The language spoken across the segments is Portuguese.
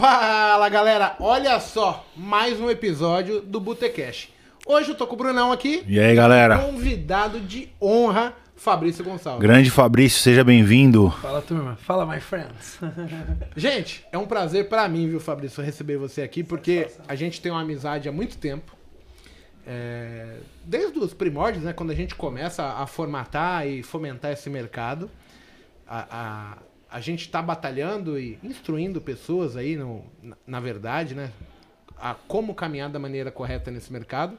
Fala galera, olha só, mais um episódio do Botecash. Hoje eu tô com o Brunão aqui, E aí, galera? convidado de honra, Fabrício Gonçalves. Grande Fabrício, seja bem-vindo. Fala, turma. Fala, my friends. Gente, é um prazer pra mim, viu, Fabrício, receber você aqui, porque a gente tem uma amizade há muito tempo. É, Desde os primórdios, né, quando a gente começa a formatar e fomentar esse mercado, a, a, a gente está batalhando e instruindo pessoas aí, no, na, na verdade, né, a como caminhar da maneira correta nesse mercado.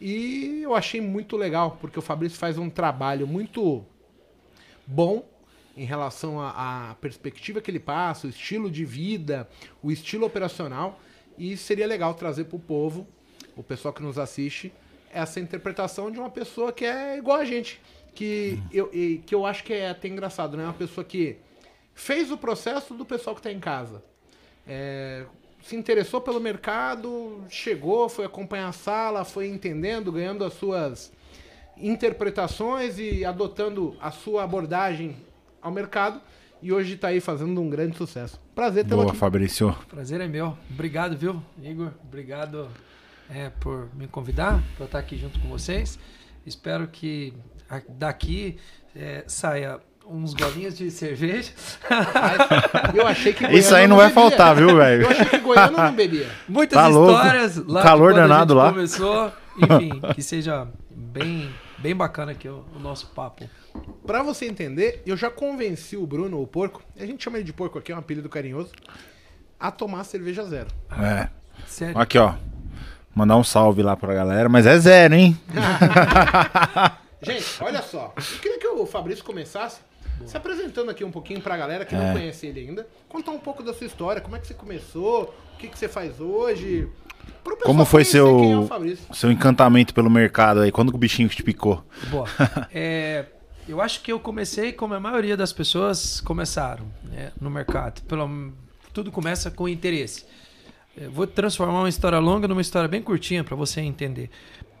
E eu achei muito legal, porque o Fabrício faz um trabalho muito bom em relação à, perspectiva que ele passa, o estilo de vida, o estilo operacional. E seria legal trazer para o povo, o pessoal que nos assiste, essa interpretação de uma pessoa que é igual a gente. Que, eu, que eu acho que é até engraçado, né? Uma pessoa que fez o processo do pessoal que está em casa. É, se interessou pelo mercado, chegou, foi acompanhar a sala, foi entendendo, ganhando as suas interpretações e adotando a sua abordagem ao mercado. E hoje está aí fazendo um grande sucesso. Prazer tê-lo Boa, aqui. Fabrício. Prazer é meu. Obrigado, viu, Igor? Obrigado é, por me convidar para estar aqui junto com vocês. Espero que daqui é, saia uns golinhos de cerveja. Mas eu achei que Isso aí não vai bebia. faltar, viu, Eu velho? achei que Goiano não bebia. Muitas Tá louco. histórias lá Calor danado lá. começou. Enfim, que seja bem, bem bacana aqui o, o nosso papo. Pra você entender, eu já convenci o Bruno, o porco, a gente chama ele de porco aqui, é um apelido carinhoso, a tomar cerveja zero. É. Sério. Aqui, ó. Mandar um salve lá pra galera, mas é zero, hein? Gente, olha só. Eu queria que o Fabrício começasse se apresentando aqui um pouquinho pra galera que não É. conhece ele ainda. Contar um pouco da sua história, como é que você começou, o que, que você faz hoje. Como foi conhecer quem é o seu, Fabrício. seu encantamento pelo mercado aí? Quando que o bichinho te picou? Boa. É, eu acho que eu comecei como a maioria das pessoas começaram né, no mercado. Pelo, tudo começa com interesse. Eu vou transformar uma história longa numa história bem curtinha para você entender.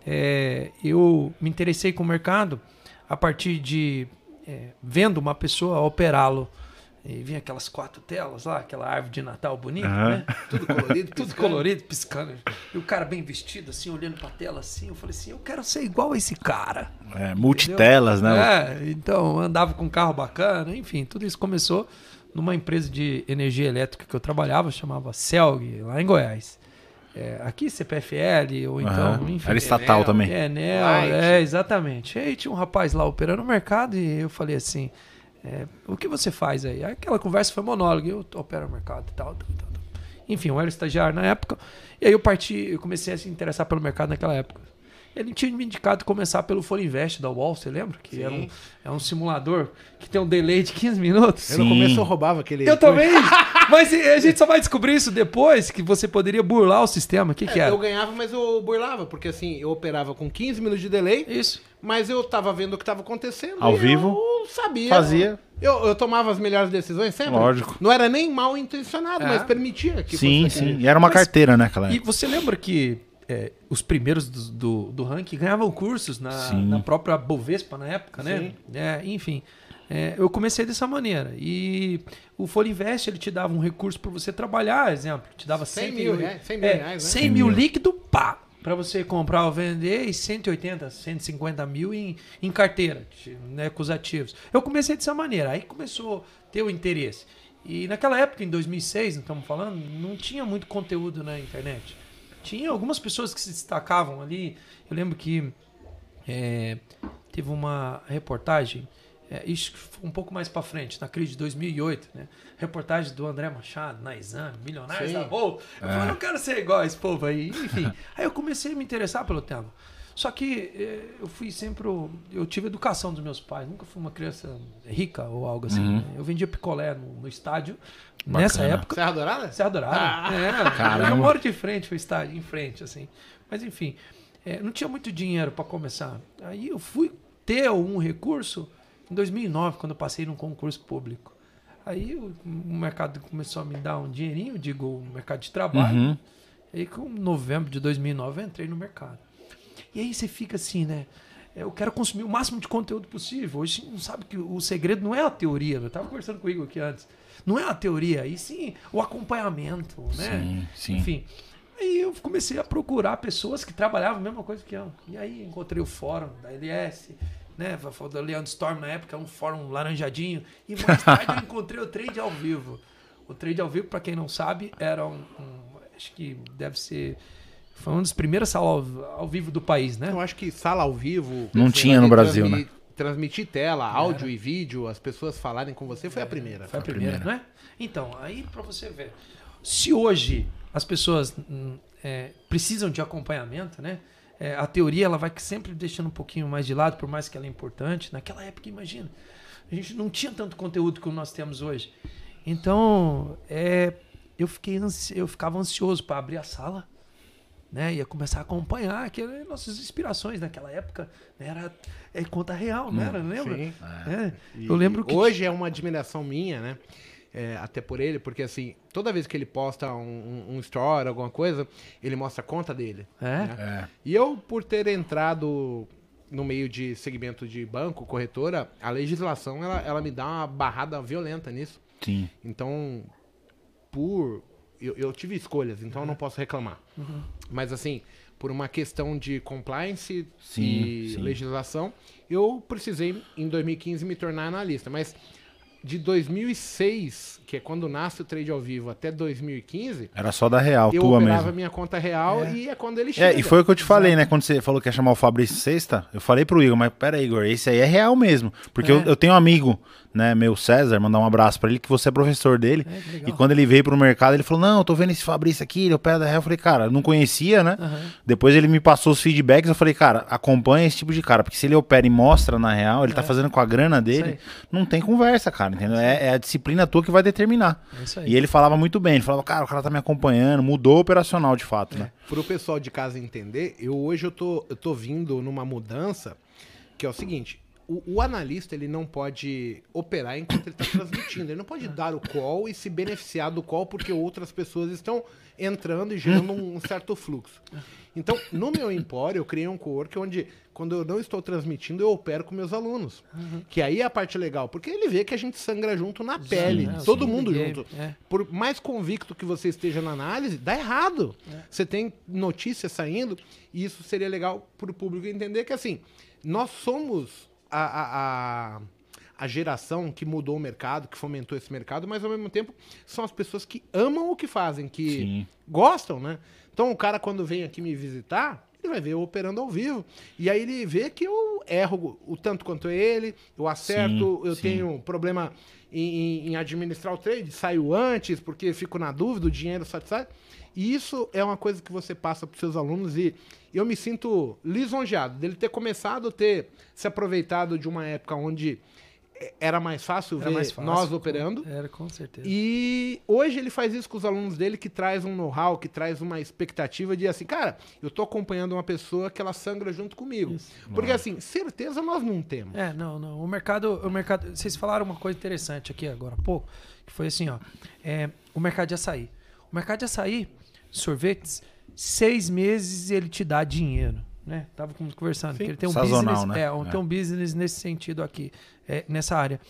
É, eu me interessei com o mercado a partir de é, vendo uma pessoa operá-lo. E vinha aquelas quatro telas lá, aquela árvore de Natal bonita, Aham. né? Tudo colorido, Tudo colorido, piscando. E o cara bem vestido, assim, olhando pra tela assim. Eu falei assim, eu quero ser igual a esse cara. É, multitelas, né? É, então andava com um carro bacana, enfim, tudo isso começou numa empresa de energia elétrica que eu trabalhava, chamava Celg, lá em Goiás. É, aqui CPFL, ou então, Aham. enfim. Era estatal Enel, também. É, Enel, Light. é, exatamente. Aí tinha um rapaz lá operando o mercado e eu falei assim: é, o que você faz aí? Aí Aquela conversa foi monólogo, eu opero o mercado e tal, tal, tal, tal. Enfim, eu era estagiário na época, e aí eu parti, eu comecei a se interessar pelo mercado naquela época. Ele tinha me indicado começar pelo Folha Invest da UOL, você lembra? Que era um, é um simulador que tem um delay de 15 minutos. Eu no Sim. começo eu roubava aquele. Eu também! Mas a gente só vai descobrir isso depois, que você poderia burlar o sistema. O que, que É, era? eu ganhava, mas eu burlava, porque assim, eu operava com 15 minutos de delay, Isso. mas eu tava vendo o que tava acontecendo. Ao e vivo? Eu sabia. Fazia. Eu, eu tomava as melhores decisões sempre. Lógico. Não era nem mal intencionado, É. mas permitia que Sim, fosse sim. E era uma Mas- carteira, né, aquela E você lembra que é, os primeiros do, do, do ranking ganhavam cursos na, na própria Bovespa na época, né? Sim. É, enfim, é, eu comecei dessa maneira. E o Folha Invest, ele te dava um recurso para você trabalhar, exemplo, te dava 100 100 mil reais, 100 mil é, reais, né? 100 100 mil líquido, pá! Para você comprar ou vender e 180, 150 mil em, em carteira, né, com os ativos. Eu comecei dessa maneira, aí começou a ter o interesse. E naquela época, em 2006, não estamos falando, não tinha muito conteúdo na internet. Tinha algumas pessoas que se destacavam ali. Eu lembro que é, teve uma reportagem, é, isso foi um pouco mais para frente, na crise de 2008, né? Reportagem do André Machado, na Exame, Milionários Sim. da Bolsa. Eu falei, eu não quero ser igual a esse povo aí. Enfim, aí eu comecei a me interessar pelo tema. Só que eh, eu fui sempre. Eu tive educação dos meus pais. Nunca fui uma criança rica ou algo assim. Uhum. né? Eu vendia picolé no, no estádio. Nessa Bacana. época. Serra Dourada? Serra Dourada. Ah, é, caramba. eu moro de frente pro estádio, em frente, assim. Mas enfim, é, não tinha muito dinheiro para começar. Aí eu fui ter um recurso em 2009, quando eu passei num concurso público. Aí o, o mercado começou a me dar um dinheirinho, digo, o mercado de trabalho. Uhum. Aí com novembro de 2009 eu entrei no mercado. E aí você fica assim, né? eu quero consumir o máximo de conteúdo possível. Hoje não sabe que o segredo não é a teoria. Eu estava conversando com o Igor aqui antes. Não é a teoria, e sim o acompanhamento, né? Sim, sim. Enfim. Aí eu comecei a procurar pessoas que trabalhavam a mesma coisa que eu. E aí encontrei o fórum da LS, né? Do Leandro Storm na época, um fórum laranjadinho. E mais tarde eu encontrei o trade ao vivo. O trade ao vivo, para quem não sabe, era um, um, Acho que deve ser. Foi uma das primeiras salas ao, ao vivo do país, né? Eu acho que sala ao vivo. Não tinha no Brasil, né? Transmitir tela, áudio e vídeo, as pessoas falarem com você, foi a primeira. Foi a primeira, não é? Então, aí pra você ver. Se hoje as pessoas hum, é, precisam de acompanhamento, né? É, a teoria ela vai sempre deixando um pouquinho mais de lado, por mais que ela é importante. Naquela época, imagina, a gente não tinha tanto conteúdo como nós temos hoje. Então, é, eu, fiquei ansi- eu ficava ansioso para abrir a sala, né? Ia começar a acompanhar que nossas inspirações naquela época. né, Era é, conta real, não era? Lembra? Sim. É, E- eu lembro que Hoje é uma admiração minha, né? É, até por ele, porque assim, toda vez que ele posta um, um, um story, alguma coisa, ele mostra a conta dele. É? né? É. E eu, por ter entrado no meio de segmento de banco, corretora, a legislação ela, ela me dá uma barrada violenta nisso. Sim. Então, por. Eu, eu tive escolhas, então eu não posso reclamar. Uhum. Mas assim, por uma questão de compliance Sim, e sim. legislação, eu precisei em 2015 me tornar analista. Mas de 2006, que é quando nasce o trade ao vivo, até 2015, Era só da real, eu tua operava mesmo. minha conta real É. e é quando ele chega. É, e foi o que eu te falei, né? Quando você falou que ia chamar o Fabrício Sexta, eu falei pro Igor, mas pera aí, Igor, esse aí é real mesmo. Porque É. eu, eu tenho um amigo, né, meu César, mandar um abraço pra ele, que você é professor dele. É. E quando ele veio pro mercado, ele falou: Não, eu tô vendo esse Fabrício aqui, ele opera da real. Eu falei, cara, eu não conhecia, né? Aham. Depois ele me passou os feedbacks, eu falei, cara, acompanha esse tipo de cara, porque se ele opera e mostra na real, ele tá fazendo com a grana dele, não tem conversa, cara, entendeu? É, é a disciplina tua que vai determinar. É. E ele falava muito bem, ele falava, cara, o cara tá me acompanhando, mudou o operacional de fato, né? Pro pessoal de casa entender, eu hoje eu tô, eu tô vindo numa mudança que é o seguinte. O, o analista ele não pode operar enquanto ele está transmitindo. Ele não pode dar o call e se beneficiar do call porque outras pessoas estão entrando e gerando um certo fluxo. Então, no meu empório, eu criei um co-work onde, quando eu não estou transmitindo, eu opero com meus alunos. Que aí é a parte legal, porque ele vê que a gente sangra junto na pele, é, todo sim, mundo ninguém- junto. é. Por mais convicto que você esteja na análise, dá errado. Você tem notícias saindo, e isso seria legal para o público entender que, assim, nós somos a, a, a, a geração que mudou o mercado, que fomentou esse mercado, mas ao mesmo tempo são as pessoas que amam o que fazem, que Sim. gostam, né? Então o cara, quando vem aqui me visitar, ele vai ver eu operando ao vivo. E aí ele vê que eu erro o tanto quanto ele, eu acerto, Sim, eu sim. tenho problema em, em- administrar o trade, saio antes porque fico na dúvida, o dinheiro satisfaz. E isso é uma coisa que você passa para seus alunos e eu me sinto lisonjeado dele ter começado a ter se aproveitado de uma época onde era mais fácil Era ver mais fácil, nós com- operando. Era, com certeza. E hoje ele faz isso com os alunos dele, que traz um know-how, que traz uma expectativa de assim, cara, eu tô acompanhando uma pessoa que ela sangra junto comigo. Porque assim, certeza nós não temos. É, não, não. O mercado, o mercado. Vocês falaram uma coisa interessante aqui agora há pouco, que foi assim, ó. É, o mercado de açaí. O mercado de açaí, sorvetes, seis meses ele te dá dinheiro. Né? Tava com- conversando. que ele tem um Sazonal, business. né? É, um- É. tem um business nesse sentido aqui, é, nessa área.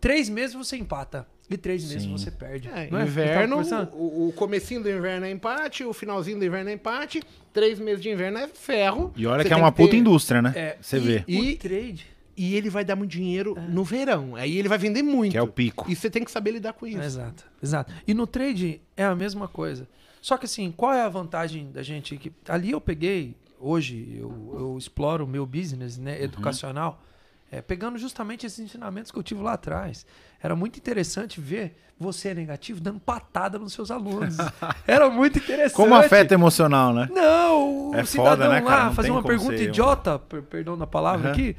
Três meses você empata. E três meses Sim. você perde. É, não é? inverno, o, o comecinho do inverno é empate, o finalzinho do inverno é empate, três meses de inverno é ferro. E olha que é uma ter- puta indústria, né? É, Você e- vê. E- O trade. E ele vai dar muito dinheiro no verão. Aí ele vai vender muito. Que é o pico. E você tem que saber lidar com isso. Exato, exato. E no trade é a mesma coisa. Só que assim, qual é a vantagem da gente que ali eu peguei hoje eu, eu exploro o meu business, né, educacional, é, pegando justamente esses ensinamentos que eu tive lá atrás. Era muito interessante ver você negativo dando patada nos seus alunos. Era muito interessante. Como afeta emocional, né? Não, o É cidadão foda, né, lá fazer uma pergunta idiota, per- perdão da palavra Aham. aqui,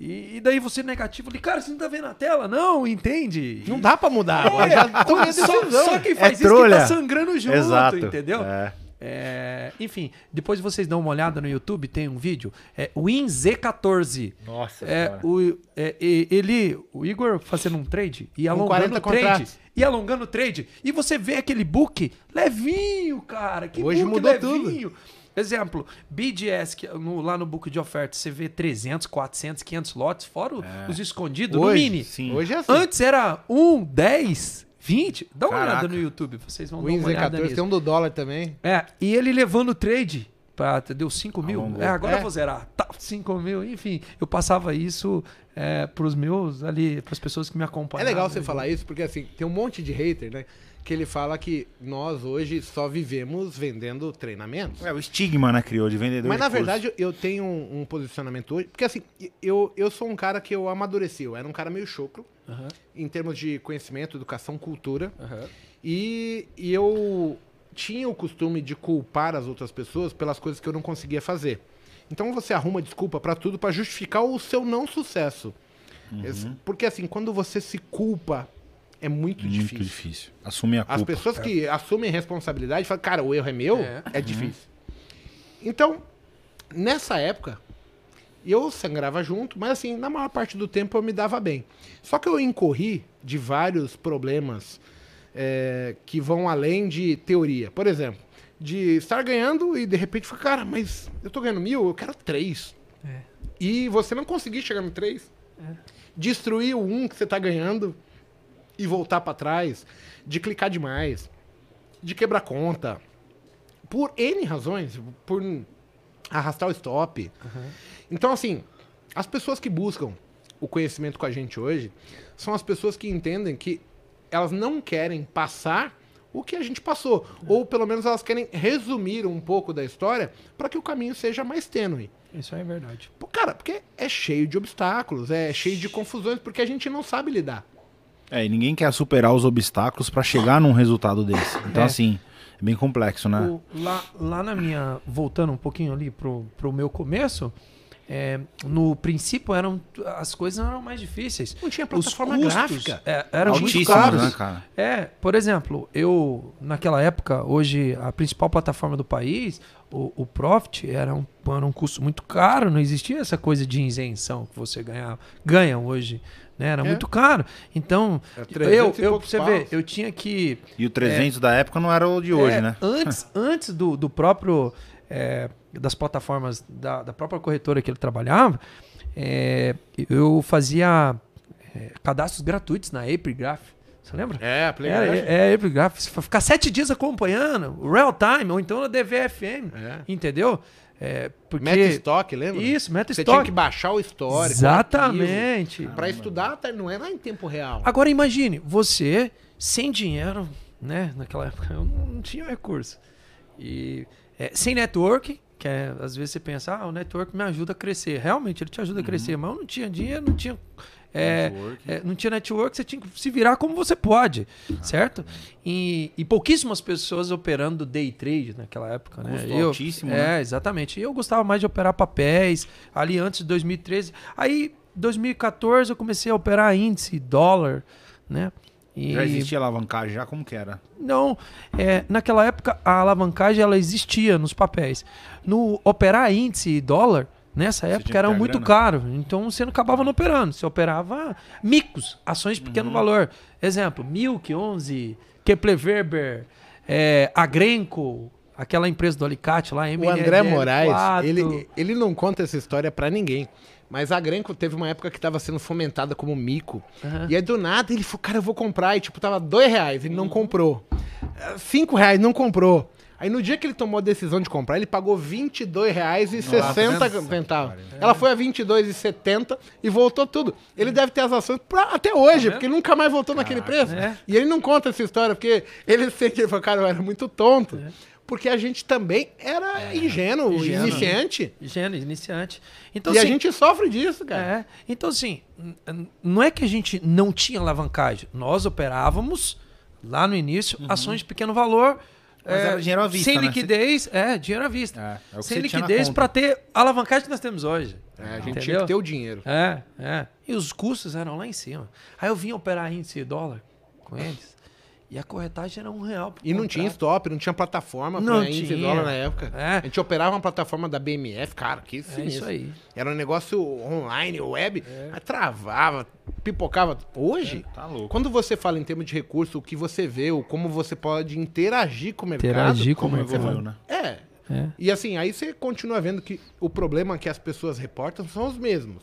e, e daí você negativo, eu falei, cara, você não tá vendo a tela? Não, entende? Não dá pra mudar. É, agora já a só, só quem faz isso que tá sangrando junto, Exato. entendeu? É. É, enfim, depois vocês dão uma olhada no YouTube, tem um vídeo, é WinZ14. Nossa É, o, é, e- ele, o Igor fazendo um trade e alongando 40 o trade. contratos. E alongando o trade. E você vê aquele book levinho, cara. Que Hoje book mudou levinho. Exemplo, BDS, que no- lá no book de oferta, você vê 300, 400, 500 lotes, fora o- os escondidos, no Hoje, mini. Sim. Hoje é assim. Antes era 1, 10, 20. Dá uma Caraca. olhada no YouTube, vocês vão o dar uma olhada Z14 nisso. tem um do dólar também. É, e ele levando o trade, pra, deu 5 mil. Alongou. É, agora É. eu vou zerar. Tá, 5 mil, enfim. Eu passava isso é, pros meus ali, pras pessoas que me É acompanham. legal você falar isso, porque assim, tem um monte de hater, né? Que ele fala que nós hoje só vivemos vendendo treinamentos. É, o estigma, né, criou de vendedor Mas de na curso. verdade eu tenho um, um posicionamento hoje. Porque assim, eu, eu sou um cara que eu amadureci. Eu era um cara meio chocro em termos de conhecimento, educação, cultura. E, e eu tinha o costume de culpar as outras pessoas pelas coisas que eu não conseguia fazer. Então você arruma desculpa pra tudo pra justificar o seu não sucesso. Esse- Porque assim, quando você se culpa, é muito, Muito difícil. difícil. Assumir a As culpa. pessoas que assumem responsabilidade falam, cara, o erro é meu, É. é, difícil. Então, nessa época, eu sangrava junto, mas assim, na maior parte do tempo eu me dava bem. Só que eu incorri de vários problemas é, que vão além de teoria. Por exemplo, de estar ganhando e de repente falar, cara, mas eu tô ganhando mil, eu quero três. É. E você não conseguir chegar no três. Destruir o um que você tá ganhando e voltar pra trás. De clicar demais. De quebrar conta. Por N razões. Por arrastar o stop. Então, assim, as pessoas que buscam o conhecimento com a gente hoje são as pessoas que entendem que elas não querem passar o que a gente passou. Ou pelo menos elas querem resumir um pouco da história para que o caminho seja mais tênue. Isso é verdade. Cara, porque é cheio de obstáculos, é cheio de confusões, porque a gente não sabe lidar. É, e ninguém quer superar os obstáculos pra chegar num resultado desse. Então, É. assim, é bem complexo, né? O- lá, lá na minha. Voltando um pouquinho ali pro, pro meu começo, é, no princípio eram as coisas eram mais difíceis. Não tinha Os plataforma custos gráfica. é, eram muito caros. né, cara? É, por exemplo, eu, naquela época, hoje, a principal plataforma do país, o, o Profit, era um, era um custo muito caro, não existia essa coisa de isenção que você ganhava, ganha hoje, né? Era É. muito caro. Então, É 300 eu, eu, você paus. ver, eu tinha que E o 300 da época não era o de hoje, é, né? Antes, antes do, do próprio. é, das plataformas da, da própria corretora que ele trabalhava, é, eu fazia é, cadastros gratuitos na Aprigraph. Você lembra? É, a É, Playground. é, é vai Ficar sete dias acompanhando, real time, ou então na DVFM. É. Entendeu? É, porque... Meta Stock, lembra? Isso, Meta Você Stock. tinha que baixar o histórico. Exatamente. Para estudar, tá- não era em tempo real. Agora imagine, você sem dinheiro, né? Naquela época eu não tinha recurso. E é, sem network, que é, às vezes você pensa, ah, o network me ajuda a crescer. Realmente, ele te ajuda a crescer, mas eu não tinha dinheiro, não tinha. É, é, não tinha network, você tinha que se virar como você pode, certo? E, e pouquíssimas pessoas operando day trade naquela época, né? Custo Eu- altíssimo, é, né? exatamente. Eu gostava mais de operar papéis, ali antes de 2013. Aí, 2014, eu comecei a operar índice, dólar, né? E, Já existia alavancagem, já como que era? Não, é, naquela época a alavancagem ela existia nos papéis. No operar índice e dólar, nessa tinha época que era ter a muito grana. caro. Então você não acabava não operando. Você operava micos, ações de Uhum. pequeno valor. Exemplo, Milk 11, Kepler Weber, é, Agrenco, aquela empresa do alicate lá, O MNL André Moraes, 4. ele, ele não conta essa história pra ninguém. Mas a Grenco teve uma época que tava sendo fomentada como mico. Aham. E aí do nada ele falou, cara, eu vou comprar. E tipo, tava dois reais, ele não comprou. Eh, Cinco reais, não comprou. Aí no dia que ele tomou a decisão de comprar, ele pagou 22 reais e 60 nossa, centavos. Ela foi a 22,70 e voltou tudo. Ele deve ter as ações pra- até hoje, porque ele nunca mais voltou naquele preço. É. E ele não conta essa história, porque ele sente, ele falou, cara, eu era muito tonto. Porque a gente também era ingênuo, Ingênuo. iniciante. Gênero, iniciante. Então, e a assim, gente sofre disso, cara. É. Então, assim, não é que a gente não tinha alavancagem. Nós operávamos, lá no início, ações de pequeno valor. Mas é, era dinheiro à vista, Sem né? liquidez, é, dinheiro à vista. É, é o que sem tinha liquidez para ter a alavancagem que nós temos hoje. É, a gente tinha Entendeu? que ter o dinheiro. É, é. E os custos eram lá em cima. Aí eu vinha operar índice de dólar com eles. E a corretagem era um real. E não tinha stop, não tinha plataforma Não pra índice tinha. dólar na época. É. A gente operava uma plataforma da BMF, cara, que É sinistro. isso aí. Era um negócio online, web, mas travava, pipocava. Hoje, Tá louco. quando você fala em termos de recurso, o que você vê, o como você pode interagir com o mercado. Interagir com o Como mercado. evoluiu, né? É. É. E assim, aí você continua vendo que o problema que as pessoas reportam são os mesmos.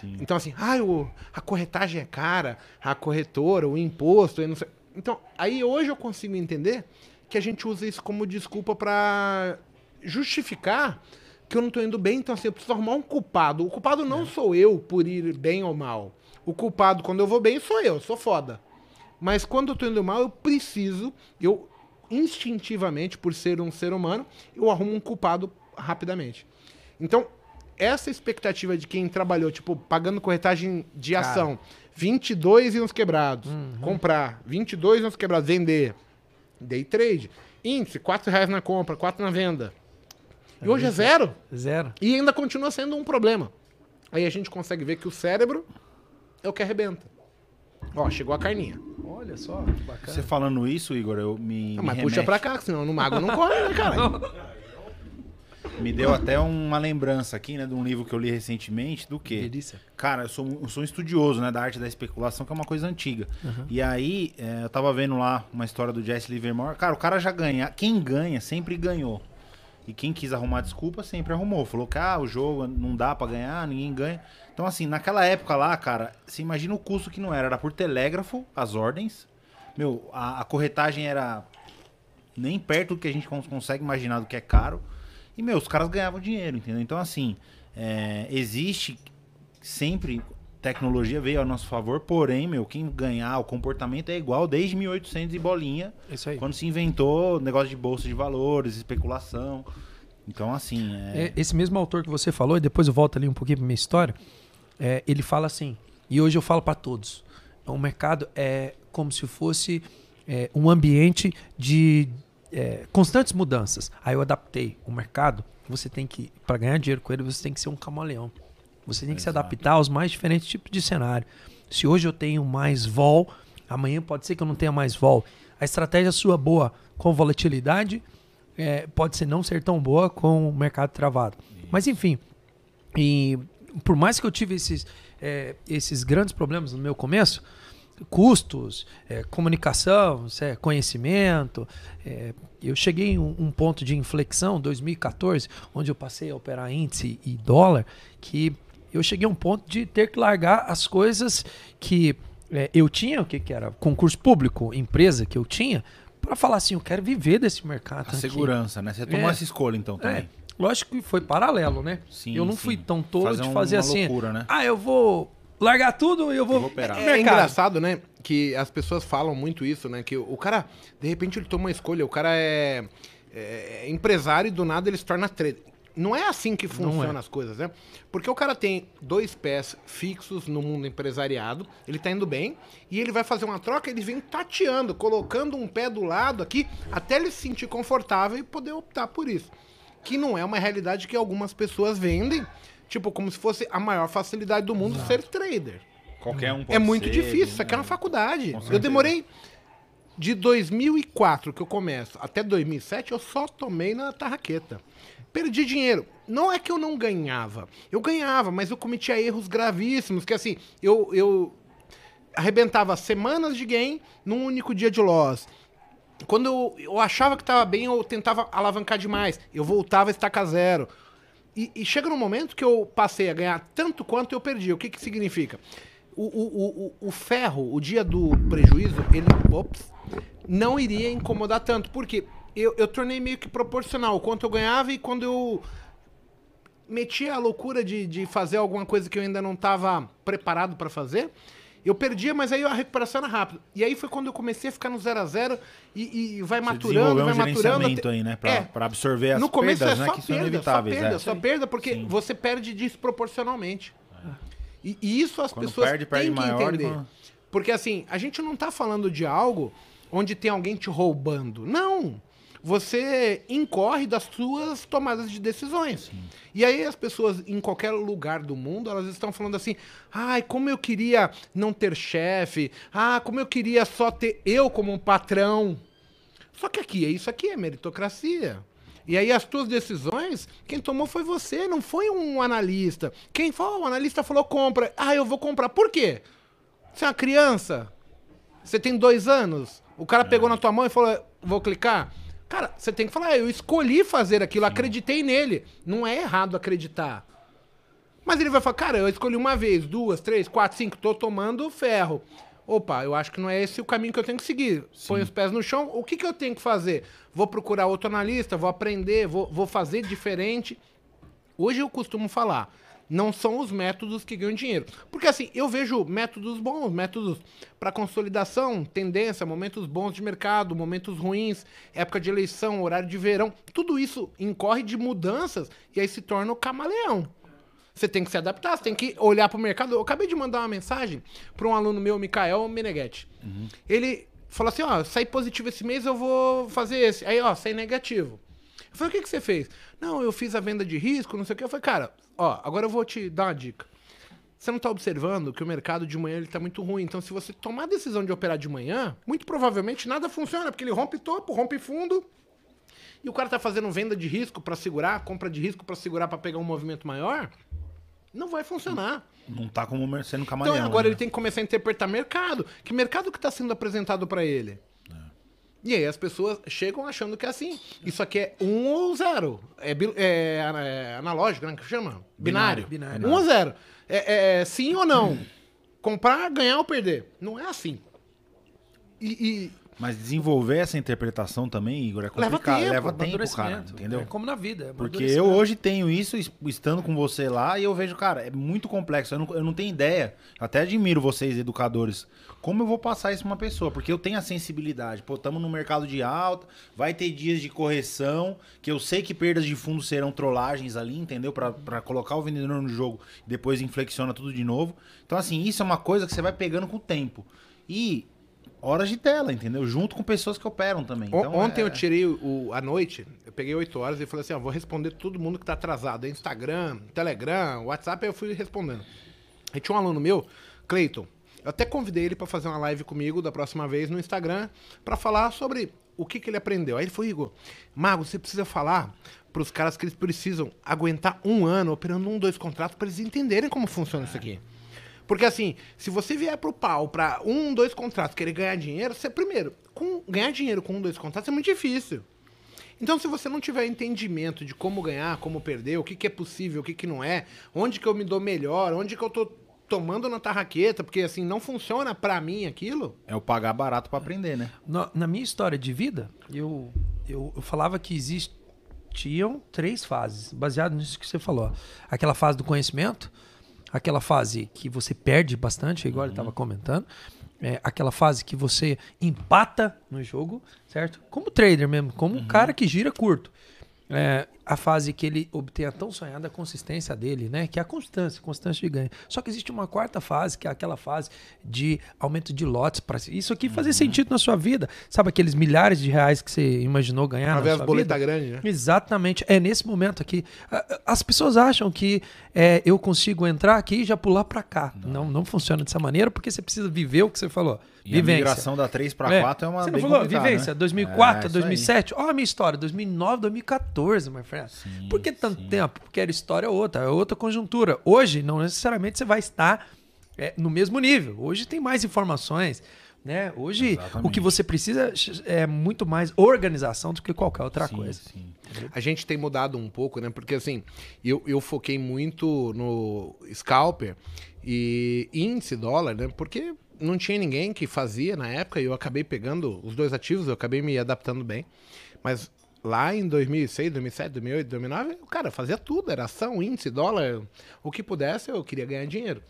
Sim. Então, assim, ah, o, a corretagem é cara, a corretora, o imposto, eu não sei. Então, aí hoje eu consigo entender que a gente usa isso como desculpa pra justificar que eu não tô indo bem, então assim, eu preciso arrumar um culpado. O culpado não sou eu por ir bem ou mal. O culpado, quando eu vou bem, sou eu, sou foda. Mas quando eu tô indo mal, eu preciso, eu instintivamente, por ser um ser humano, eu arrumo um culpado rapidamente. Então, essa expectativa de quem trabalhou, tipo, pagando corretagem de Cara. ação, 22 e uns quebrados, comprar, 22 e uns quebrados, vender, day trade, índice, 4 reais na compra, 4 na venda. E hoje é zero. Zero. E ainda continua sendo um problema. Aí a gente consegue ver que o cérebro é o que arrebenta. Ó, chegou a carninha. Olha só, bacana. Você falando isso, Igor, eu me. Ah, me mas puxa remete- pra cá, senão no mago não corre, né, cara? Me deu até uma lembrança aqui, né, de um livro que eu li recentemente, do quê? Delícia. Cara, eu sou, eu sou um estudioso, né, da arte da especulação, que é uma coisa antiga. E aí, é, eu tava vendo lá uma história do Jesse Livermore. Cara, o cara já ganha. Quem ganha sempre ganhou. E quem quis arrumar desculpa sempre arrumou. Falou que ah, o jogo não dá pra ganhar, ninguém ganha. Então, assim, naquela época lá, cara, você imagina o custo que não era. Era por telégrafo, as ordens. Meu, a, a corretagem era nem perto do que a gente cons- consegue imaginar do que é caro. E, meu, os caras ganhavam dinheiro, entendeu? Então, assim, é, existe sempre tecnologia veio ao nosso favor, porém, meu, quem ganhar, o comportamento é igual desde 1800 e bolinha, Isso aí. quando se inventou negócio de bolsa de valores, especulação. Então, assim, é, É, esse mesmo autor que você falou, e depois eu volto ali um pouquinho pra minha história, é, ele fala assim, e hoje eu falo para todos, o mercado é como se fosse é, um ambiente de é, constantes mudanças. Aí eu adaptei o mercado, você tem que, para ganhar dinheiro com ele, você tem que ser um camaleão. Você tem que se adaptar aos mais diferentes tipos de cenário. Se hoje eu tenho mais vol, amanhã pode ser que eu não tenha mais vol. A estratégia sua boa com volatilidade é, pode ser não ser tão boa com o mercado travado. Mas enfim, e por mais que eu tive esses, é, esses grandes problemas no meu começo, custos, é, comunicação, é, conhecimento, é, eu cheguei em um, um ponto de inflexão, 2014, onde eu passei a operar índice e dólar, que eu cheguei a um ponto de ter que largar as coisas que é, eu tinha, o que, que era? Concurso público, empresa que eu tinha, para falar assim, eu quero viver desse mercado. a aqui. segurança, né? Você tomou É. essa escolha, então, também. É, lógico que foi paralelo, né? Sim, eu não sim. fui tão tolo Fazer de fazer uma assim. loucura, né? Ah, eu vou largar tudo e eu vou, Eu vou operar. É mercado. engraçado, né? Que as pessoas falam muito isso, né? Que o o cara, de repente, ele toma uma escolha. O cara é, é empresário e do nada ele se torna trader. Não é assim que funcionam é. as coisas, né? Porque o cara tem dois pés fixos no mundo empresariado, ele tá indo bem, e ele vai fazer uma troca, ele vem tateando, colocando um pé do lado aqui, até ele se sentir confortável e poder optar por isso. Que não é uma realidade que algumas pessoas vendem, tipo, como se fosse a maior facilidade do mundo ser trader. Qualquer um É pode muito ser, difícil, isso né? aqui é uma faculdade. Eu demorei de 2004 que eu começo até 2007, eu só tomei na tarraqueta. Perdi dinheiro. Não é que eu não ganhava. Eu ganhava, mas eu cometia erros gravíssimos, que assim, eu, eu arrebentava semanas de gain num único dia de loss. Quando eu, eu achava que estava bem, eu tentava alavancar demais. Eu voltava a estacar zero. E, e chega num momento que eu passei a ganhar tanto quanto eu perdi. O que, que significa? O, o, o, o- ferro, o dia do prejuízo, ele ops, não iria incomodar tanto. Porque eu, eu tornei meio que proporcional o quanto eu ganhava e quando eu metia a loucura de, de fazer alguma coisa que eu ainda não estava preparado para fazer, eu perdia, mas aí a recuperação era rápida. E aí foi quando eu comecei a ficar no 0 a 0 e, e vai Você maturando, desenvolveu vai um maturando. até- aí, né? Pra, É. pra absorver as no começo perdas, é né? só Que são perda, só inevitáveis. perda, é. só perda, porque Sim. você perde desproporcionalmente. E, e isso as Quando pessoas perde, perde têm que maior entender. Porque assim, a gente não tá falando de algo onde tem alguém te roubando. Não! Você incorre das suas tomadas de decisões. E aí as pessoas em qualquer lugar do mundo, elas estão falando assim: "Ai, como eu queria não ter chefe. Ah, como eu queria só ter eu como um patrão". Só que aqui, é isso aqui é meritocracia. E aí as tuas decisões, quem tomou foi você, não foi um analista. Quem falou, o analista falou compra. Ah, eu vou comprar. Por quê? Você é uma criança? Você tem dois anos? O cara pegou na tua mão e falou, vou clicar? Cara, você tem que falar, "Ah, eu escolhi fazer aquilo, acreditei nele. Não é errado acreditar. Mas ele vai falar, cara, eu escolhi uma vez, duas, três, quatro, cinco, tô tomando ferro. Opa, eu acho que não é esse o caminho que eu tenho que seguir. Põe os pés no chão, o que, que eu tenho que fazer? Vou procurar outro analista, vou aprender, vou, vou fazer diferente. Hoje eu costumo falar, não são os métodos que ganham dinheiro. Porque assim, eu vejo métodos bons, métodos para consolidação, tendência, momentos bons de mercado, momentos ruins, época de eleição, horário de verão. Tudo isso incorre de mudanças e aí se torna o camaleão. Você tem que se adaptar, você tem que olhar para o mercado. Eu acabei de mandar uma mensagem para um aluno meu, Mikael Meneghetti. Ele falou assim: ó, saí positivo esse mês, eu vou fazer esse. Aí, ó, saí negativo. Eu falei, o que, que você fez? Não, eu fiz a venda de risco, não sei o que. Eu falei, cara, ó, agora eu vou te dar uma dica. Você não tá observando que o mercado de manhã ele tá muito ruim. Então, se você tomar a decisão de operar de manhã, muito provavelmente nada funciona, porque ele rompe topo, rompe fundo. E o cara tá fazendo venda de risco para segurar, compra de risco para segurar para pegar um movimento maior. Não vai funcionar. Não tá como sendo camaleão. Então agora né? ele tem que começar a interpretar mercado. Que mercado que está sendo apresentado para ele? E aí as pessoas chegam achando que é assim. Isso aqui é um ou zero. É, bi- é, é analógico, né? Que chama? Binário. Binário. Um ou zero. É, é sim ou não. Comprar, ganhar ou perder. Não é assim. E, Mas desenvolver essa interpretação também, Igor, é Leva complicado. tempo, Leva tempo, cara. Entendeu? É como na vida. é Porque eu hoje tenho isso es- estando com você lá e eu vejo, cara, é muito complexo. Eu não, eu não tenho ideia. Até admiro vocês, educadores. Como eu vou passar isso pra uma pessoa? Porque eu tenho a sensibilidade. Pô, estamos no mercado de alta, vai ter dias de correção, que eu sei que perdas de fundo serão trollagens ali, entendeu? Pra colocar o vendedor no jogo e depois inflexiona tudo de novo. Então, assim, isso é uma coisa que você vai pegando com o tempo. E horas de tela, entendeu? Junto com pessoas que operam também. Então, Ontem é- eu tirei o, a noite, eu peguei 8 horas e falei assim, ó, vou responder todo mundo que tá atrasado. Instagram, Telegram, WhatsApp, aí eu fui respondendo. Aí tinha um aluno meu, Cleiton, eu até convidei ele pra fazer uma live comigo da próxima vez no Instagram pra falar sobre o que, que ele aprendeu. Aí ele falou, Igor, Mago, você precisa falar pros caras que eles precisam aguentar um ano operando um, dois contratos pra eles entenderem como funciona isso aqui. Porque assim, se você vier pro pau pra um, dois contratos querer ganhar dinheiro, você primeiro, com, ganhar dinheiro com um, dois contratos é muito difícil. Então, se você não tiver entendimento de como ganhar, como perder, o que, que é possível, o que, que não é, onde que eu me dou melhor, onde que eu tô tomando na tarraqueta, porque assim, não funciona pra mim aquilo. É o pagar barato pra aprender, né? Na, na minha história de vida, eu, eu, eu falava que existiam três fases, baseado nisso que você falou. Aquela fase do conhecimento, aquela fase que você perde bastante, igual ele estava comentando, é, aquela fase que você empata no jogo, certo? Como trader mesmo, como um cara que gira curto. É, a fase que ele obtém a tão sonhada consistência dele, né? Que é a constância, constância de ganho. Só que existe uma quarta fase, que é aquela fase de aumento de lotes para isso aqui fazer sentido na sua vida. Sabe aqueles milhares de reais que você imaginou ganhar Pra na sua boletas vida? grandes, né? Exatamente. É nesse momento aqui. As pessoas acham que é, eu consigo entrar aqui e já pular para cá. Não. não, funciona dessa maneira porque você precisa viver o que você falou. E a migração da 3 para 4 é, uma Você não falou vivência? né? 2004, É, isso aí. 2007. Olha a minha história. 2009, 2014, my friend. Por que tanto tempo? Porque era história outra, é outra conjuntura. Hoje, não necessariamente você vai estar é, no mesmo nível. Hoje tem mais informações. Né? Hoje, Exatamente. o que você precisa é muito mais organização do que qualquer outra Sim, coisa. sim. A gente tem mudado um pouco, né? Porque assim, eu, eu foquei muito no scalper e índice dólar, né? Porque não tinha ninguém que fazia na época e eu acabei pegando os dois ativos, eu acabei me adaptando bem. Mas lá em 2006, 2007, 2008, 2009, o cara fazia tudo, era ação, índice, dólar, o que pudesse, eu queria ganhar dinheiro.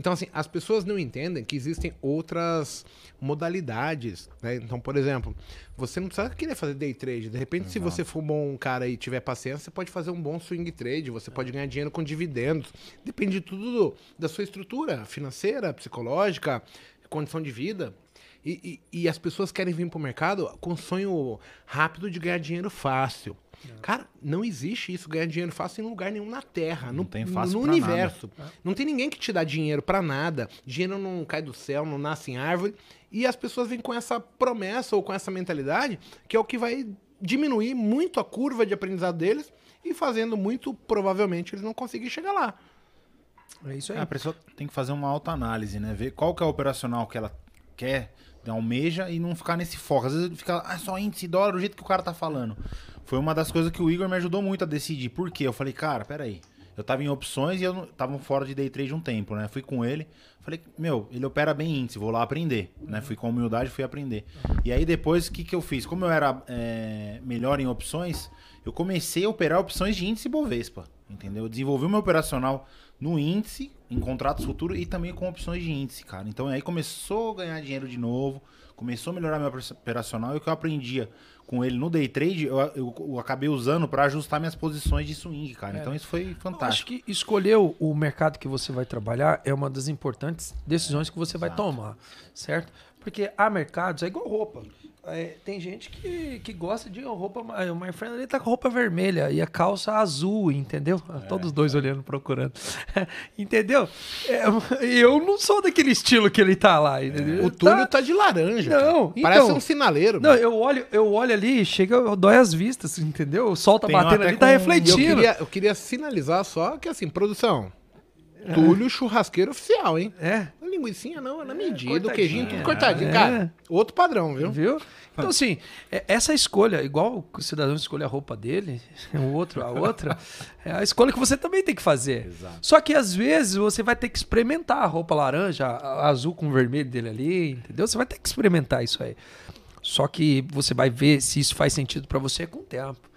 Então, assim, as pessoas não entendem que existem outras modalidades, né? Então, por exemplo, você não precisa querer fazer day trade. De repente, se você for um bom cara e tiver paciência, você pode fazer um bom swing trade, você pode ganhar dinheiro com dividendos. Depende de tudo do- da sua estrutura financeira, psicológica, condição de vida. E, e- e as pessoas querem vir para o mercado com sonho rápido de ganhar dinheiro fácil. Cara, não existe isso, ganhar dinheiro fácil em lugar nenhum na Terra, no, tem fácil no universo. Não tem ninguém que te dá dinheiro pra nada. Dinheiro não cai do céu, não nasce em árvore. E as pessoas vêm com essa promessa ou com essa mentalidade, que é o que vai diminuir muito a curva de aprendizado deles e fazendo muito, provavelmente, eles não conseguirem chegar lá. É isso aí. É, a pessoa tem que fazer uma autoanálise, né? Ver qual que é o operacional que ela quer almeja e não ficar nesse foco. Às vezes fica ah, só índice dólar, do jeito que o cara tá falando. Foi uma das coisas que o Igor me ajudou muito a decidir. Por quê? Eu falei, cara, peraí. Eu tava em opções e eu não, tava fora de day trade um tempo, né? Fui com ele, falei, meu, ele opera bem índice, vou lá aprender, né? Fui com humildade, fui aprender. E aí depois, o que que eu fiz? Como eu era é, melhor em opções, eu comecei a operar opções de índice Bovespa, entendeu? Eu desenvolvi o meu operacional no índice, em contratos futuros e também com opções de índice, cara. Então aí começou a ganhar dinheiro de novo, começou a melhorar meu operacional e o que eu aprendia com ele no day trade, eu, eu, eu acabei usando para ajustar minhas posições de swing, cara. É. Então isso foi fantástico. Eu acho que escolher o, o, mercado que você vai trabalhar é uma das importantes decisões que você vai tomar, certo? Porque há mercados, é igual roupa. É, tem gente que, que gosta de roupa. O My Friend ele tá com roupa vermelha e a calça azul, entendeu? É, Todos os dois é. olhando, procurando. entendeu? É, eu não sou daquele estilo que ele tá lá. Entendeu? O Túlio tá, tá de laranja. Não, então, Parece um sinaleiro. Não, eu olho, eu olho ali, chega, dói as vistas, entendeu? O sol tá tem batendo ali, tá refletindo. Eu queria, eu queria sinalizar só que assim, produção. É. Túlio churrasqueiro oficial, hein? É. A linguiça não, na medida, o queijinho tudo cortadinho. É. Cara, outro padrão, viu? Viu? Então, assim, é, essa escolha, igual o cidadão escolhe a roupa dele, o outro a outra, é a escolha que você também tem que fazer. Exato. Só que às vezes você vai ter que experimentar a roupa laranja, a azul com vermelho dele ali, entendeu? Você vai ter que experimentar isso aí. Só que você vai ver se isso faz sentido para você com o tempo.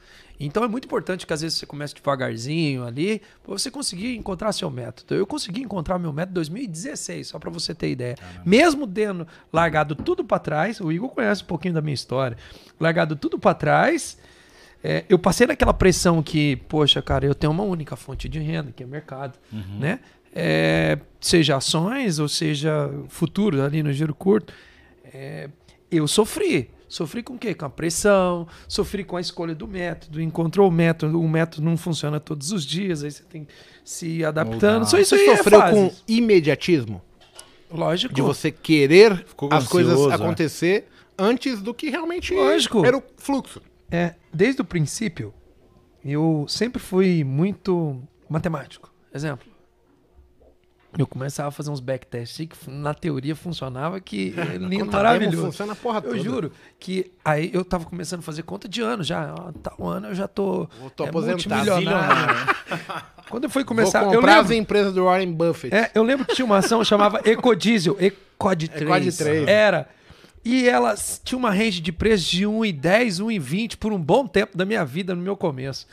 Então é muito importante que às vezes você comece devagarzinho ali, para você conseguir encontrar seu método. Eu consegui encontrar meu método em 2016, só para você ter ideia. Caramba. Mesmo tendo largado tudo para trás, o Igor conhece um pouquinho da minha história, largado tudo para trás, é, eu passei naquela pressão que, poxa, cara, eu tenho uma única fonte de renda, que é mercado, uhum. né? É, seja ações ou seja futuros ali no giro curto. É, eu sofri. Sofri com o quê? Com a pressão, sofri com a escolha do método, encontrou o método, o método não funciona todos os dias, aí você tem que se adaptando. Só isso você é sofreu é com imediatismo? Lógico. De você querer as coisas é. acontecer antes do que realmente Lógico. era o fluxo. É, desde o princípio, eu sempre fui muito matemático. Exemplo, eu começava a fazer uns backtests que na teoria funcionava que lindo, maravilhoso. Funciona a porra toda. Eu juro que aí eu tava começando a fazer conta de ano já. Ó, tal ano eu já tô, eu tô é, multimilionário. Quando eu fui começar, Vou comprar eu lembro, as empresas do Warren Buffett. É, eu lembro que tinha uma ação chamava Ecodiesel, Ecod 3. Ecod 3. Era. E ela tinha uma range de preço de 1,10, 1,20 por um bom tempo da minha vida no meu começo.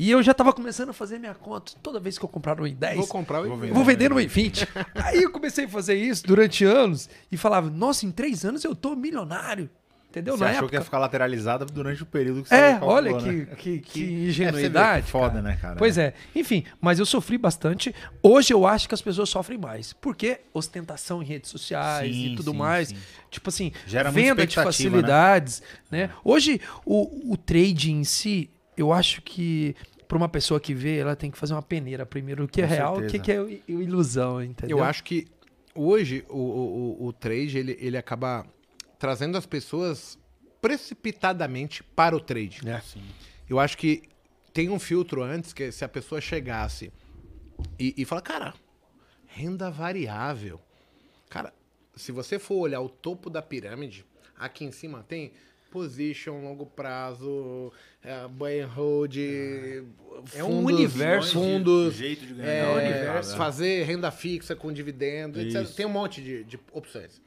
E eu já tava começando a fazer minha conta. Toda vez que eu comprar um i10, vou comprar o i20. Vou vender no i20. Aí eu comecei a fazer isso durante anos e falava: "Nossa, em três anos eu tô milionário". Entendeu? Você Na achou época... que ia ficar lateralizada durante o período que você É, calculou, olha que, né? que, que, ingenuidade. É, foda, né, cara? Pois é. Enfim, mas eu sofri bastante. Hoje eu acho que as pessoas sofrem mais. Porque ostentação em redes sociais sim, e tudo sim, mais. Sim. Tipo assim, Gera venda de né? facilidades. Né? né? Hoje, o, o trade em si, eu acho que para uma pessoa que vê, ela tem que fazer uma peneira primeiro, o que é Com é real, o que, é ilusão, entendeu? Eu acho que hoje o, o, o trade ele, ele acaba trazendo as pessoas precipitadamente para o trade. É. Eu acho que tem um filtro antes que se a pessoa chegasse e, e falar, cara, renda variável. Cara, se você for olhar o topo da pirâmide, aqui em cima tem position, longo prazo, é, buy and hold, é, é um universo, fundos, de, jeito de ganhar, é, universo, fazer renda fixa com dividendo, etc. Tem um monte de, de opções.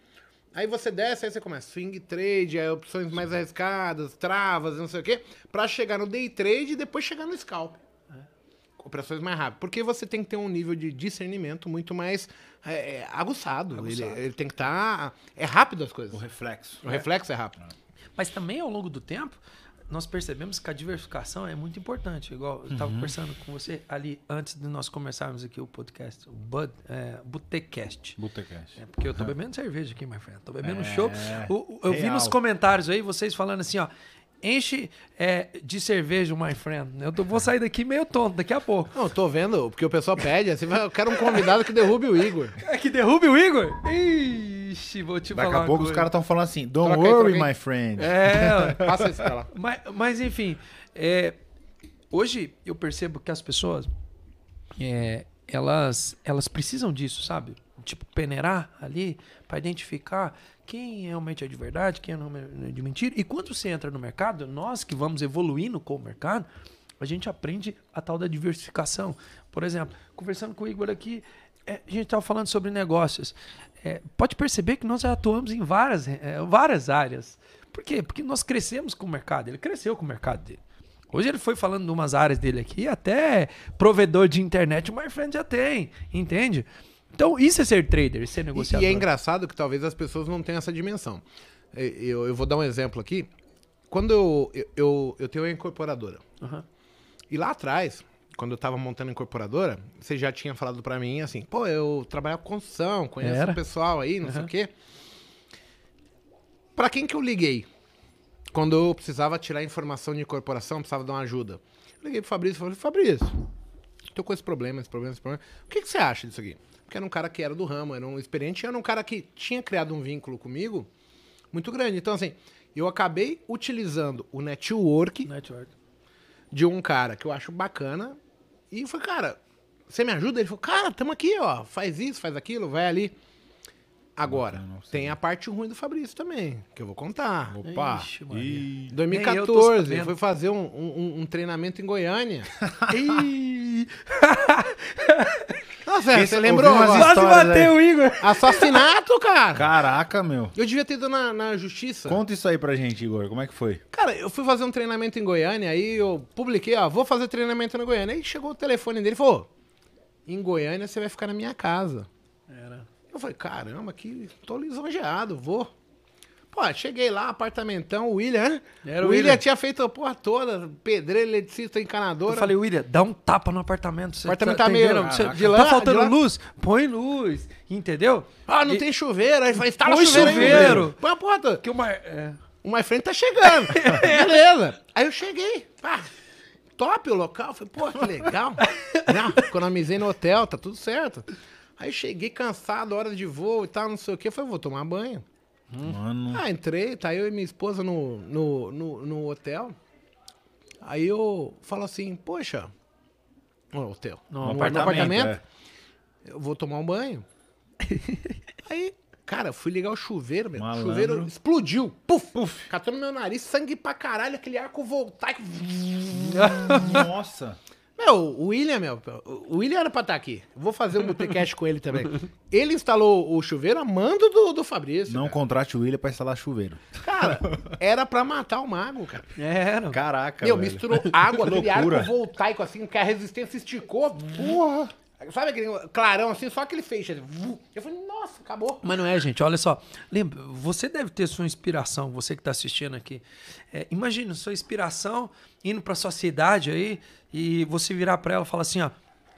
Aí você desce, aí você começa swing trade, aí opções mais arriscadas, travas, não sei o quê, para chegar no day trade e depois chegar no scalp. É. Operações mais rápidas. Porque você tem que ter um nível de discernimento muito mais é, é aguçado. aguçado. Ele, ele, tem que estar. Tá, é rápido as coisas. O reflexo. O reflexo é rápido. Mas também ao longo do tempo, nós percebemos que a diversificação é muito importante. Igual eu estava uhum. conversando com você ali antes de nós começarmos aqui o podcast, o Bud, é, Botecast. Botecast. É, porque eu tô bebendo cerveja aqui, my friend. Tô bebendo é, show. O, eu vi nos comentários aí vocês falando assim, ó. Enche é, de cerveja, my friend. Eu tô, vou sair daqui meio tonto daqui a pouco. Não, tô vendo, porque o pessoal pede. Assim, eu quero um convidado que derrube o Igor. É que derrube o Igor? Ixi, vou te Daqui falar. Daqui a pouco os caras estão falando assim: Don't troca worry, aí, my friend. É, passa isso pra lá. Mas, mas enfim, é, hoje eu percebo que as pessoas é, elas, elas precisam disso, sabe? Tipo, peneirar ali para identificar quem realmente é de verdade, quem é de mentira. E quando você entra no mercado, nós que vamos evoluindo com o mercado, a gente aprende a tal da diversificação. Por exemplo, conversando com o Igor aqui, é, a gente estava falando sobre negócios. É, pode perceber que nós atuamos em várias, é, várias áreas. Por quê? Porque nós crescemos com o mercado. Ele cresceu com o mercado dele. Hoje ele foi falando de umas áreas dele aqui, até provedor de internet o MyFriend já tem, entende? Então isso é ser trader, ser negociador. E, e é engraçado que talvez as pessoas não tenham essa dimensão. Eu, eu vou dar um exemplo aqui. Quando eu, eu, eu, eu tenho uma incorporadora. Uhum. E lá atrás, quando eu tava montando a incorporadora, você já tinha falado para mim assim, pô, eu trabalho com construção, conheço Era? o pessoal aí, não sei o quê. Pra quem que eu liguei? Quando eu precisava tirar informação de incorporação, precisava dar uma ajuda. Eu liguei pro Fabrício e falei, Fabrício, tô com esse problema, esse problema, esse problema. O que, que você acha disso aqui? Porque era um cara que era do ramo, era um experiente, era um cara que tinha criado um vínculo comigo muito grande. Então, assim, eu acabei utilizando o network Network. de um cara que eu acho bacana. E foi, cara, você me ajuda? Ele falou, cara, tamo aqui, ó. Faz isso, faz aquilo, vai ali. Agora, Não, tem a parte ruim do Fabrício também, que eu vou contar. Opa! Ixi, Maria. Ih, Em Nem eu tô 2014, sabendo. eu fui fazer um, um- um treinamento em Goiânia. Nossa, Esse- você lembrou? umas? Quase histórias bateu o Igor. Assassinato, cara. Caraca, meu. Eu devia ter ido na, na justiça. Conta isso aí pra gente, Igor. Como é que foi? Cara, eu fui fazer um treinamento em Goiânia, aí eu publiquei, ó, vou fazer treinamento na Goiânia. Aí chegou o telefone dele e falou: em Goiânia você vai ficar na minha casa. Era. Eu falei, caramba, que tô lisonjeado, vou. Pô, cheguei lá, apartamentão, o William, né? Era o William, William. tinha feito a porra toda, pedreiro, eletricista, encanadora. Eu falei, William, dá um tapa no apartamento. Você Apartamento tá meio-? Você- Caraca. de De lá, tá faltando lá- luz? Põe luz, entendeu? ah, não E- tem chuveiro. Aí falei, instala Põe chuveiro. Põe a porta. Que uma... é. O My Friend tá chegando. Beleza. Aí eu cheguei. Pá, top o local. Falei, pô, que legal. Não, economizei no hotel, tá tudo certo. Aí cheguei cansado, hora de voo e tal, não sei o que. Falei, vou tomar banho. Mano. Ah, entrei, tá eu e minha esposa no, no, no, no hotel. Aí eu falo assim, poxa, no hotel, No apartamento, é. eu vou tomar um banho. Aí, cara, fui ligar o chuveiro, meu. O Malandro. chuveiro explodiu. Puf, puf. Catou no meu nariz, sangue pra caralho, aquele arco voltaico. Nossa. Meu, o William, meu, o William era pra estar aqui. Eu Vou fazer um botecast com ele também. Ele instalou o chuveiro a mando do, do Fabrício. Não cara. contrate o William pra instalar chuveiro. Cara, era pra matar o mago, cara. Era. Caraca, Meu, velho. misturou água, Que aquele loucura. arco voltaico assim, que a resistência esticou. Porra! Sabe aquele clarão assim, só aquele feixe. assim. Eu falei, nossa, acabou. Mas não é, gente. Olha só. Lembra, você deve ter sua inspiração, você que está assistindo aqui. É, imagina sua inspiração indo para sua cidade aí e você virar para ela e falar assim: ó,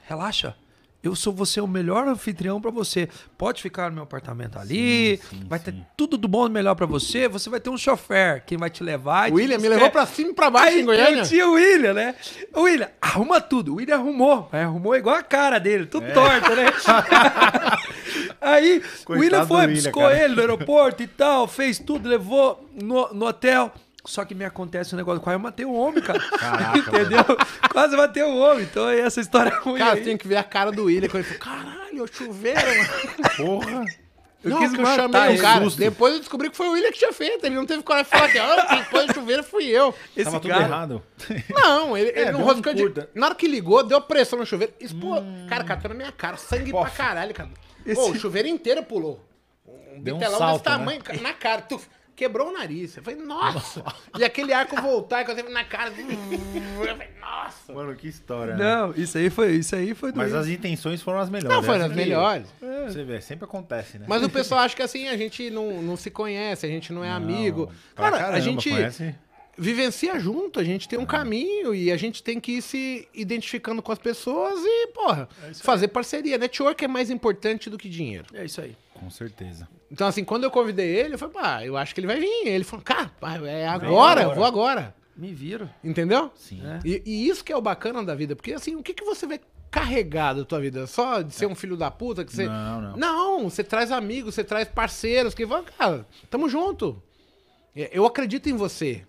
relaxa. Eu sou você o melhor anfitrião para você. Pode ficar no meu apartamento ali. sim, vai ter sim. tudo do bom e melhor para você. Você vai ter um chofer quem vai te levar. O te William me levou pra cima e pra baixo Aí em Goiânia. eu tinha o William, né? O William, arruma tudo. O William arrumou. Arrumou igual a cara dele, tudo torto, né? Aí o William foi, William, buscou cara. ele no aeroporto e tal, fez tudo, levou no, no hotel. Só que me acontece um negócio, quase eu matei um homem, cara. Caraca, Entendeu? Quase matei um homem. Então essa história é ruim. Cara, aí. tem que ver a cara do William quando ele falou, caralho, o chuveiro, mano. Porra. Eu não, quis que eu chamei ele. o cara. Susto. Depois eu descobri que foi o William que tinha feito. Ele não teve coragem de falar que, ah, quem pôs o chuveiro fui eu. Esse Tava tudo cara, errado. Não, ele, ele É, não deu um roscou de... Na hora que ligou, deu pressão no chuveiro. Expô... Cara, catou na minha cara. Sangue pra caralho, cara. Pô, o chuveiro inteiro pulou. Um Deu um bitelão salto, desse tamanho, ca- na cara. Tu... Quebrou o nariz. Eu falei, nossa. e aquele arco voltar que eu teve na cara. Eu falei, nossa. Mano, que história. né? Não, isso aí foi, isso aí foi Mas as intenções foram as melhores. Não, foram as que- melhores. Você vê, sempre acontece, né? Mas o pessoal acha que assim, a gente não, não se conhece, a gente não é amigo. Pra Cara, caramba, a gente Conhece? vivencia junto, a gente tem um caminho e a gente tem que ir se identificando com as pessoas e, porra, fazer parceria. Network é mais importante do que dinheiro. É isso aí. Com certeza. Então, assim, quando eu convidei ele, eu falei, pá, eu acho que ele vai vir. Ele falou, cara, é agora, eu vou agora. Me viro. Entendeu? Sim. É. E, e isso que é o bacana da vida, porque assim, o que, que você vai carregar da tua vida? Só de ser um filho da puta que você. Não, não. Não, você traz amigos, você traz parceiros que vão, cara, tamo junto. É, Eu acredito em você.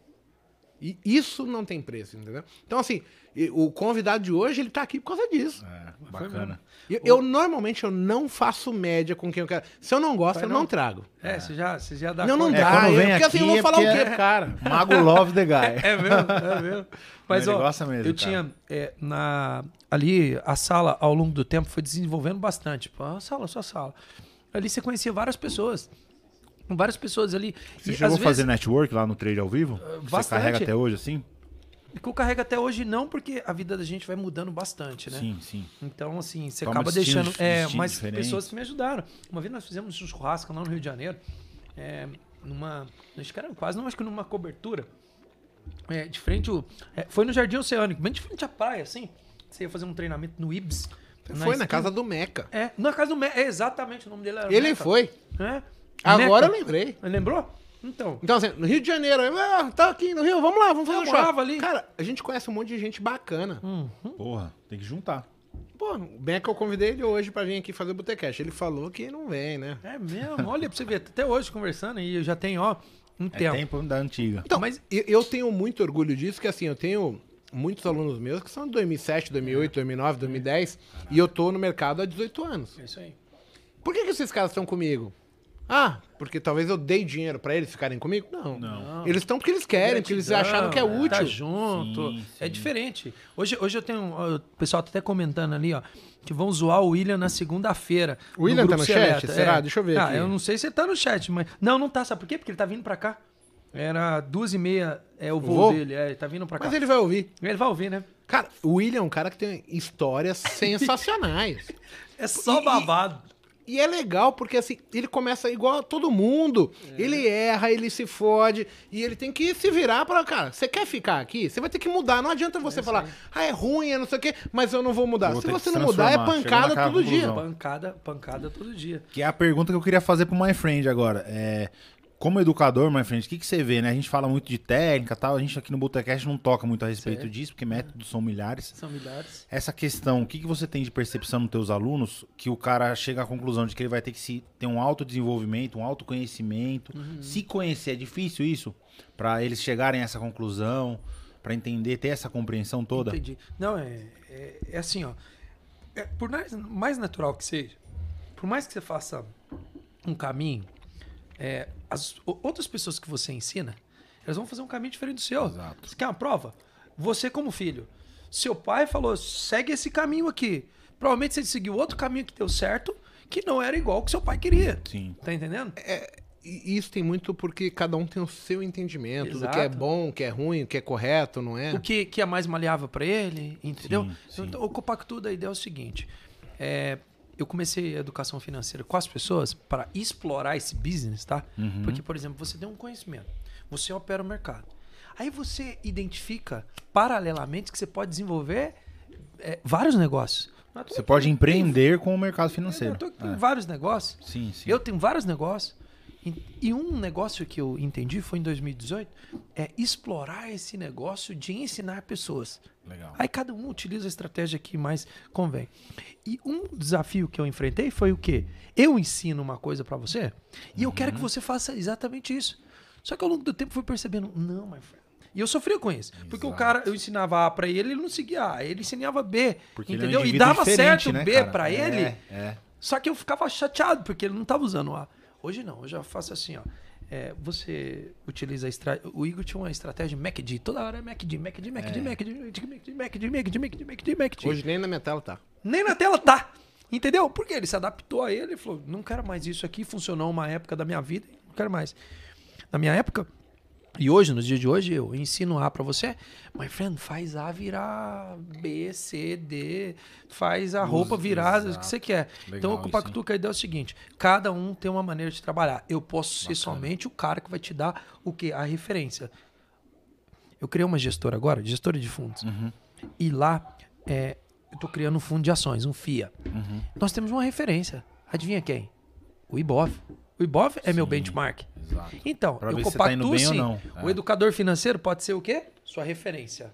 E isso não tem preço, entendeu? Então, assim, e o convidado de hoje, ele tá aqui por causa disso. É, bacana. Eu, eu, normalmente eu não faço média com quem eu quero. Se eu não gosto, Vai eu não? não trago. É, você já, você já dá Não, não conta. É, dá. quando eu- vem porque assim, eu vou é falar o quê é- cara? Mago Love the Guy. É mesmo, é mesmo. Mas, ó, gosta mesmo, eu cara. tinha é, na ali a sala ao longo do tempo foi desenvolvendo bastante. Pô, a sala, só sala. Ali você conhecia várias pessoas. Várias pessoas ali. Você E, chegou às a fazer vezes, network lá no trade ao vivo? Você bastante. carrega até hoje assim? Que eu carrego até hoje não, porque a vida da gente vai mudando bastante, né? Sim, sim. Então, assim, você Toma acaba deixando. É, mas diferentes. pessoas que me ajudaram. Uma vez nós fizemos um churrasco lá no Rio de Janeiro, é, numa. Acho que era quase, não, acho que numa cobertura. É, de frente. o- é, foi no Jardim Oceânico, bem de frente à praia, assim. Você ia fazer um treinamento no Ibs. Foi na esquina. casa do Meca. É, na casa do Meca. É, exatamente, o nome dele era. Ele Meca. foi. É. Agora eu Meca. lembrei. Lembrou? Então. Então, assim, no Rio de Janeiro, eu, ah, tá aqui no Rio, vamos lá, vamos fazer Eu um show. ali. Cara, a gente conhece um monte de gente bacana. Hum. Porra, tem que juntar. Pô, bem que eu convidei ele hoje pra vir aqui fazer o Botecast. Ele falou que não vem, né? É mesmo, olha pra você ver, até hoje conversando e eu já tenho, ó, um É tempo. tempo da antiga. Então, Mas- eu tenho muito orgulho disso, que assim, eu tenho muitos alunos meus que são de 2007, 2008, 2009, 2010, e eu tô no mercado há 18 anos. É isso aí. Por que, que esses caras estão comigo? Ah, porque talvez eu dei dinheiro pra eles ficarem comigo? Não. Não. Eles estão porque eles querem, porque eles acharam que é útil. Tá junto. Sim, É sim. diferente. Hoje, hoje eu tenho. O pessoal tá até comentando ali, ó. Que vão zoar o William na segunda-feira. O William tá grupo no chat? Será? Deixa eu ver Ah, aqui. eu não sei se ele tá no chat, mas. Não, não tá. Sabe por quê? Porque ele tá vindo pra cá. Era duas e meia é o voo, voo? dele. É, ele tá vindo pra cá. Mas ele vai ouvir. Ele vai ouvir, né? Cara, o William é um cara que tem histórias sensacionais. É só E- e- babado. E é legal porque assim, ele começa igual a todo mundo. Ele erra, ele se fode e ele tem que se virar para cara. Você quer ficar aqui? Você vai ter que mudar. Não adianta você falar, ah, é ruim, é não sei o quê, mas eu não vou mudar. Vou se você não mudar, é pancada todo dia. Pancada, pancada todo dia. Que é a pergunta que eu queria fazer pro My Friend agora. É, como educador, My Friend, o que, que você vê, né? A gente fala muito de técnica tal, a gente aqui no Botecast não toca muito a respeito Certo. disso, porque métodos são milhares. São milhares. Essa questão, o que, que você tem de percepção nos teus alunos que o cara chega à conclusão de que ele vai ter que se, ter um autodesenvolvimento, um autoconhecimento, Uhum. se conhecer? É difícil isso? Pra eles chegarem a essa conclusão, pra entender, ter essa compreensão toda? Entendi. Não, é, é, é assim, ó. É, por mais, mais natural que seja, por mais que você faça um caminho, é, as o- outras pessoas que você ensina, elas vão fazer um caminho diferente do seu. Exato. Você quer uma prova? Você, como filho, seu pai falou: segue esse caminho aqui. Provavelmente você seguiu outro caminho que deu certo, que não era igual ao que seu pai queria. Sim. Tá entendendo? E isso tem muito porque cada um tem o seu entendimento do que é Exato. bom, o que é ruim, o que é correto, não é? o que, que é mais maleável para ele, entendeu? Sim, sim. Então, o Compactudo, a ideia é o seguinte: é, eu comecei a educação financeira com as pessoas para explorar esse business, tá? Uhum. Porque, por exemplo, você tem um conhecimento, você opera o mercado. Aí você identifica paralelamente que você pode desenvolver é, vários negócios. Você pode tem- empreender com o mercado financeiro. é tem É. vários negócios. Sim, sim. Eu tenho vários negócios. E, um negócio que eu entendi foi em 2018 é explorar esse negócio de ensinar pessoas. Legal. Aí cada um utiliza a estratégia que mais convém. E um desafio que eu enfrentei foi o quê? Eu ensino uma coisa pra você e eu quero que você faça exatamente isso. Só que ao longo do tempo fui percebendo, não, my friend. E eu sofria com isso. Porque o Exato. cara, eu ensinava A pra ele, ele não seguia A, ele ensinava B. Porque ele é um entendeu? e dava certo né, B cara? pra É, ele. É. Só que eu ficava chateado porque ele não estava usando A. Hoje não, eu faço assim, ó. É, você utiliza a. O Igor tinha uma estratégia MACD. Toda hora é MACD, MACD, MACD, É. MACD, MACD, MACD, MACD, MACD, MACD, MACD, MACD. Hoje nem na minha tela tá. Nem na tela tá. Entendeu? Porque ele se adaptou a ele e falou: não quero mais isso aqui, funcionou uma época da minha vida, não quero mais. Na minha época, e hoje, nos dias de hoje, eu ensino A pra você, my friend, faz A virar B, C, D, faz a roupa virar o exato. que você quer. Legal então, o isso, Compactuca, a ideia é o seguinte: cada um tem uma maneira de trabalhar. Eu posso ser somente o cara que vai te dar o quê? A referência. Eu criei uma gestora agora, gestora de fundos. Uhum. E lá, é, eu tô criando um fundo de ações, um FIA. Uhum. Nós temos uma referência. Adivinha quem? O IBOV. O IBOV é meu Sim. benchmark. Exato. Então, Pra eu tá compactuo ou sim. não. O É. educador financeiro pode ser o quê? Sua referência.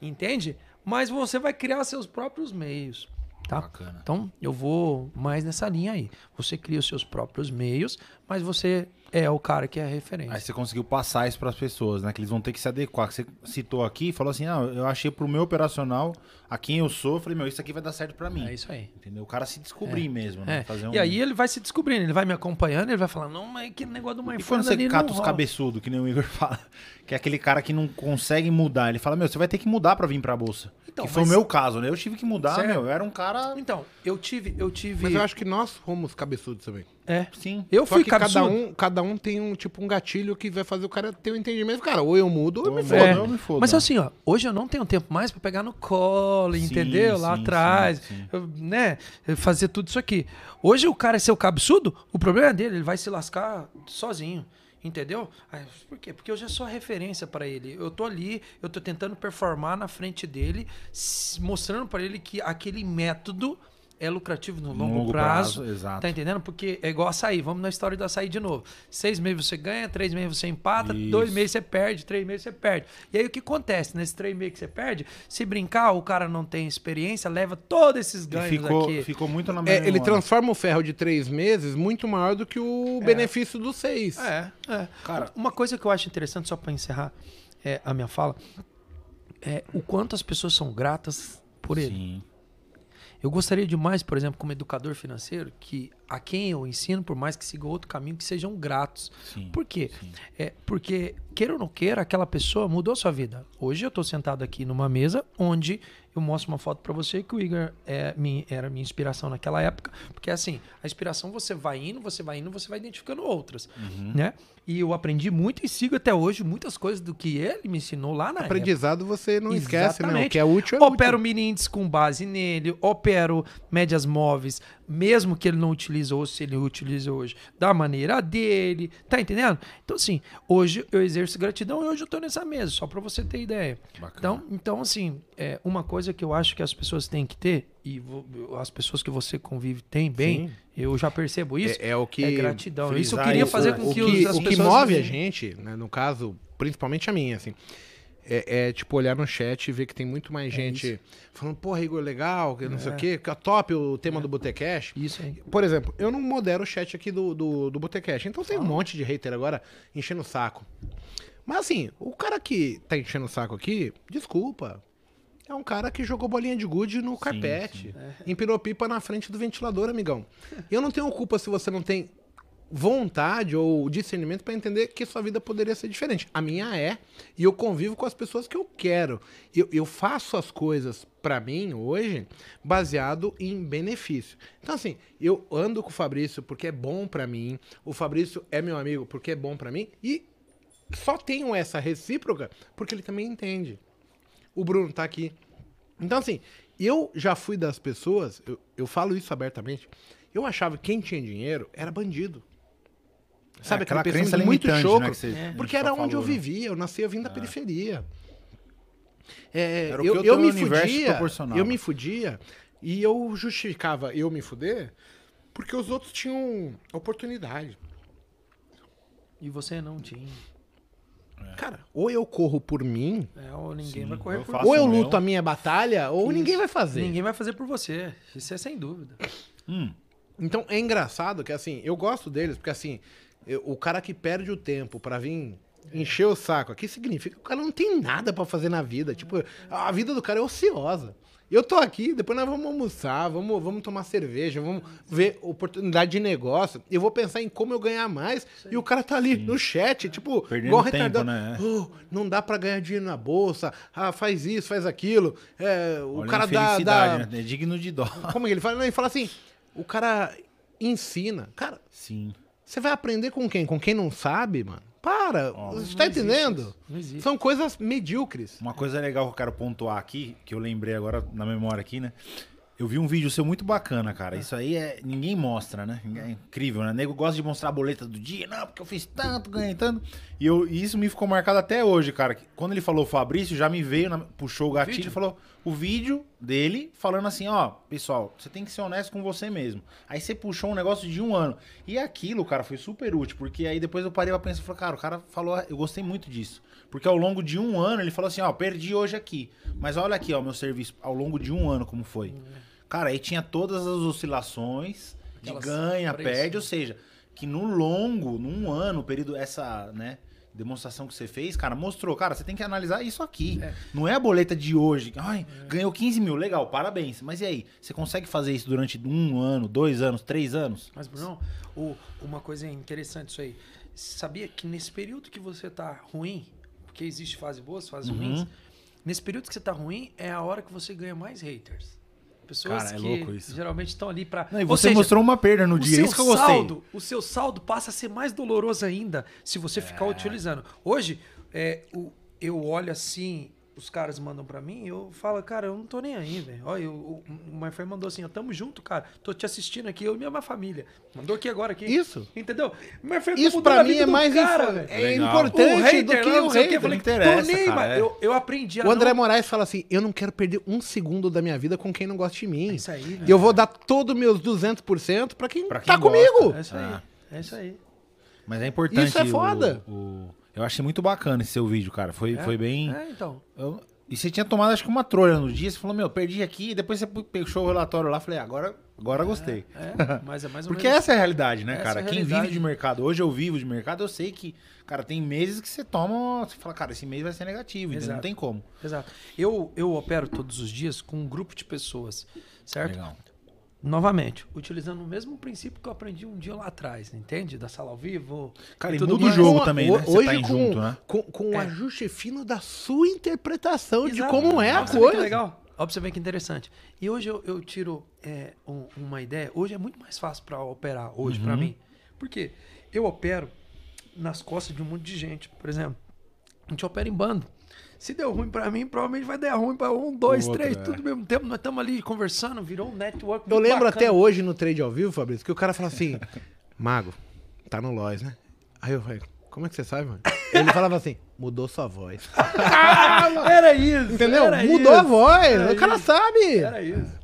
Entende? Mas você vai criar seus próprios meios. Tá? Bacana. Então, eu vou mais nessa linha aí. Você cria os seus próprios meios, mas você é o cara que é a referência. Aí você conseguiu passar isso pras pessoas, né? Que eles vão ter que se adequar. Que você citou aqui e falou assim: ah, eu achei pro meu operacional, a quem eu sou, eu falei, meu, isso aqui vai dar certo pra mim. É isso aí. Entendeu? O cara se descobrir mesmo, né? É. Fazer um... E aí ele vai se descobrindo, ele vai me acompanhando, ele vai falar, não, mas aquele negócio do E Marfanda quando você cata não os rola." cabeçudos, que nem o Igor fala, que é aquele cara que não consegue mudar, ele fala, meu, você vai ter que mudar pra vir pra bolsa. Então, que foi o meu caso, né? Eu tive que mudar, Certo. meu, eu era um cara... Então, eu tive, eu tive... Mas eu acho que nós fomos cabeçudos também. É. Sim. Eu Só fui que cada cabeçudo. um, cada um tem um tipo um gatilho que vai fazer o cara ter um entendimento. Cara, ou eu mudo ou eu me Ou fodo. eu É, eu me fodo, mas né? assim, ó, hoje eu não tenho tempo mais pra pegar no colo, Sim, entendeu? Lá sim, atrás, sim, sim. eu, né? Fazer tudo isso aqui. Hoje o cara ser o cabeçudo, o problema é dele, ele vai se lascar sozinho. Entendeu? Aí, por quê? Porque eu já sou a referência pra ele. Eu tô ali, eu tô tentando performar na frente dele, mostrando pra ele que aquele método é lucrativo no longo, longo prazo. prazo, exato. Tá entendendo? Porque é igual açaí. Vamos na história do açaí de novo. Seis meses você ganha, três meses você empata, Isso. dois meses você perde, três meses você perde. E aí o que acontece? Nesses três meses que você perde, se brincar, o cara não tem experiência, leva todos esses E ganhos ficou, aqui. ficou muito na É, ele transforma o ferro de três meses muito maior do que o benefício dos seis. É, é. Cara- uma coisa que eu acho interessante, só pra encerrar é, a minha fala, é o quanto as pessoas são gratas por ele. Sim. Eu gostaria demais, por exemplo, como educador financeiro, que a quem eu ensino, por mais que siga outro caminho, que sejam gratos. Sim, Por quê? É, porque, queira ou não queira, aquela pessoa mudou sua vida. Hoje eu estou sentado aqui numa mesa onde eu mostro uma foto para você que o Igor é, minha- era minha inspiração naquela época. Porque assim, a inspiração você vai indo, você vai indo, você vai identificando outras. Uhum. Né? E eu aprendi muito e sigo até hoje muitas coisas do que ele me ensinou lá na época. Aprendizado você não esquece, né? O que é útil é Opero útil. mini índice com base nele, opero médias móveis, mesmo que ele não utilize ou se ele utiliza hoje, da maneira dele, tá entendendo? Então, assim, hoje eu exerço gratidão e hoje eu tô nessa mesa, só pra você ter ideia. Bacana. Então, então assim, é uma coisa que eu acho que as pessoas têm que ter, e as pessoas que você convive têm bem, Sim. eu já percebo isso, É, é o que. é gratidão. Isso eu queria isso, fazer né? com o que, que, as o que pessoas... move a gente, né, no caso, principalmente a minha, assim, é, é, tipo olhar no chat e ver que tem muito mais gente falando, porra, Igor, legal, que não sei o quê, que é top o tema do Botecash. Isso aí. Por exemplo, eu não modero o chat aqui do, do, do Botecash, então tem um monte de hater agora enchendo o saco. Mas assim, o cara que tá enchendo o saco aqui, desculpa. É um cara que jogou bolinha de gude no carpete. Empinou pipa na frente do ventilador, amigão. E eu não tenho culpa se você não tem vontade ou discernimento pra entender que sua vida poderia ser diferente. A minha é, e eu convivo com as pessoas que eu quero. Eu, eu faço as coisas pra mim hoje baseado em benefício. Então assim, eu ando com o Fabrício porque é bom pra mim, o Fabrício é meu amigo porque é bom pra mim e só tenho essa recíproca porque ele também entende. O Bruno tá aqui. Então, assim, eu já fui das pessoas, eu, eu falo isso abertamente, eu achava que quem tinha dinheiro era bandido. Sabe É, aquela crença muito choco? né, você- gente porque era onde falou, eu vivia, eu nasci, eu vim da periferia. É, o que eu, eu me fudia, eu me fudia e eu justificava eu me fuder porque os outros tinham oportunidade. E você não tinha. Cara, ou eu corro por mim, É, ou ninguém Sim, vai correr eu por faço ou eu o meu. luto a minha batalha, ou ninguém vai fazer. Ninguém vai fazer por você. Isso é sem dúvida. Hum, Então é engraçado que assim, eu gosto deles, porque assim, eu- o cara que perde o tempo pra vir encher o saco aqui significa que o cara não tem nada pra fazer na vida. Tipo, a vida do cara é ociosa. Eu tô aqui, depois nós vamos almoçar, vamos, vamos tomar cerveja, vamos ver oportunidade de negócio. Eu vou pensar em como eu ganhar mais. E o cara tá ali no chat, tipo, Perdendo igual tempo, retardado. né? "Oh, não dá pra ganhar dinheiro na bolsa. Ah, faz isso, faz aquilo. É, o olha cara dá, dá, né? É digno de dó. como que ele fala? Não, ele fala assim: o cara ensina. Cara, Sim. Você vai aprender com quem? Com quem não sabe, mano? Para, você tá entendendo? São coisas medíocres. Uma coisa legal que eu quero pontuar aqui, que eu lembrei agora na memória aqui, né? Eu vi um vídeo seu muito bacana, cara. Isso aí é. Ninguém mostra, né? É incrível, né? Nego gosta de mostrar a boleta do dia. Não, porque eu fiz tanto, ganhei tanto. E, eu, e isso me ficou marcado até hoje, cara. Quando ele falou Fabrício, já me veio, na- puxou o gatilho e falou o vídeo dele falando assim: ó, pessoal, você tem que ser honesto com você mesmo. Aí você puxou um negócio de um ano. E aquilo, cara, foi super útil, porque aí depois eu parei pra pensar e falei, cara, o cara falou, eu gostei muito disso. Porque ao longo de um ano ele falou assim: ó, perdi hoje aqui. Mas olha aqui, ó, meu serviço ao longo de um ano como foi. Cara, aí tinha todas as oscilações de ganha, perde, ou seja, que no longo, num ano, período, essa, né, demonstração que você fez, cara, mostrou, cara, você tem que analisar isso aqui. É. Não é a boleta de hoje. Ai, ganhou 15 mil, legal, parabéns. Mas e aí? Você consegue fazer isso durante um ano, dois anos, três anos? Mas, Bruno, o- uma coisa interessante isso aí. Sabia que nesse período que você tá ruim, porque existe fase boas, fases Uhum. ruins, nesse período que você tá ruim é a hora que você ganha mais haters. Pessoas Cara, é que geralmente estão ali pra. Não, e você seja, mostrou uma perda no o dia, seu isso que eu gostei. saldo, o seu saldo passa a ser mais doloroso ainda se você É. ficar utilizando. Hoje, é, o- eu olho assim, os caras mandam pra mim, eu falo, cara, eu não tô nem aí, velho. Olha, eu- o, o Marfé mandou assim, ó, tamo junto, cara. Tô te assistindo aqui, eu e minha família. Mandou aqui agora aqui. Isso. Entendeu? Marfé, Isso pra mim é mais cara, é importante O hater do que o não sei o eu falei, Não interessa, tô nem, cara, é. eu, eu aprendi a O André não... Moraes fala assim: eu não quero perder um segundo da minha vida com quem não gosta de mim. É isso aí. E eu vou dar todos meus 200% pra quem Pra tá quem gosta. comigo. É isso aí, Ah. é isso aí. Mas é importante. Isso é o- foda. o- eu achei muito bacana esse seu vídeo, cara. Foi, foi bem. É, então. Eu- E você tinha tomado, acho que uma trolha no dia. Você falou, meu, perdi aqui. E depois você puxou o relatório lá. Falei, agora, agora gostei. É, mas é mais ou Porque menos. essa é a realidade, né, Essa cara? é a Quem realidade. vive de mercado, hoje eu vivo de mercado, eu sei que, cara, tem meses que você toma, você fala, cara, esse mês vai ser negativo? Exato. não tem como. Exato. Eu, eu opero todos os dias com um grupo de pessoas, certo? Legal. Novamente, utilizando o mesmo princípio que eu aprendi um dia lá atrás, entende? Da sala ao vivo. Cara, e tudo muda o mais. jogo a- também, né? Hoje tá com, junto, né? com, com o É. ajuste fino da sua interpretação de como é a ver que coisa. legal. Ver que interessante. E hoje eu, eu tiro é, um- uma ideia. Hoje é muito mais fácil para operar, hoje, Uhum. pra mim. Por quê? Eu opero nas costas de um monte de gente. Por exemplo, a gente opera em bando. Se deu ruim pra mim, provavelmente vai dar ruim pra um, dois, três, é. tudo ao mesmo tempo. Nós estamos ali conversando, virou um network. Eu lembro bacana. até hoje no trade ao vivo, Fabrício, que o cara fala assim: Mago, tá no Lois, né? Aí eu falei: Como é que você sabe, mano? Ele falava assim: Mudou sua voz. Era isso. Entendeu? era Mudou a isso, voz. era O cara isso, sabe. Era isso.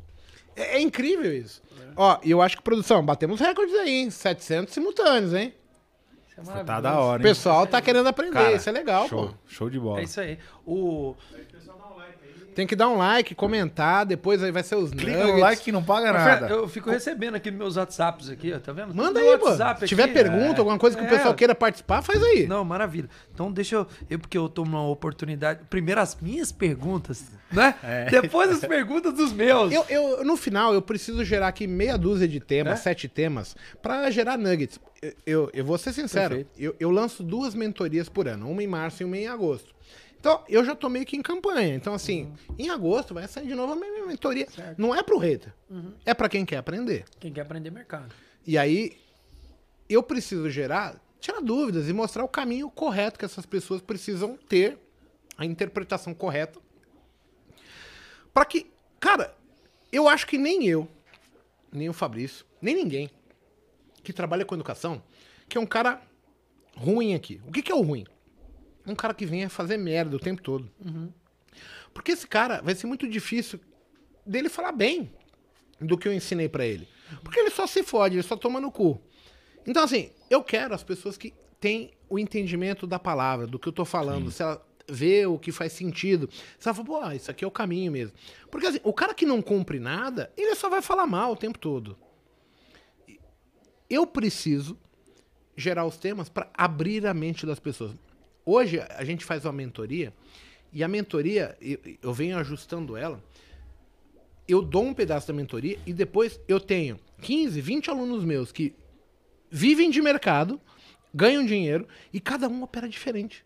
É, é incrível isso. Ó, e eu acho que produção, batemos recordes aí, hein? 700 simultâneos, hein? Isso é Tá da hora, O hein? pessoal tá querendo aprender, Cara, isso é legal, show, pô. Show de bola. É isso aí. O... Tem que dar um like, comentar, depois aí vai ser os Clica nuggets. no like que não paga nada. Eu fico recebendo aqui nos meus WhatsApps aqui, ó, tá vendo? Manda aí, pô. Se tiver aqui. pergunta, alguma coisa que É. o pessoal queira participar, faz aí. Não, maravilha. Então deixa eu. Eu, porque eu tô numa oportunidade. Primeiro as minhas perguntas, né? É. Depois as perguntas dos meus. Eu, eu- no final, eu preciso gerar aqui meia dúzia de temas, É? sete temas, pra gerar nuggets. Eu, eu, eu vou ser sincero, eu, eu lanço duas mentorias por ano, uma em março e uma em agosto. Então, eu já tô meio que em campanha. Então, assim, Uhum. em agosto vai sair de novo a minha mentoria. Não é pro hater, Uhum. é pra quem quer aprender. Quem quer aprender mercado. E aí, eu preciso gerar, tirar dúvidas e mostrar o caminho correto que essas pessoas precisam ter, a interpretação correta. Pra que, cara, eu acho que nem eu, nem o Fabrício, nem ninguém que trabalha com educação, que é um cara ruim aqui. O que, que é o ruim? Um cara que venha fazer merda o tempo todo. Porque esse cara vai ser muito difícil dele falar bem do que eu ensinei pra ele. Porque ele só se fode, ele só toma no cu. Então, assim, eu quero as pessoas que têm o entendimento da palavra, do que eu tô falando, se ela vê o que faz sentido. Se ela fala, pô, ah, isso aqui é o caminho mesmo. Porque, assim, o cara que não cumpre nada, ele só vai falar mal o tempo todo. Eu preciso gerar os temas para abrir a mente das pessoas. Hoje, a gente faz uma mentoria, e a mentoria, eu, eu venho ajustando ela, eu dou um pedaço da mentoria e depois eu tenho 15, 20 alunos meus que vivem de mercado, ganham dinheiro e cada um opera diferente.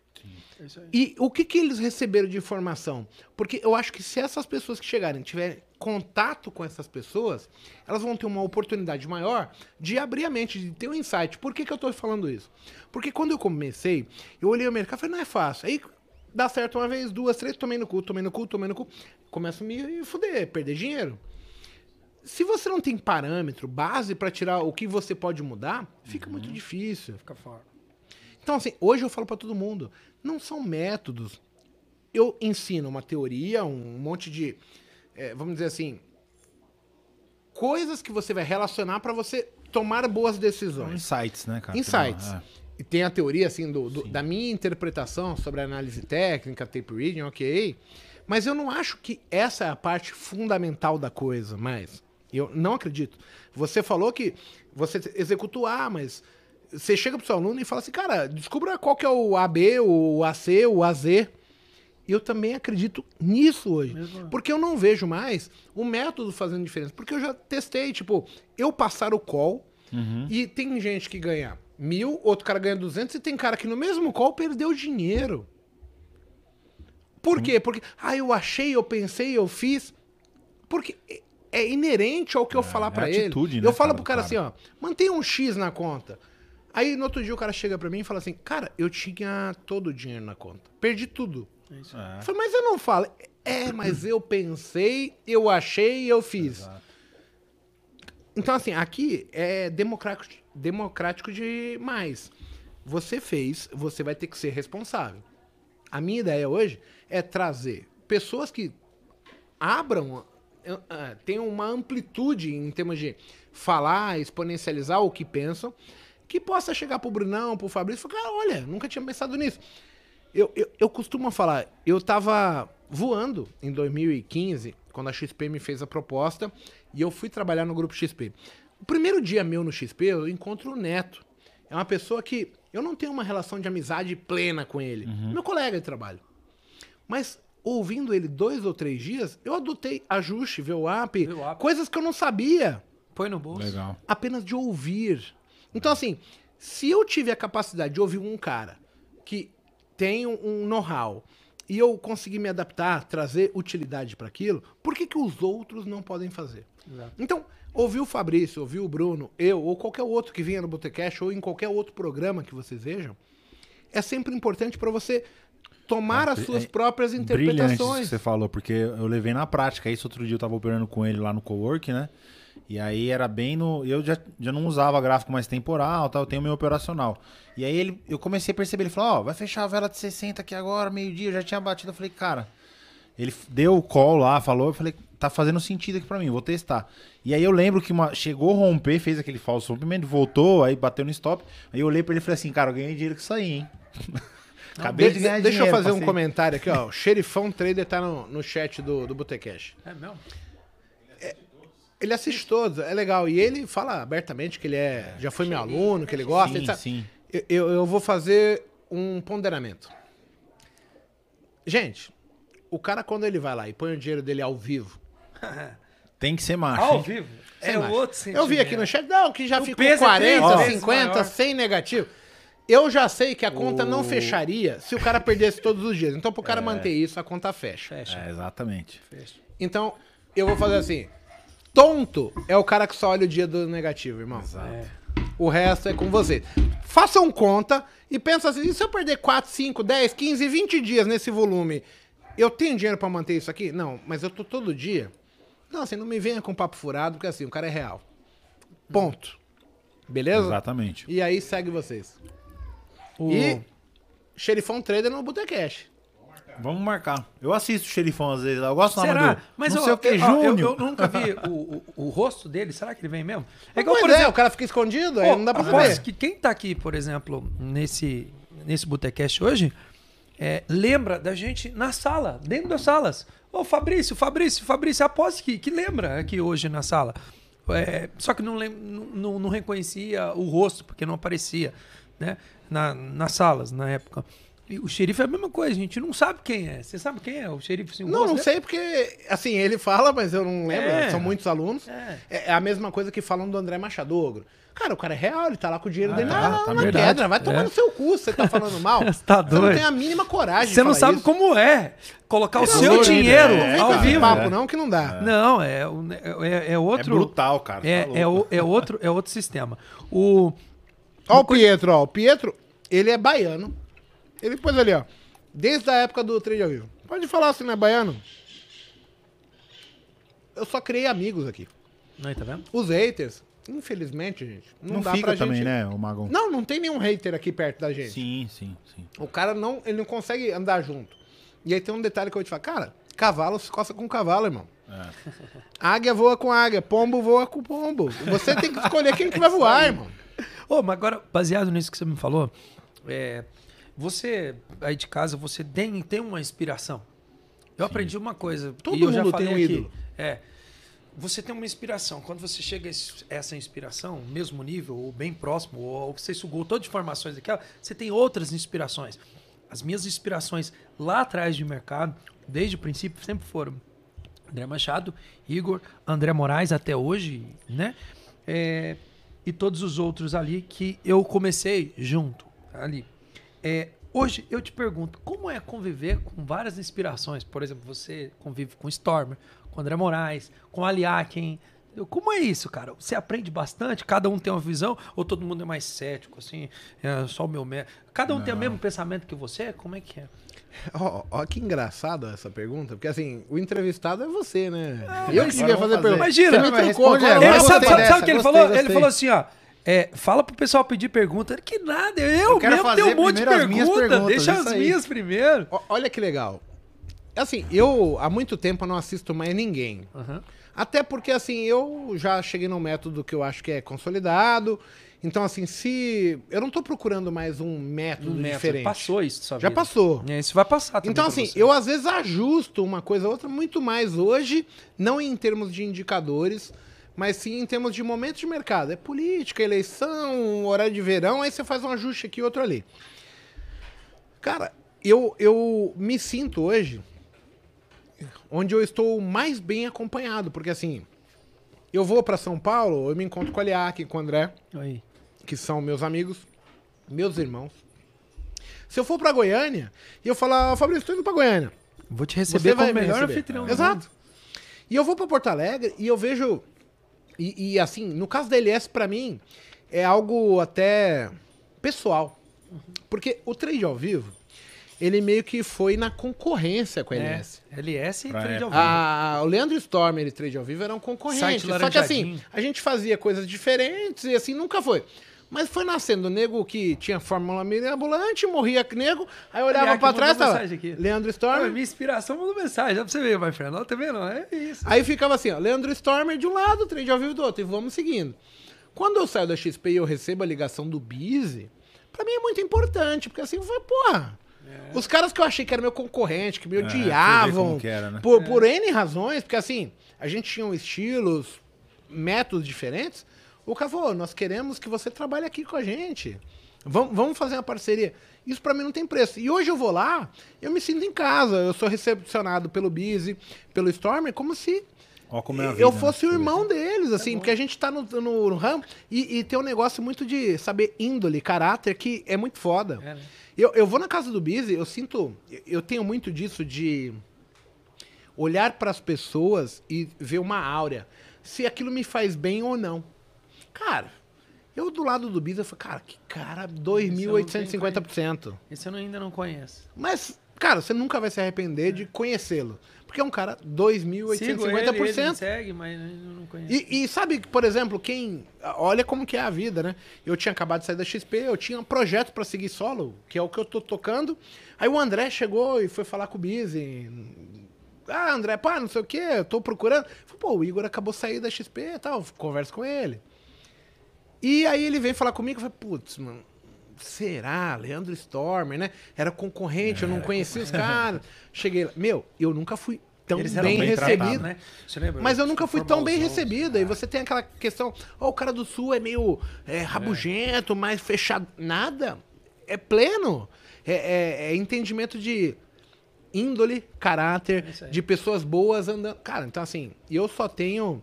É. E o que, que eles receberam de informação? Porque eu acho que se essas pessoas que chegarem tiverem contato com essas pessoas, elas vão ter uma oportunidade maior de abrir a mente, de ter um insight. Por que, que eu tô falando isso? Porque quando eu comecei, eu olhei o mercado e falei, não é fácil. Aí dá certo uma vez, duas, três, tomei no cu, tomei no cu, tomei no cu. Começo a me fuder, perder dinheiro. Se você não tem parâmetro, base para tirar o que você pode mudar, fica muito difícil. Fica fora. Então, assim, hoje eu falo pra todo mundo, não são métodos. Eu ensino uma teoria, um monte de, eh, vamos dizer assim, coisas que você vai relacionar pra você tomar boas decisões. Insights, né, cara? Insights. É. E tem a teoria, assim, do, do- da minha interpretação sobre análise técnica, tape reading, ok. Mas eu não acho que essa é a parte fundamental da coisa, mais. Eu não acredito. Você falou que você executou A, mas você chega pro seu aluno e fala assim, cara, descubra qual que é o AB, o AC, o AZ. E eu também acredito nisso hoje. Porque eu não vejo mais o método fazendo diferença. Porque eu já testei, tipo, eu passar o call e tem gente que ganha mil, outro cara ganha 200 e tem cara que no mesmo call perdeu dinheiro. Por quê? Porque, ah, eu achei, eu pensei, eu fiz. Porque é inerente ao que eu falar pra ele. atitude, né, eu falo cara, pro cara, do assim, ó, mantenha um X na conta. Aí no outro dia o cara chega pra mim e fala assim, cara, eu tinha todo o dinheiro na conta. Perdi tudo. É. Eu falei, mas eu não falo. É, mas eu pensei, eu achei e eu fiz. Então, assim, aqui é democrático, democrático demais. Você fez, você vai ter que ser responsável. A minha ideia hoje é trazer pessoas que abram, eh, tenham uma amplitude em termos de falar, exponencializar o que pensam, que possa chegar pro Brunão, pro Fabrício e falar, cara, olha, nunca tinha pensado nisso. Eu, eu, eu costumo falar, eu tava voando em 2015, quando a XP me fez a proposta, e eu fui trabalhar no grupo XP. O primeiro dia meu no XP, eu encontro o Neto. É uma pessoa que eu não tenho uma relação de amizade plena com ele. Meu colega de trabalho. Mas ouvindo ele dois ou três dias, eu adotei ajuste, VWAP, VWAP. coisas que eu não sabia Põe no bolso. Legal. apenas de ouvir. Então, assim, se eu tive a capacidade de ouvir um cara que tem um, um know-how e eu conseguir me adaptar, trazer utilidade para aquilo, por que, que os outros não podem fazer? Exato. Então, ouvir o Fabrício, ouvir o Bruno, eu ou qualquer outro que vinha no Botecast ou em qualquer outro programa que vocês vejam, é sempre importante para você tomar as suas é próprias Brilhante isso que interpretações. você falou, porque eu levei na prática. Isso outro dia eu tava operando com ele lá no cowork, né? E aí era bem no. Eu já, já não usava gráfico mais temporal, tal, eu tenho meu operacional. E aí ele, eu comecei a perceber, ele falou, ó, vai fechar a vela de 60 aqui agora, meio-dia, eu já tinha batido. Eu falei, cara. Ele deu o call lá, falou, eu falei, tá fazendo sentido aqui pra mim, vou testar. E aí eu lembro que uma, chegou a romper, fez aquele falso rompimento, voltou, aí bateu no stop. Aí eu olhei pra ele e falei assim, cara, eu ganhei dinheiro com isso aí, hein? Acabei de De- ganhar deixa eu dinheiro, fazer um passei- comentário aqui, ó. O Xerifão Trader tá no, no chat do, do Botecash. É mesmo? Ele assiste todos, é legal. E ele fala abertamente que ele é, já foi meu aluno, que ele gosta. Sim, ele sim. Eu, eu, vou fazer um ponderamento. Gente, o cara quando ele vai lá e põe o dinheiro dele ao vivo. Tem que ser macho. Ao hein? vivo? sem É mais. outro sentimento. Eu vi aqui no chat, não, que já O ficou peso é 40, três vezes 50, maior. 100 negativo. Eu já sei que a conta não fecharia se o cara perdesse todos os dias. Então, pro cara manter isso, a conta fecha. Fecha. É, exatamente. fecha. Então, eu vou fazer assim. Tonto é o cara que só olha o dia do negativo, irmão. É. O resto é com você. Façam conta e pensa assim, e se eu perder 4, 5, 10, 15, 20 dias nesse volume, eu tenho dinheiro pra manter isso aqui? Não, mas eu tô todo dia. Não, assim, não me venha com papo furado, porque assim, o cara é real. Ponto. Beleza? Exatamente. E aí segue vocês. O... E Xerifão Trader no Botecash. Vamos marcar. Eu assisto o xerifão às vezes. Eu gosto do Será? Mas não eu, sei o que, eu, Júnior. eu, eu nunca vi o, o, o rosto dele. Será que ele vem mesmo? É Igual, por exemplo, o cara fica escondido, aí não dá pra saber. que quem tá aqui, por exemplo, nesse, nesse Botecast hoje, é, lembra da gente na sala, dentro das salas. Ô, Fabrício, Fabrício, Fabrício, aposto que, que lembra aqui hoje na sala. É, só que não, não- não reconhecia o rosto, porque não aparecia né, na, nas salas na época. E o xerife é a mesma coisa, a gente não sabe quem é. Você sabe quem é o xerife? Assim, o Não, não dele? sei porque, assim, ele fala, mas eu não lembro, É. são muitos alunos. É. É. é a mesma coisa que falam do André Machado Ogro. Cara, o cara é real, ele tá lá com o dinheiro dele tá, na, tá na verdade. queda, vai tomar É. no seu cu, você tá falando mal. Você tá Você não doido. tem a mínima coragem de Você não sabe isso. como é colocar o seu não, dinheiro ao vivo. papo não, que não dá. Não, é, é, é É outro. brutal, cara. É, tá é, o- é outro, é outro sistema. O, Ó o Pietro, ó. O Pietro, ele é baiano. Ele pôs ali, ó. Desde a época do trade ao vivo. Pode falar se não é baiano. Eu só criei amigos aqui. Aí, tá vendo? Os haters, infelizmente, gente, não, Não, dá fica pra também, gente... né, o Magão? Não, não tem nenhum hater aqui perto da gente. Sim, sim, sim. O cara não, ele não consegue andar junto. E aí tem um detalhe que eu vou te falar. Cara, cavalo se coça com cavalo, irmão. É. Águia voa com águia, pombo voa com pombo. Você tem que escolher quem que vai voar, irmão. Ô, mas agora, baseado nisso que você me falou, é, você aí de casa, você tem, tem uma inspiração. Eu aprendi uma coisa. Todo eu já mundo falei tem um aqui. ídolo. É. você tem uma inspiração. Quando você chega a essa inspiração, mesmo nível, ou bem próximo, ou você sugou todas as informações daquela, você tem outras inspirações. As minhas inspirações lá atrás de mercado, desde o princípio, sempre foram André Machado, Igor, André Moraes até hoje, né? É, e todos os outros ali que eu comecei junto ali. É, hoje eu te pergunto, como é conviver com várias inspirações? Por exemplo, você convive com Stormer, com André Moraes, com Aliakin. Como é isso, cara? Você aprende bastante? Cada um tem uma visão? Ou todo mundo é mais cético, assim? É só o meu... mé- Cada um tem o mesmo pensamento que você? Como é que é? Ó, ó, que engraçado essa pergunta, porque assim, o entrevistado é você, né? Ah, eu que devia fazer vamos pergunta. fazer. Você Imagina, me trocou, agora Ele gostei sabe, o que ele gostei, falou? Ele gostei. falou assim, ó. É, fala pro pessoal pedir pergunta. Que nada, eu, Eu quero mesmo tenho um monte de perguntas. perguntas, Deixa as aí. minhas primeiro. Ó, Olha que legal. Assim, eu há muito tempo não assisto mais ninguém. Até porque, assim, eu já cheguei num método que eu acho que é consolidado. Então, assim, se. Eu não tô procurando mais um método, Um método. diferente. Passou isso, sua Já passou. É, isso vai passar também Então, assim, eu às vezes ajusto uma coisa ou outra muito mais hoje, não em termos de indicadores, mas sim em termos de momento de mercado. É política, eleição, horário de verão, aí você faz um ajuste aqui, outro ali. Cara, eu, eu me sinto hoje onde eu estou mais bem acompanhado, porque assim, eu vou para São Paulo, eu me encontro com a Liac, com o André, Aí. que são meus amigos, meus irmãos. Se eu for para Goiânia e eu falar, "Ó, Fabrício, estou indo para Goiânia. Vou te Você receber vai como me melhor receber. anfitrião. do Exato. E eu vou pra Porto Alegre e eu vejo. E, e, assim, no caso da LS, pra mim, é algo até pessoal. Porque o trade ao vivo, ele meio que foi na concorrência com a. LS. É, LS e Pra trade época. ao vivo. Ah, o Leandro Stormer e Trade ao Vivo eram concorrentes. Só que assim, a gente fazia coisas diferentes e assim, nunca foi. Mas foi nascendo nego que tinha fórmula mirabolante, morria nego, aí eu olhava Aliás, pra trás e tava aqui. Leandro Stormer. minha inspiração mandou mensagem. Dá pra você ver, my friend. Não, tá vendo? É isso. Aí ficava assim, ó, Leandro Stormer de um lado, trade ao vivo do outro, e vamos seguindo. Quando eu saio da XP e eu recebo a ligação do Busy, pra mim é muito importante, porque assim, foi, porra. Os caras que eu achei que era meu concorrente, que me É, odiavam, que era, né? por, por N razões, porque assim, a gente tinha um estilos, métodos diferentes. O cara falou, nós queremos que você trabalhe aqui com a gente. Vamos, vamos fazer uma parceria. Isso pra mim não tem preço. E hoje eu vou lá, eu me sinto em casa. Eu sou recepcionado pelo Busy, pelo Stormer, como se Ó como é a vida, eu né? fosse o Você vê. irmão deles, assim, porque a gente tá no, no, no ramo e, e tem um negócio muito de saber índole, caráter, que é muito foda. É, né? Eu, eu vou na casa do Busy, eu sinto. Eu tenho muito disso de olhar para as pessoas e ver uma áurea. Se aquilo me faz bem ou não. Cara, eu do lado do eu falei, cara, que cara, 2.850%. Esse eu ainda não conheço. Mas, cara, você nunca vai se arrepender de conhecê-lo. Porque é um cara Sigo ele, ele me 2.850%. segue, mas eu não conheço. E, e sabe, por exemplo, quem. Olha como que é a vida, né? Eu tinha acabado de sair da XP, eu tinha um projeto pra seguir solo, que é o que eu tô tocando. Aí o André chegou e foi falar com o Busy. Ah, André, pá, não sei o quê, eu tô procurando. Falei, Pô, o Igor acabou de sair da XP e tal, converso com ele. E aí ele veio falar comigo e falei, putz, mano, será? Leandro Stormer, né? Era concorrente, eu não conhecia os caras. Cheguei lá. Meu, eu nunca fui tão bem, bem recebido. tratados, né? Você lembra? Mas eu nunca fui tão bem recebido. E você tem aquela questão, ó, o cara do sul é meio é, rabugento, mais fechado. Nada. É pleno. É, é- é entendimento de índole, caráter, É de pessoas boas andando. Cara, então assim, eu só tenho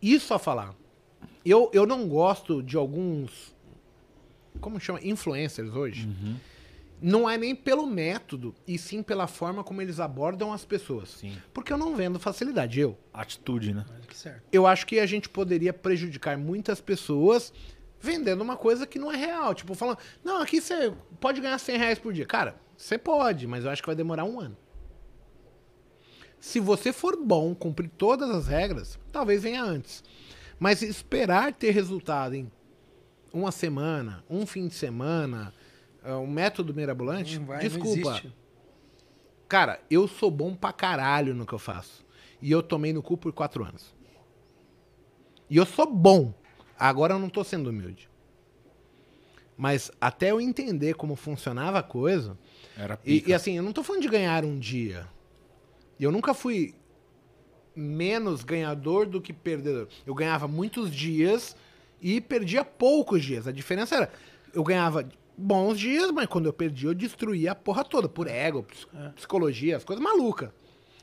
isso a falar. Eu, eu não gosto de alguns. Como chama? Influencers hoje. Não é nem pelo método, e sim pela forma como eles abordam as pessoas. Sim. Porque eu não vendo facilidade. Eu. Atitude, né? Eu acho que a gente poderia prejudicar muitas pessoas vendendo uma coisa que não é real. Tipo, falando, não, aqui você pode ganhar 100 reais por dia. Cara, você pode, mas eu acho que vai demorar um ano. Se você for bom, cumprir todas as regras, talvez venha antes. Mas esperar ter resultado em uma semana, um fim de semana, é, um método mirabolante, Não vai, desculpa. Cara, eu sou bom pra caralho no que eu faço. E eu tomei no cu por quatro anos. E eu sou bom. Agora eu não tô sendo humilde. Mas até eu entender como funcionava a coisa. Era E, e assim, eu não tô falando de ganhar um dia. Eu nunca fui menos ganhador do que perdedor. Eu ganhava muitos dias e perdia poucos dias. A diferença era, eu ganhava bons dias, mas quando eu perdi, eu destruía a porra toda, por ego, psicologia, as coisas malucas.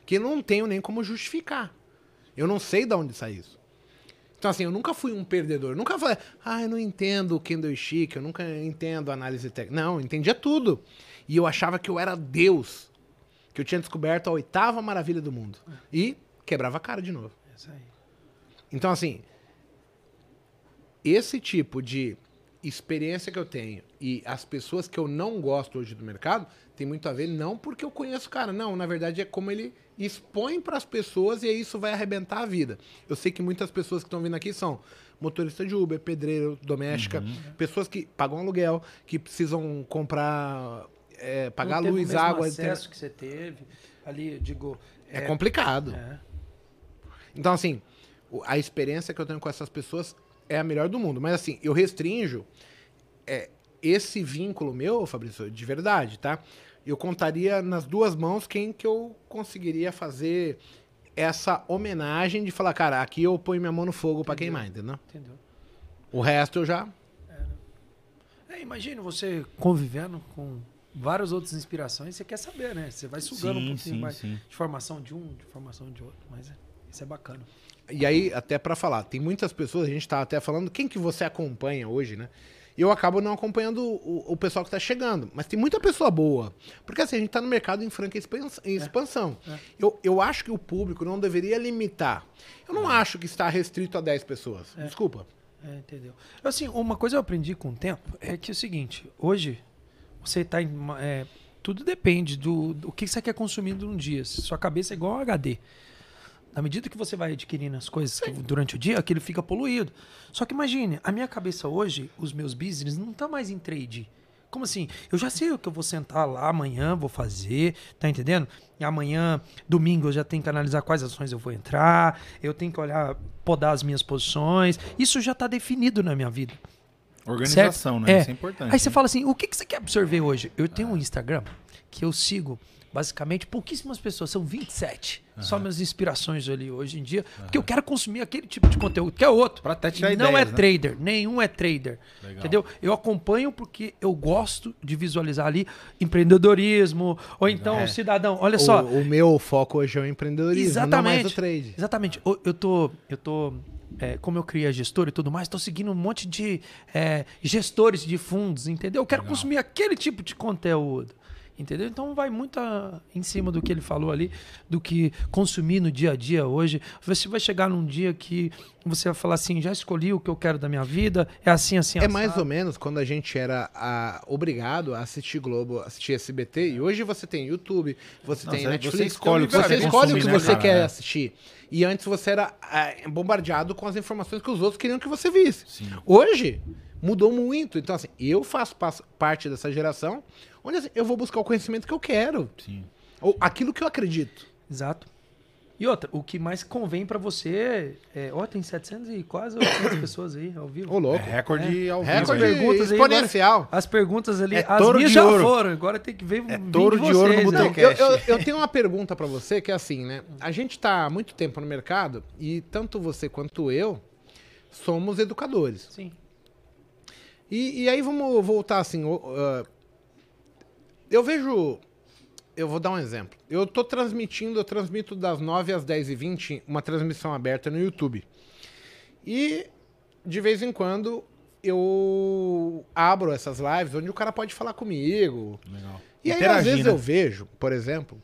Que não tenho nem como justificar. Eu não sei de onde sai isso. Então, assim, eu nunca fui um perdedor. Nunca falei, ah, eu não entendo o candlestick, eu nunca entendo análise técnica. Não, eu entendia tudo. E eu achava que eu era Deus. Que eu tinha descoberto a oitava maravilha do mundo. E quebrava a cara de novo. É. Então, assim, esse tipo de experiência que eu tenho e as pessoas que eu não gosto hoje do mercado tem muito a ver não porque eu conheço o cara, não, na verdade é como ele expõe para as pessoas e aí isso vai arrebentar a vida. Eu sei que muitas pessoas que estão vindo aqui são motorista de Uber, pedreiro, doméstica, pessoas que pagam aluguel, que precisam comprar, é, pagar o luz, mesmo água, acesso que você teve ali, digo. é, complicado. é. Então, assim, a experiência que eu tenho com essas pessoas é a melhor do mundo. Mas, assim, eu restringo é, esse vínculo meu, Fabrício, de verdade, tá? Eu contaria nas duas mãos quem que eu conseguiria fazer essa homenagem de falar, cara, aqui eu ponho minha mão no fogo pra queimar, entendeu? Entendeu? O resto eu já. É, imagina você convivendo com várias outras inspirações, você quer saber, né? Você vai sugando um Sim, pouquinho sim, mais sim. de formação de um, de formação de outro, mas é, isso é bacana. E aí, até pra falar, tem muitas pessoas, a gente tá até falando, quem que você acompanha hoje, né? Eu acabo não acompanhando o, o pessoal que tá chegando, mas tem muita pessoa boa. Porque assim, a gente tá no mercado em franca em expansão. Eu, eu acho que o público não deveria limitar. Eu não acho que está restrito a 10 pessoas. Desculpa. É, entendeu? Assim, uma coisa eu aprendi com o tempo é que é o seguinte, hoje você tá em. é, tudo depende do, do que você quer consumir num dia. Sua cabeça é igual um HD. Na medida que você vai adquirindo as coisas que- durante o dia, aquilo fica poluído. Só que imagine, a minha cabeça hoje, os meus business, não tá mais em trade. Como assim? Eu já sei o que eu vou sentar lá amanhã, vou fazer, tá entendendo? E amanhã, domingo, eu já tenho que analisar quais ações eu vou entrar, eu tenho que olhar, podar as minhas posições. Isso já tá definido na minha vida. Organização, Certo? né? É. Isso é importante. Aí você fala assim, o que, que você quer absorver hoje? Eu tenho um Instagram que eu sigo basicamente pouquíssimas pessoas, são 27. Só minhas inspirações ali hoje em dia, porque eu quero consumir aquele tipo de conteúdo, que é outro. Pra até tirar Não ideias, é né? trader, nenhum é trader. Legal. Entendeu? Eu acompanho porque eu gosto de visualizar ali empreendedorismo, ou então, cidadão, olha só, O, o meu foco hoje é o empreendedorismo, não mais o trade. Exatamente. Eu, eu tô. Eu tô é, como eu criei a gestora e tudo mais, tô seguindo um monte de é, gestores de fundos, entendeu? Eu quero consumir aquele tipo de conteúdo. Entendeu? Então vai muito a- em cima do que ele falou ali, do que consumir no dia a dia hoje. Você vai chegar num dia que você vai falar assim: já escolhi o que eu quero da minha vida, é assim, assim, É assado. mais ou menos quando a gente era ah, obrigado a assistir Globo, assistir SBT, e hoje você tem YouTube, você Não, tem Netflix, você escolhe o que você escolhe o que né, você cara? quer É. assistir. E antes você era ah, bombardeado com as informações que os outros queriam que você visse. Sim. Hoje mudou muito. Então, assim, eu faço parte dessa geração onde assim, eu vou buscar o conhecimento que eu quero. Sim. Ou aquilo que eu acredito. Exato. E outra, o que mais convém pra você é. Ó, tem 700 e quase 800 pessoas aí ao vivo. Ô, É louco. recorde ao vivo. Recorde perguntas aí exponencial. As perguntas ali, É as touro minhas de já ouro. foram, agora tem que ver É touro de ouro no né? botão. Eu, eu, eu tenho uma pergunta pra você que é assim, né? A gente tá há muito tempo no mercado e tanto você quanto eu somos educadores. Sim. E, e aí vamos voltar assim. ah, eu vejo. Eu vou dar um exemplo. Eu tô transmitindo, eu transmito das 9 às 10 e 20 uma transmissão aberta no YouTube. E de vez em quando eu abro essas lives onde o cara pode falar comigo, Legal. e aí, às Interagir, vezes, né? eu vejo, por exemplo,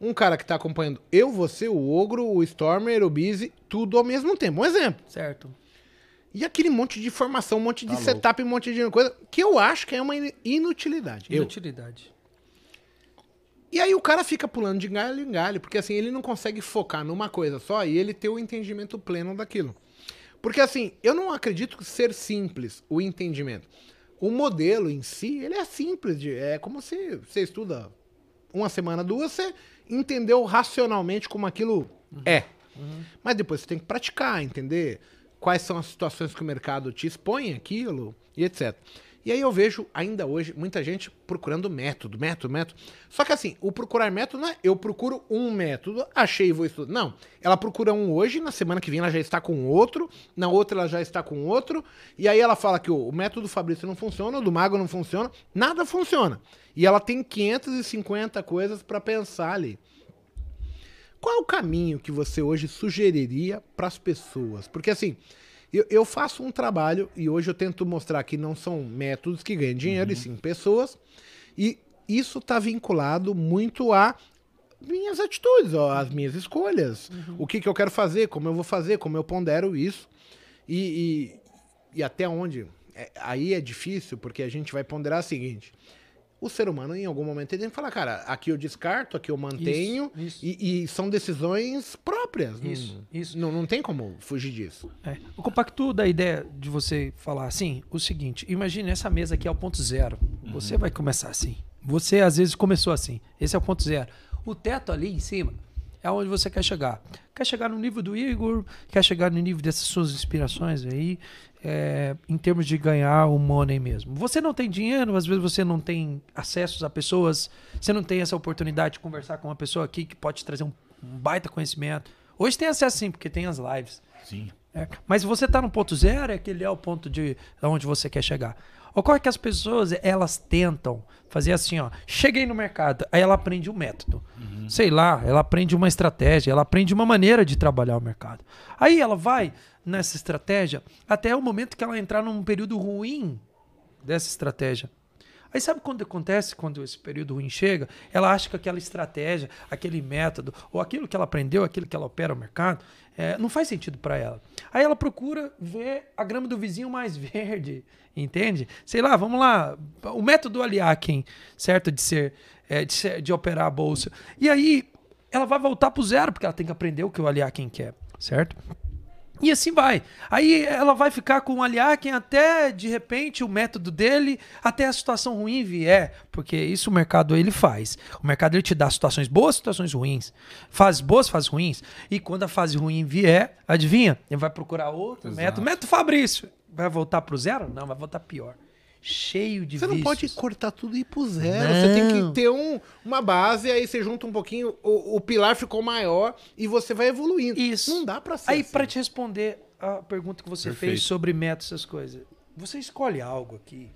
um cara que tá acompanhando eu, você, o Ogro, o Stormer, o Busy, tudo ao mesmo tempo. Um exemplo. Certo. E aquele monte de informação, um monte de Tá setup, um monte de coisa, que eu acho que é uma in- inutilidade. Eu. E aí o cara fica pulando de galho em galho, porque assim, ele não consegue focar numa coisa só e ele ter o entendimento pleno daquilo. Porque assim, eu não acredito ser simples o entendimento. O modelo em si, ele é simples, de, é como se você estuda uma semana, duas, você entendeu racionalmente como aquilo é. Mas depois você tem que praticar, entender quais são as situações que o mercado te expõe aquilo e etc. E aí eu vejo ainda hoje muita gente procurando método, método, método. Só que assim, o procurar método não é eu procuro um método, achei e vou estudar. Não. Ela procura um hoje, na semana que vem ela já está com outro, na outra ela já está com outro, e aí ela fala que o, o método do Fabrício não funciona, o do Mago não funciona, nada funciona. E ela tem 550 coisas para pensar ali. Qual o caminho que você hoje sugeriria para as pessoas? Porque assim, eu, eu, faço um trabalho e hoje eu tento mostrar que não são métodos que ganham dinheiro, uhum. e sim pessoas. E isso está vinculado muito a minhas atitudes, ó, as minhas escolhas. Uhum. O que, que eu quero fazer, como eu vou fazer, como eu pondero isso. E, e, e até onde. É, aí é difícil, porque a gente vai ponderar o seguinte: o ser humano, em algum momento, ele tem que falar, cara, aqui eu descarto, aqui eu mantenho, isso, isso. E, e, são decisões próprias. Isso, não, isso. Não, não tem como fugir disso. É. Eu compacto da ideia de você falar assim, o seguinte, imagine essa mesa aqui é o ponto zero. Uhum. Você vai começar assim. Você, às vezes, começou assim. Esse é o ponto zero. O teto ali em cima é onde você quer chegar. Quer chegar no nível do Igor, quer chegar no nível dessas suas inspirações aí, é, em termos de ganhar o money mesmo. Você não tem dinheiro, às vezes você não tem acessos a pessoas, você não tem essa oportunidade de conversar com uma pessoa aqui que pode te trazer um, um baita conhecimento. Hoje tem acesso sim, porque tem as lives. Sim. É, mas você está no ponto zero, é aquele é o ponto de onde você quer chegar. Ocorre que as pessoas, elas tentam fazer assim, ó. Cheguei no mercado, aí ela aprende um método. Uhum. Sei lá, ela aprende uma estratégia, ela aprende uma maneira de trabalhar o mercado. Aí ela vai nessa estratégia até o momento que ela entrar num período ruim dessa estratégia. Aí sabe quando acontece, quando esse período ruim chega? Ela acha que aquela estratégia, aquele método, ou aquilo que ela aprendeu, aquilo que ela opera no mercado, é, não faz sentido para ela. Aí ela procura ver a grama do vizinho mais verde, entende? Sei lá, vamos lá, o método Aliakin, certo? De ser, é, de, ser, de operar a bolsa. E aí ela vai voltar para o zero, porque ela tem que aprender o que o Aliakin quer, certo? E assim vai. Aí ela vai ficar com o Aliakin até, de repente, o método dele, até a situação ruim vier. Porque isso o mercado ele faz. O mercado ele te dá situações boas, situações ruins. Fases boas, fases ruins. E quando a fase ruim vier, adivinha? Ele vai procurar outro Exato. método. Método Fabrício. Vai voltar pro zero? Não, vai voltar pior cheio de Você vícios. não pode cortar tudo e ir pro zero. Não. Você tem que ter um, uma base, aí você junta um pouquinho, o, o, pilar ficou maior e você vai evoluindo. Isso. Não dá pra ser Aí, assim. pra te responder a pergunta que você Perfeito. fez sobre métodos, essas coisas. Você escolhe algo aqui,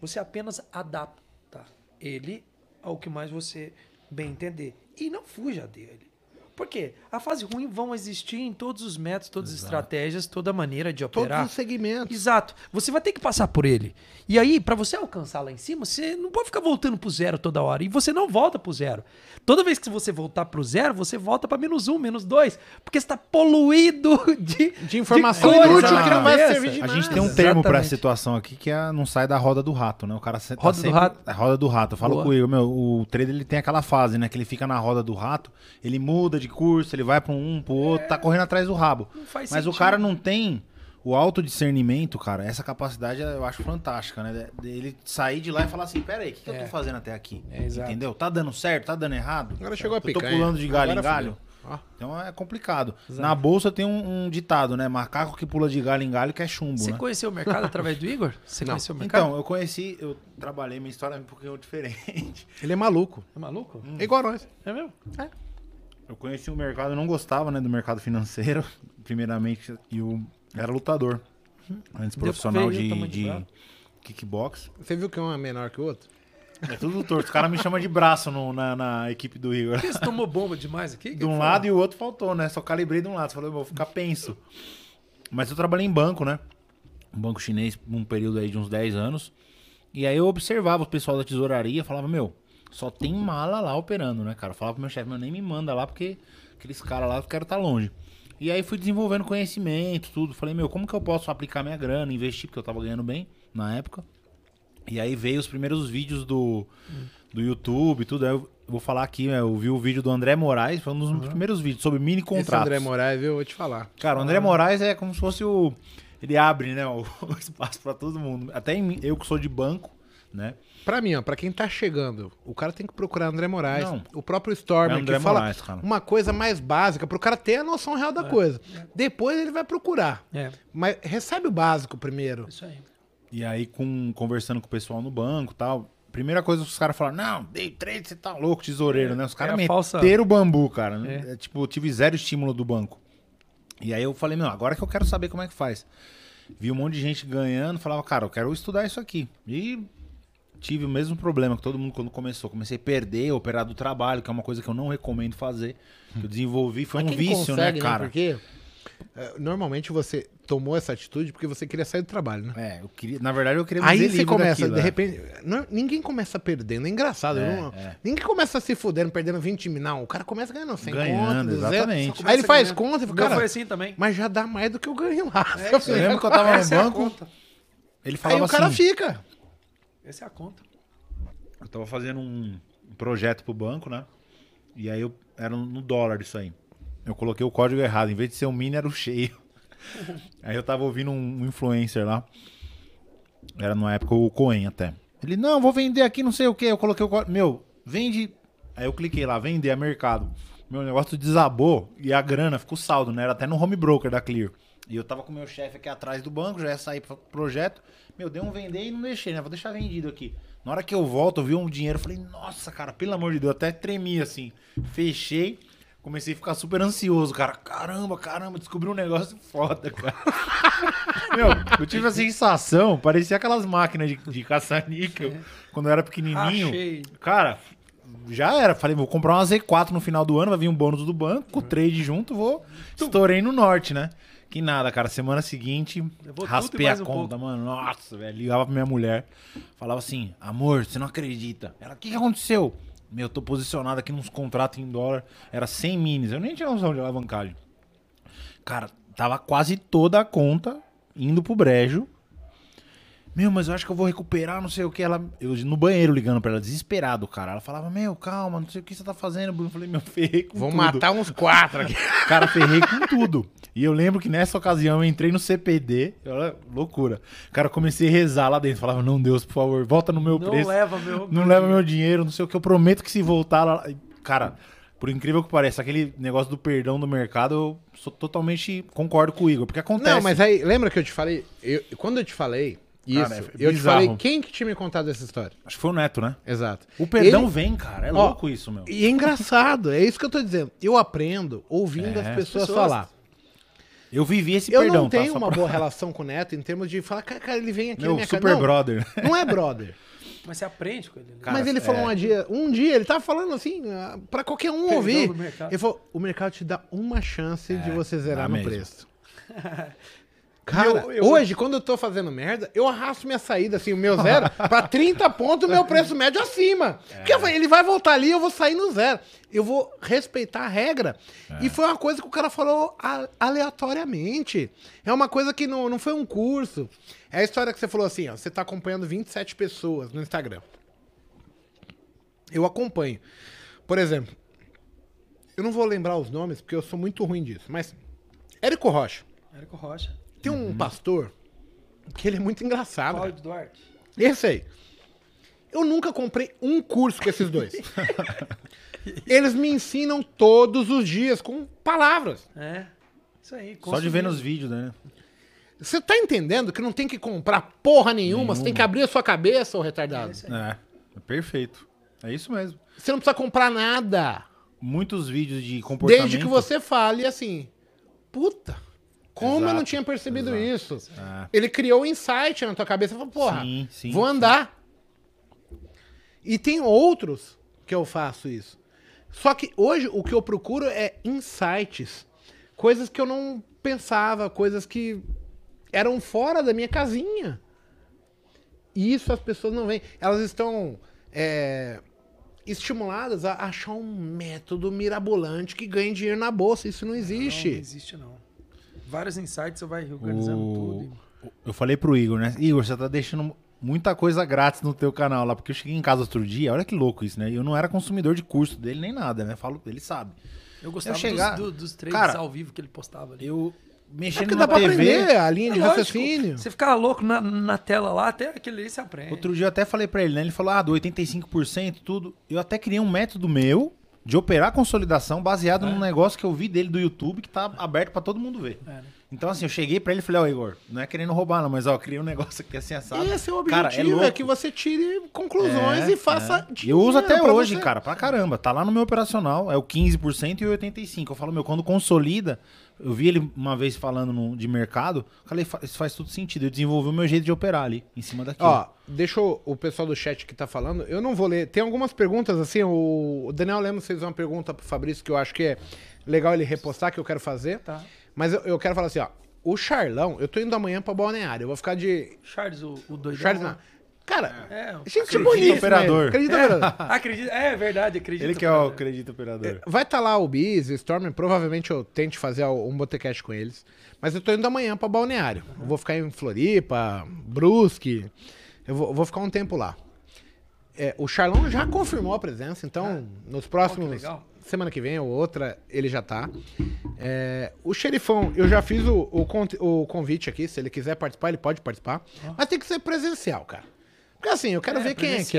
você apenas adapta ele ao que mais você bem entender. E não fuja dele. Por quê? A fase ruim vão existir em todos os métodos, todas as estratégias, toda maneira de operar. Todos os segmentos. Exato. Você vai ter que passar por ele. E aí, para você alcançar lá em cima, você não pode ficar voltando pro zero toda hora. E você não volta pro zero. Toda vez que você voltar pro zero, você volta para menos um, menos dois. Porque está poluído de, de informação de inútil que não vai servir de A gente tem um termo para a situação aqui que é não sai da roda do rato, né? O cara tá roda sempre, do rato. É roda do rato. Eu falo Boa. com o meu, o trader ele tem aquela fase, né? Que ele fica na roda do rato, ele muda de curso, ele vai para um, pro outro, é, tá correndo atrás do rabo. Mas sentido. o cara não tem o autodiscernimento, cara, essa capacidade eu acho fantástica, né? Ele sair de lá e falar assim, pera aí, o que, que é. eu tô é. fazendo até aqui? É, Entendeu? Tá dando certo? Tá dando errado? Agora chegou a picar. Eu tô pulando de galho em galho. Ah. Então é complicado. Exato. Na bolsa tem um, um, ditado, né? Macaco que pula de galho em galho que é chumbo. Você né? conheceu o mercado através do Igor? Você conheceu o mercado? Então, eu conheci, eu trabalhei, minha história é um pouquinho diferente. Ele é maluco. É maluco? Hum. É igual nós. É mesmo? É. Eu conheci o mercado, eu não gostava, né, do mercado financeiro, primeiramente, e eu era lutador. Antes profissional ver, de, de kickbox. Você viu que um é menor que o outro? É tudo torto. Os caras me chamam de braço no, na, na, equipe do Igor. Você tomou bomba demais aqui? De um lado e o outro faltou, né? Só calibrei de um lado. Falei, vou ficar penso. Mas eu trabalhei em banco, né? Um banco chinês, um período aí de uns 10 anos. E aí eu observava o pessoal da tesouraria falava, meu, só tem mala lá operando, né, cara? Eu falava pro meu chefe, meu, nem me manda lá porque aqueles caras lá eu quero estar tá longe. E aí fui desenvolvendo conhecimento, tudo. Falei, meu, como que eu posso aplicar minha grana, investir, porque eu tava ganhando bem na época. E aí veio os primeiros vídeos do, do YouTube, tudo. Aí eu vou falar aqui, né, eu vi o vídeo do André Moraes, foi um dos uhum. primeiros vídeos sobre mini contratos. Esse André Moraes, eu vou te falar. Cara, o André Moraes é como se fosse o. Ele abre, né, o, o espaço para todo mundo. Até eu que sou de banco, né? Pra mim, ó, pra quem tá chegando, o cara tem que procurar André Moraes. Não. O próprio Stormer, é que fala Moraes, uma coisa mais básica, pro cara ter a noção real da é. coisa. Depois ele vai procurar. É. Mas recebe o básico primeiro. Isso aí. E aí, com, conversando com o pessoal no banco e tal, primeira coisa que os caras falaram, não, day trade, você tá louco, tesoureiro, né? Os caras a meteram falsa- o bambu, cara. É. É, tipo, eu tive zero estímulo do banco. E aí eu falei, meu, agora que eu quero saber como é que faz. Vi um monte de gente ganhando, falava, cara, eu quero estudar isso aqui. E tive o mesmo problema que todo mundo quando começou. Comecei a perder, operar do trabalho, que é uma coisa que eu não recomendo fazer. Que eu desenvolvi, foi Mas um vício, consegue, né, cara? Porque é, normalmente você tomou essa atitude porque você queria sair do trabalho, né? É, eu queria, na verdade eu queria me Aí você começa, daquilo, de é. repente. não- ninguém começa perdendo, é engraçado. É, não- é. Ninguém começa se fudendo, perdendo 20 mil. Não, o cara começa ganhando 100 Ganhando, conto, 200. exatamente. Aí ele faz ganhando. conta e fala, cara, foi assim também. mas já dá mais do que eu ganho lá. É, Eu aí. lembro que eu tava no é a banco, conta. ele Aí falava o cara assim, fica. Essa é a conta. eu tava fazendo um projeto pro banco, né? E aí eu era no dólar isso aí. Eu coloquei o código errado, em vez de ser um mini era o cheio. Aí eu tava ouvindo um influencer lá. Era na época o Coen até. Ele, não, vou vender aqui não sei o que. Eu coloquei o código. Meu, vende. Aí eu cliquei lá, vender a mercado. Meu negócio desabou e a grana ficou saldo, né? Era até no home broker da Clear. E eu tava com o meu chefe aqui atrás do banco, já ia sair pro projeto. Meu, dei um vender e não deixei, né? Vou deixar vendido aqui. Na hora que eu volto, eu vi um dinheiro, falei, nossa, cara, pelo amor de Deus, até tremi assim. Fechei, comecei a ficar super ansioso, cara. Caramba, caramba, descobri um negócio foda, cara. Meu, eu tive a sensação, parecia aquelas máquinas de, de caça-níquel, quando eu era pequenininho. Achei. Cara, já era. Falei, vou comprar uma Z4 no final do ano, vai vir um bônus do banco, com o trade junto, vou. Estourei no norte, né? Que nada, cara. Semana seguinte, raspei a um conta, mano. Nossa, velho. Ligava pra minha mulher, falava assim: amor, você não acredita. Ela, o que, que aconteceu? Meu, tô posicionado aqui nos contratos em dólar. Era 100 minis. Eu nem tinha noção de alavancagem. Cara, tava quase toda a conta indo pro brejo. Meu, mas eu acho que eu vou recuperar, não sei o que. Ela, eu no banheiro ligando pra ela, desesperado, cara. Ela falava, meu, calma, não sei o que você tá fazendo, Bruno. Eu falei, meu, ferrei com Vou tudo. matar uns quatro aqui. Cara, ferrei com tudo. E eu lembro que nessa ocasião eu entrei no CPD. Olha, loucura. Cara, comecei a rezar lá dentro. Falava, não, Deus, por favor, volta no meu Não preço. leva meu. Não leva meu dinheiro, não sei o que. Eu prometo que se voltar lá. Cara, por incrível que pareça, aquele negócio do perdão do mercado, eu sou totalmente concordo com o Igor. Porque acontece. Não, mas aí, lembra que eu te falei? Eu- quando eu te falei isso, Cara, é eu te falei quem que tinha me contado essa história. Acho que foi o Neto, né? Exato. O perdão Ele- vem, cara. É Ó, louco isso, meu. E é engraçado, é isso que eu tô dizendo. Eu aprendo ouvindo É. as pessoas, Pessoas- falar. Eu vivi esse Eu perdão, não tá? tenho Só uma pra- boa relação com o Neto em termos de falar, cara, cara, ele vem aqui na Meu minha super casa. Não, brother. não é brother. Mas você aprende com ele. né? Cara, Mas ele falou é. um dia, um dia, ele tava falando assim, ah, pra qualquer um Perdão ouvir. Ele falou, o mercado te dá uma chance de você zerar no mesmo. preço. Cara, eu- eu- hoje, quando eu tô fazendo merda, eu arrasto minha saída, assim, o meu zero, pra 30 pontos, o meu preço médio acima. Porque eu falei, ele vai voltar ali, eu vou sair no zero. Eu vou respeitar a regra. E foi uma coisa que o cara falou aleatoriamente. É uma coisa que não, não foi um curso. É a história que você falou assim, ó, você tá acompanhando 27 pessoas no Instagram. Eu acompanho. Por exemplo, eu não vou lembrar os nomes, porque eu sou muito ruim disso, mas Érico Rocha. Érico Rocha. Tem um pastor que ele é muito engraçado. Cláudio Duarte. Esse aí. Eu nunca comprei um curso com esses dois. Eles me ensinam todos os dias com palavras. É. Isso aí. Só de ver nos vídeos, né? Você tá entendendo que não tem que comprar porra nenhuma, você tem que abrir a sua cabeça, ô retardado. É. É, é perfeito. É isso mesmo. Você não precisa comprar nada. Muitos vídeos de comportamento. Desde que você fale assim, puta, como eu não Exato, tinha percebido isso? É. Ele criou um insight na tua cabeça e falou, porra, Sim, sim, vou andar. E tem outros que eu faço isso. Só que hoje o que eu procuro é insights. Coisas que eu não pensava, coisas que eram fora da minha casinha. E isso as pessoas não veem. Elas estão é, estimuladas a achar um método mirabolante que ganhe dinheiro na bolsa. Isso não existe. Não, não existe, não. Vários insights você vai organizando O- tudo. Eu falei pro Igor, né? Igor, você tá deixando muita coisa grátis no teu canal lá, porque eu cheguei em casa outro dia, olha que louco isso, né? Eu não era consumidor de curso dele nem nada, né? Falo, ele sabe. Eu gostava Eu chegar- dos, do- dos trades Cara, ao vivo que ele postava ali. Eu É mexendo porque na dá TV. aprender a linha de É lógico, raciocínio. Você ficava louco na, na tela lá, até aquele ali você aprende. Outro dia eu até falei pra ele, né? Ele falou, ah, do 85%, tudo. Eu até criei um método meu de operar consolidação baseado num negócio que eu vi dele do YouTube que tá aberto pra todo mundo ver. É, né? Então, assim, eu cheguei pra ele e falei, ó, Igor, não é querendo roubar, não, mas ó, eu criei um negócio aqui assim assado. Esse é o Cara, objetivo, é, louco. que você tire conclusões É, e faça. é. Eu uso até hoje, você. cara, pra caramba. Tá lá no meu operacional, é o 15% e o 85%. Eu falo, meu, quando consolida, eu vi ele uma vez falando no- de mercado, falei, "Fa- isso faz todo sentido. Eu desenvolvi o meu jeito de operar ali, em cima daquilo. Ó, deixa o, pessoal do chat que tá falando. Eu não vou ler. Tem algumas perguntas, assim. O, Daniel Lemos fez uma pergunta pro Fabrício que eu acho que é legal ele repostar, que eu quero fazer. Tá. Mas eu, eu quero falar assim, ó. O Charlão, eu tô indo amanhã pra Balneário. Eu vou ficar de. Charles, o, o doidão. Charles, não. Cara, É, gente Acredita, bonita. operador. Acredita, operador. acredito, é verdade, acredito. ele que é o cara. acredito operador. Vai estar lá o Biz, o Stormer, provavelmente eu tente fazer um botecast com eles. Mas eu tô indo amanhã pra Balneário. Eu vou ficar em Floripa, Brusque. Eu vou, vou ficar um tempo lá. É, o Charlão já confirmou a presença, então nos próximos. Ah. legal. semana que vem ou outra, ele já tá. É, o xerifão, eu já fiz o, o, o convite aqui. Se ele quiser participar, ele pode participar. Mas tem que ser presencial, cara. Porque assim, eu quero É, ver quem é quem.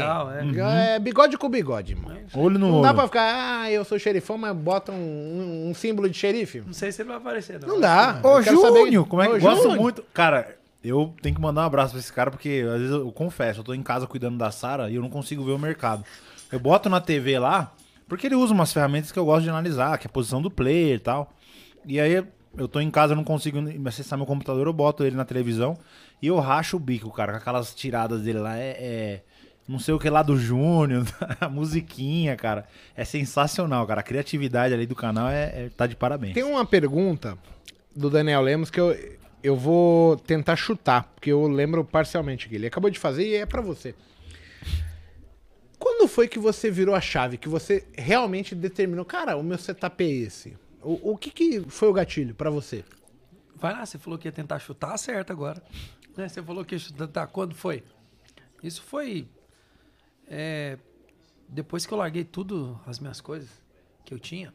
é. É bigode com bigode, mano. Olho no Não olho. dá pra ficar, ah, eu sou xerifão, mas bota um, um- um símbolo de xerife. Não sei se ele vai aparecer, não. Não dá. Ô, Júnior, como é que Ô, eu gosto Júnior. muito. Cara, eu tenho que mandar um abraço pra esse cara, porque às vezes eu, eu confesso, eu tô em casa cuidando da Sara e eu não consigo ver o mercado. Eu boto na TV lá, porque ele usa umas ferramentas que eu gosto de analisar, que é a posição do player e tal. E aí eu tô em casa, não consigo acessar meu computador, eu boto ele na televisão e eu racho o bico, cara, com aquelas tiradas dele lá. É. é não sei o que lá do Júnior, a musiquinha, cara. É sensacional, cara. A criatividade ali do canal é, é- tá de parabéns. Tem uma pergunta do Daniel Lemos que eu, eu vou tentar chutar, porque eu lembro parcialmente aqui. Ele acabou de fazer e é pra você. Quando foi que você virou a chave, que você realmente determinou, cara, o meu setup é esse? O, o que, que foi o gatilho pra você? Vai lá, você falou que ia tentar chutar, acerta agora. Né? Você falou que ia chutar, quando foi? Isso foi é, depois que eu larguei tudo, as minhas coisas que eu tinha,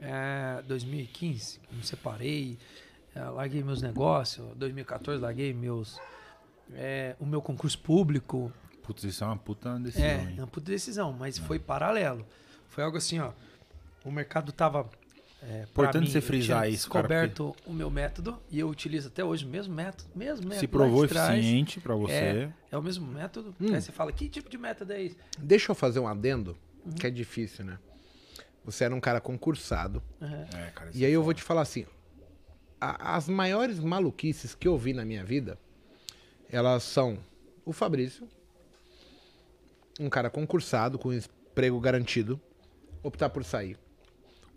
é, 2015, me separei, é, larguei meus negócios, 2014 larguei meus, é, o meu concurso público, Putz, isso é uma puta decisão, é, hein? uma puta decisão, mas foi paralelo. Foi algo assim, ó. O mercado tava. É, Importante mim, você eu frisar isso, cara, descoberto o meu método e eu utilizo até hoje o mesmo método, mesmo método. Se provou eficiente pra você. É, é o mesmo método. Aí você fala, que tipo de método é esse? Deixa eu fazer um adendo, que é difícil, né? Você era um cara concursado. É, cara, isso E aí eu vou te falar assim: a- as maiores maluquices que eu vi na minha vida, elas são o Fabrício, um cara concursado, com emprego garantido, optar por sair.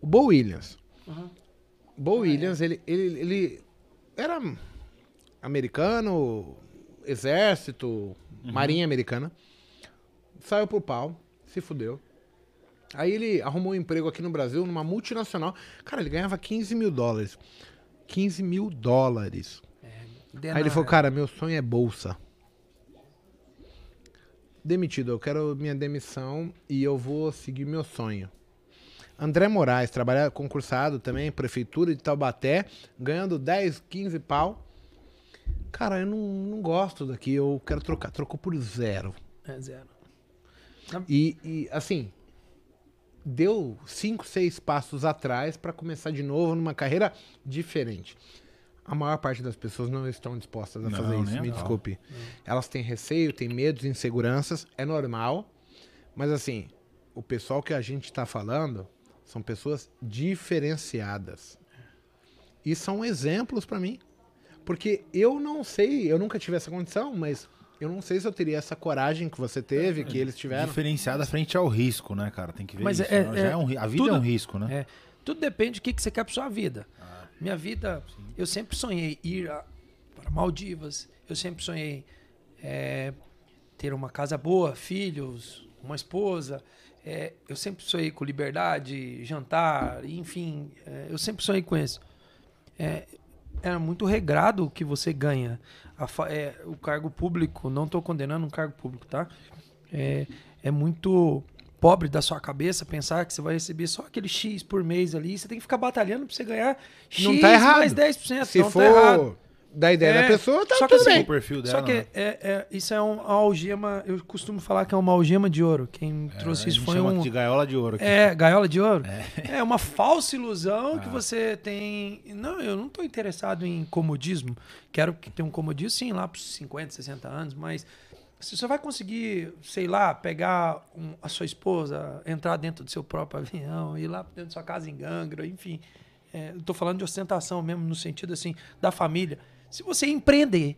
O Bo Williams. Uhum. Bo Williams, ele, ele, ele era americano, exército, marinha americana. Saiu pro pau, se fudeu. Aí ele arrumou um emprego aqui no Brasil, numa multinacional. Cara, ele ganhava 15 mil dólares. 15 mil dólares. Aí ele falou, cara, meu sonho é bolsa. Demitido, eu quero minha demissão e eu vou seguir meu sonho. André Moraes, trabalha concursado também, prefeitura de Taubaté, ganhando 10, 15 pau. Cara, eu não, não gosto daqui, eu quero trocar. Trocou por zero. É zero. E, e, assim, deu cinco, seis passos atrás para começar de novo numa carreira diferente. A maior parte das pessoas não estão dispostas a Não, fazer isso, me desculpe. Elas têm receio, têm medos, inseguranças, é normal. Mas assim, o pessoal que a gente está falando são pessoas diferenciadas. E são exemplos para mim. Porque eu não sei, eu nunca tive essa condição, mas eu não sei se eu teria essa coragem que você teve, que eles tiveram. Diferenciada frente ao risco, né, cara? Tem que ver Mas isso. é- né? Já é- é um a vida tudo- é um risco, né? É, tudo depende do que, que você quer pra sua vida. Minha vida, eu sempre sonhei ir a- para Maldivas, eu sempre sonhei é, ter uma casa boa, filhos, uma esposa. É, eu sempre sonhei com liberdade, jantar, enfim, é, eu sempre sonhei com isso. É, era muito regrado o que você ganha. A é, o cargo público, não estou condenando um cargo público, tá? É, é muito pobre da sua cabeça pensar que você vai receber só aquele X por mês ali. Você tem que ficar batalhando para você ganhar X Não tá errado. mais 10%. Se não for tá errado. Da ideia É, da pessoa, tá só que tudo assim, bem. o perfil dela. Só que né? é, é- isso é uma algema, eu costumo falar que é uma algema de ouro. Quem trouxe É, a isso foi chama um. de gaiola de ouro aqui. É, gaiola de ouro. É, uma falsa ilusão que Ah. você tem. Não, eu não estou interessado em comodismo. Quero que tenha um comodismo, sim, lá para 50, 60 anos, mas se você vai conseguir, sei lá, pegar um- a sua esposa, entrar dentro do seu próprio avião, ir lá dentro da sua casa em Gangra, enfim. É, tô falando de ostentação mesmo, no sentido assim, da família. Se você empreender,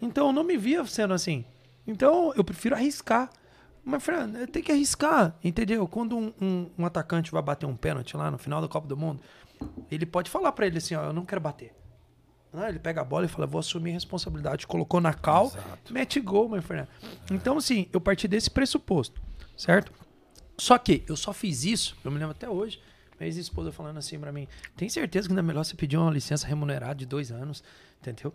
então eu não me via sendo assim. Então eu prefiro arriscar. Mas, Fran, tem que arriscar, entendeu? Quando um, um- um atacante vai bater um pênalti lá no final da Copa do Mundo, ele pode falar pra ele assim: ó, eu não quero bater. Não, ele pega a bola e fala: vou assumir a responsabilidade. Colocou na cal, Exato. mete gol, meu Fernando. Então, assim, eu parti desse pressuposto, certo? Só que eu só fiz isso, eu me lembro até hoje, minha ex-esposa falando assim pra mim: tem certeza que não é melhor você pedir uma licença remunerada de dois anos, entendeu?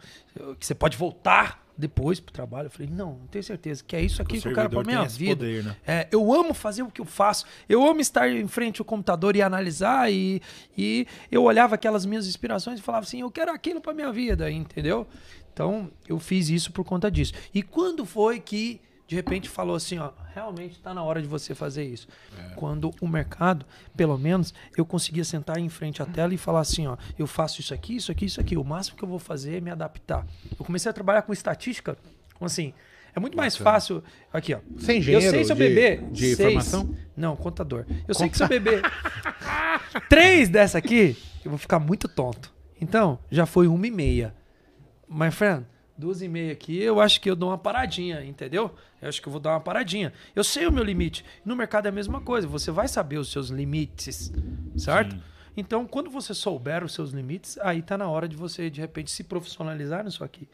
Que você pode voltar depois pro trabalho. Eu falei: não, não tenho certeza, que é isso aqui O que eu quero pra minha vida. poder, né? É, eu amo fazer o que eu faço. Eu amo estar em frente ao computador e analisar. E, e eu olhava aquelas minhas inspirações e falava assim: eu quero aquilo pra minha vida, entendeu? Então eu fiz isso por conta disso. E quando foi que de repente falou assim: ó, realmente está na hora de você fazer isso? Quando o mercado, pelo menos, eu conseguia sentar em frente à tela e falar assim: ó, eu faço isso aqui, isso aqui, isso aqui. O máximo que eu vou fazer é me adaptar. Eu comecei a trabalhar com estatística, assim. É muito mais fácil. Aqui, ó. Você é Eu engenheiro sei se eu de- beber. de seis- formação? Não, contador. Eu sei que se eu beber três dessa aqui, eu vou ficar muito tonto. Então, já foi uma e meia. My friend, duas e meia aqui, eu acho que eu dou uma paradinha, entendeu? Eu acho que eu vou dar uma paradinha. Eu sei o meu limite. No mercado é a mesma coisa. Você vai saber os seus limites, certo? Sim. Então, quando você souber os seus limites, aí tá na hora de você, de repente, se profissionalizar nisso aqui.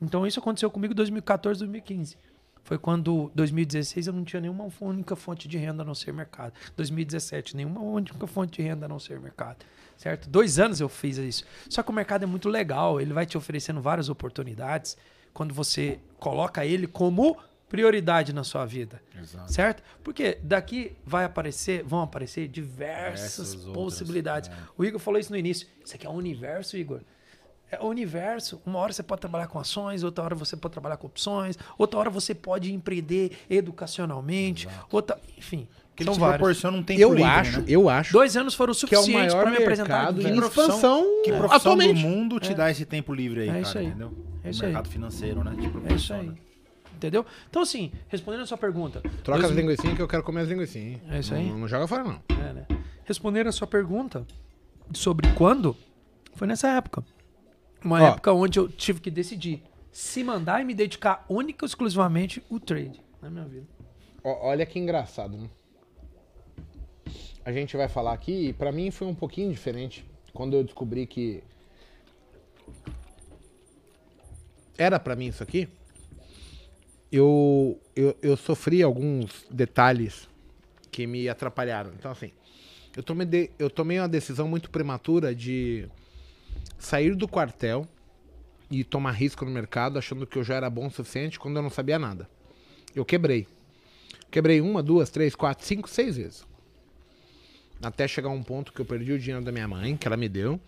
Então, isso aconteceu comigo em 2014, 2015. Foi quando, 2016, eu não tinha nenhuma única fonte de renda a não ser mercado. 2017, nenhuma única fonte de renda a não ser mercado. Certo? Dois anos eu fiz isso. Só que o mercado é muito legal, ele vai te oferecendo várias oportunidades quando você coloca ele como prioridade na sua vida. Exato. Certo? Porque daqui vai aparecer, vão aparecer diversas outras, possibilidades. é. O Igor falou isso no início. Isso aqui é o universo, Igor. É o universo. Uma hora você pode trabalhar com ações, outra hora você pode trabalhar com opções, outra hora você pode empreender educacionalmente, outra, enfim, Porque são vários. proporciona um tempo Eu livre, acho, né? eu acho Dois anos foram o que é o suficiente maior para me apresentar. em expansão Que profissão atualmente. do mundo te dá esse tempo livre aí, É cara, isso aí. entendeu? É o isso aí. mercado financeiro, né? Te É isso aí. Entendeu? Então, assim, respondendo a sua pergunta. Troca dois- as linguiçinhas que eu quero comer as linguiçinhas. É isso aí. Não, não joga fora, não. É, né? Respondendo a sua pergunta sobre quando, foi nessa época. Uma Ó. época onde eu tive que decidir se mandar e me dedicar única e exclusivamente o trade na minha vida. Ó, olha que engraçado, né? A gente vai falar aqui, e pra mim foi um pouquinho diferente quando eu descobri que era pra mim isso aqui. Eu, eu, eu sofri alguns detalhes que me atrapalharam. Então, assim, eu tomei, de- eu tomei uma decisão muito prematura de sair do quartel e tomar risco no mercado, achando que eu já era bom o suficiente quando eu não sabia nada. Eu quebrei. Quebrei uma, duas, três, quatro, cinco, seis vezes. Até chegar um ponto que eu perdi o dinheiro da minha mãe, que ela me deu.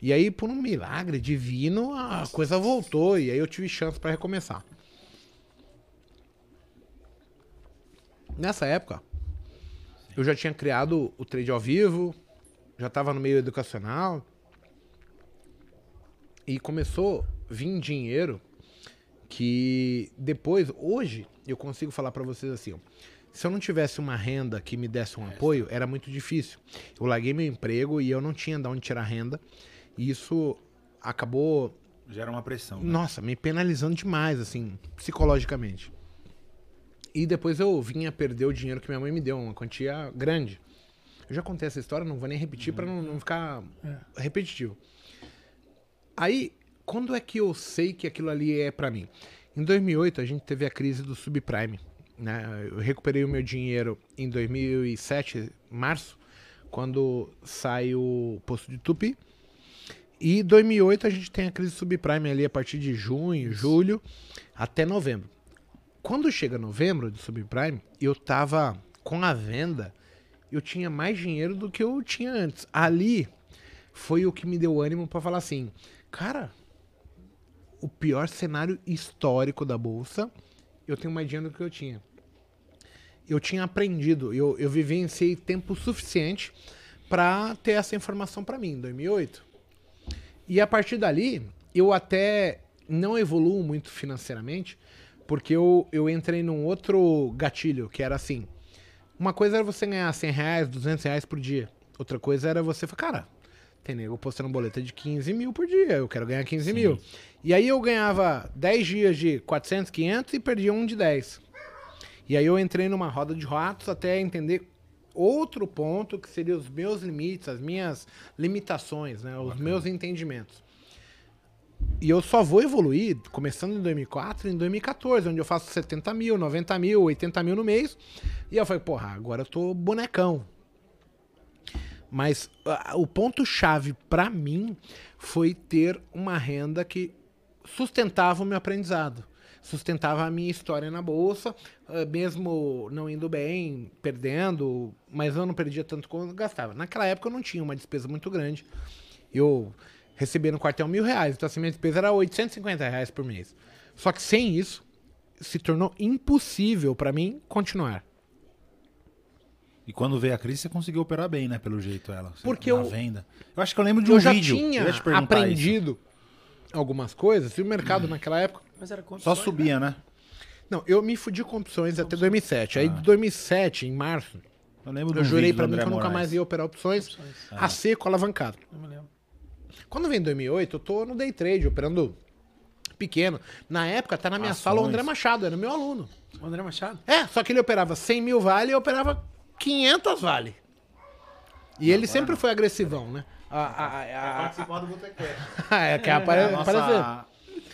E aí, por um milagre divino, a coisa voltou. E aí eu tive chance pra recomeçar. Nessa época, eu já tinha criado o trade ao vivo, já estava no meio educacional. E começou a vir dinheiro que depois, hoje, eu consigo falar pra vocês assim, ó, se eu não tivesse uma renda que me desse um apoio, era muito difícil. Eu larguei meu emprego e eu não tinha de onde tirar renda. E isso acabou, Gera uma pressão. né? nossa, me penalizando demais, assim, psicologicamente. E depois eu vinha perder o dinheiro que minha mãe me deu, uma quantia grande. Eu já contei essa história, não vou nem repetir pra não, não ficar repetitivo. Aí, quando é que eu sei que aquilo ali é pra mim? Em 2008, a gente teve a crise do subprime. Né? Eu recuperei o meu dinheiro em 2007, março, quando sai o posto de Tupi. E em 2008 a gente tem a crise subprime ali a partir de junho, julho, até novembro. Quando chega novembro do subprime, eu tava com a venda, eu tinha mais dinheiro do que eu tinha antes. Ali foi o que me deu ânimo pra falar assim, cara, o pior cenário histórico da bolsa, eu tenho mais dinheiro do que eu tinha. Eu tinha aprendido, eu, eu vivenciei tempo suficiente para ter essa informação para mim, em 2008. E a partir dali, eu até não evoluo muito financeiramente, porque eu, eu entrei num outro gatilho, que era assim, uma coisa era você ganhar 100 reais, 200 reais por dia. Outra coisa era você falar, cara, tem nego postando boleta de 15 mil por dia, eu quero ganhar 15 mil. E aí eu ganhava 10 dias de 400, 500 e perdia um de 10. E aí eu entrei numa roda de ratos até entender outro ponto que seria os meus limites, as minhas limitações, né, os meus entendimentos. E eu só vou evoluir começando em 2004, em 2014, onde eu faço 70 mil, 90 mil, 80 mil no mês. E eu falei, porra, agora eu tô bonecão. Mas ah, o ponto-chave para mim foi ter uma renda que sustentava o meu aprendizado, sustentava a minha história na bolsa, ah, mesmo não indo bem, perdendo, mas eu não perdia tanto quanto gastava. Naquela época eu não tinha uma despesa muito grande. Eu recebia no quartel mil reais, então assim, minha despesa era 850 reais por mês. Só que sem isso, se tornou impossível para mim continuar. E quando veio a crise, você conseguiu operar bem, né? Pelo jeito, ela. Porque na eu- venda. Eu acho que eu lembro de um eu já vídeo. tinha eu aprendido algumas coisas, e o mercado naquela época Mas era isso. quanto Só subia, né? Não, eu me fudi com opções até 2007. Aí, de 2007, em março, Eu lembro de eu jurei do mim que André eu nunca Moraes. mais ia operar opções a seco, alavancado. Não me lembro. Quando vem 2008, eu tô no day trade, operando pequeno. Na época, tá na minha Ações. sala o André Machado, era meu aluno. O André Machado? É, só que ele operava 100 mil vale e eu operava 500 vale. E ele sempre foi agressivão, né? A, a, a, a, Participar do Botecast. é, quer apare- aparecer. Nossa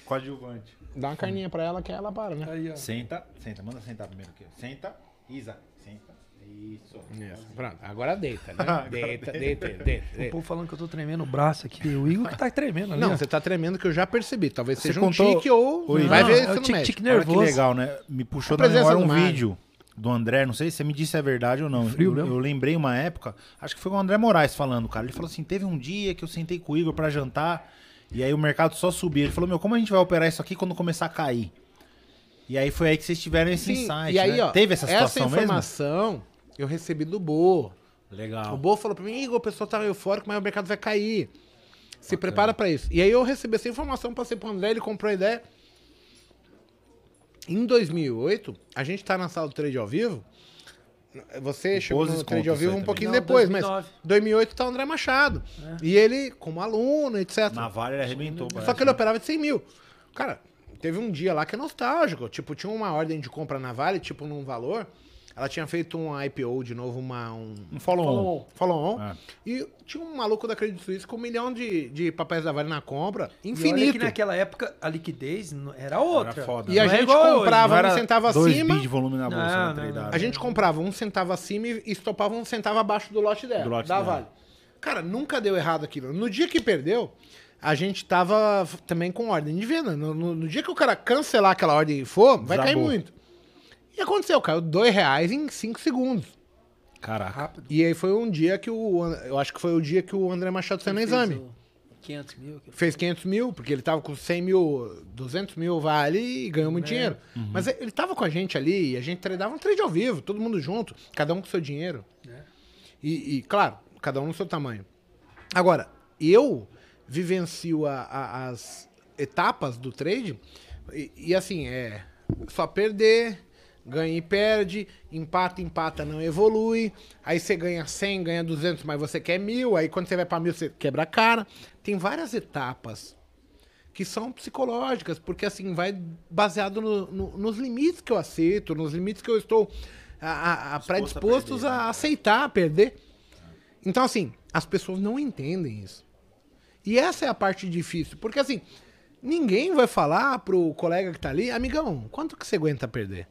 coadjuvante. Dá uma carninha pra ela que ela para, né? Aí, ó. Senta, senta. Manda sentar primeiro aqui. Senta. Isa, senta. Isso. Isso, Pronto, agora deita, né? Agora deita, deita. deita, deita, O povo falando que eu tô tremendo o braço aqui. O Igor que tá tremendo ali. Não, ó. você tá tremendo que eu já percebi. Talvez Você seja contou- um tique ou Oi, vai Não, ver é isso o no tique- tique Olha que nervoso. legal, né? Me puxou na memória um do Mário. Do André, não sei se você me disse se é verdade ou não. Frio eu, mesmo? eu lembrei uma época, acho que foi com o André Moraes falando, cara. Ele falou assim: teve um dia que eu sentei com o Igor pra jantar e aí o mercado só subia. Ele falou: Meu, como a gente vai operar isso aqui quando começar a cair? E aí foi aí que vocês tiveram esse Sim, insight. e aí, né? ó, Teve essa situação mesmo? informação eu recebi do Bo. O Legal. Bo falou pra mim, Igor, o pessoal tá eufórico, mas o mercado vai cair. Se prepara pra isso. E aí eu recebi essa informação, passei pro André, ele comprou a ideia. Em 2008, a gente tá na sala do trade ao vivo. Você chegou no trade ao vivo um também. pouquinho Não, depois, 2009. mas 2008 tá o André Machado. E ele, como aluno, etc. Na Vale ele arrebentou. Só parece, que ele né? operava de 100 mil. Cara, teve um dia lá que é nostálgico. Tipo, tinha uma ordem de compra na Vale, tipo, num valor. Ela tinha feito um IPO de novo, uma, um Um follow-on. follow-on. É. E tinha um maluco da Credit Suisse com um milhão de, de papéis da Vale na compra. E olha Infinito. que naquela época a liquidez não- era outra. Era foda. E a Não é gente igual hoje, comprava um centavo dois acima. de volume na bolsa. Não, né, não, não. A gente comprava um centavo acima e estopava um centavo abaixo do lote dela. Do lote da dela. Vale. Cara, nunca deu errado aquilo. No dia que perdeu, a gente tava também com ordem de venda. No, no- no dia que o cara cancelar aquela ordem e for, vai cair Desabou. muito. E aconteceu, caiu dois reais em cinco segundos. Caraca. Rápido. E aí foi um dia que o. Eu acho que foi o dia que o André Machado saiu no exame. o 500 mil. Fez 500 mil, porque ele tava com 100 mil, 200 mil vale e ganhou muito dinheiro. Mas ele tava com a gente ali e a gente tradava um trade ao vivo, todo mundo junto, cada um com seu dinheiro. É. E, e, claro, cada um no seu tamanho. Agora, eu vivencio a- a- as etapas do trade e, e, assim, é só perder, ganha e perde, empata, empata, não evolui. Aí você ganha 100, ganha 200, mas você quer mil. Aí quando você vai pra mil, você quebra a cara. Tem várias etapas que são psicológicas, porque assim, vai baseado no- no- nos limites que eu aceito, nos limites que eu estou a, a- a predispostos perder, a, né? aceitar perder. Então, assim, as pessoas não entendem isso. E essa é a parte difícil, porque assim, ninguém vai falar pro colega que tá ali, amigão, quanto que você aguenta perder?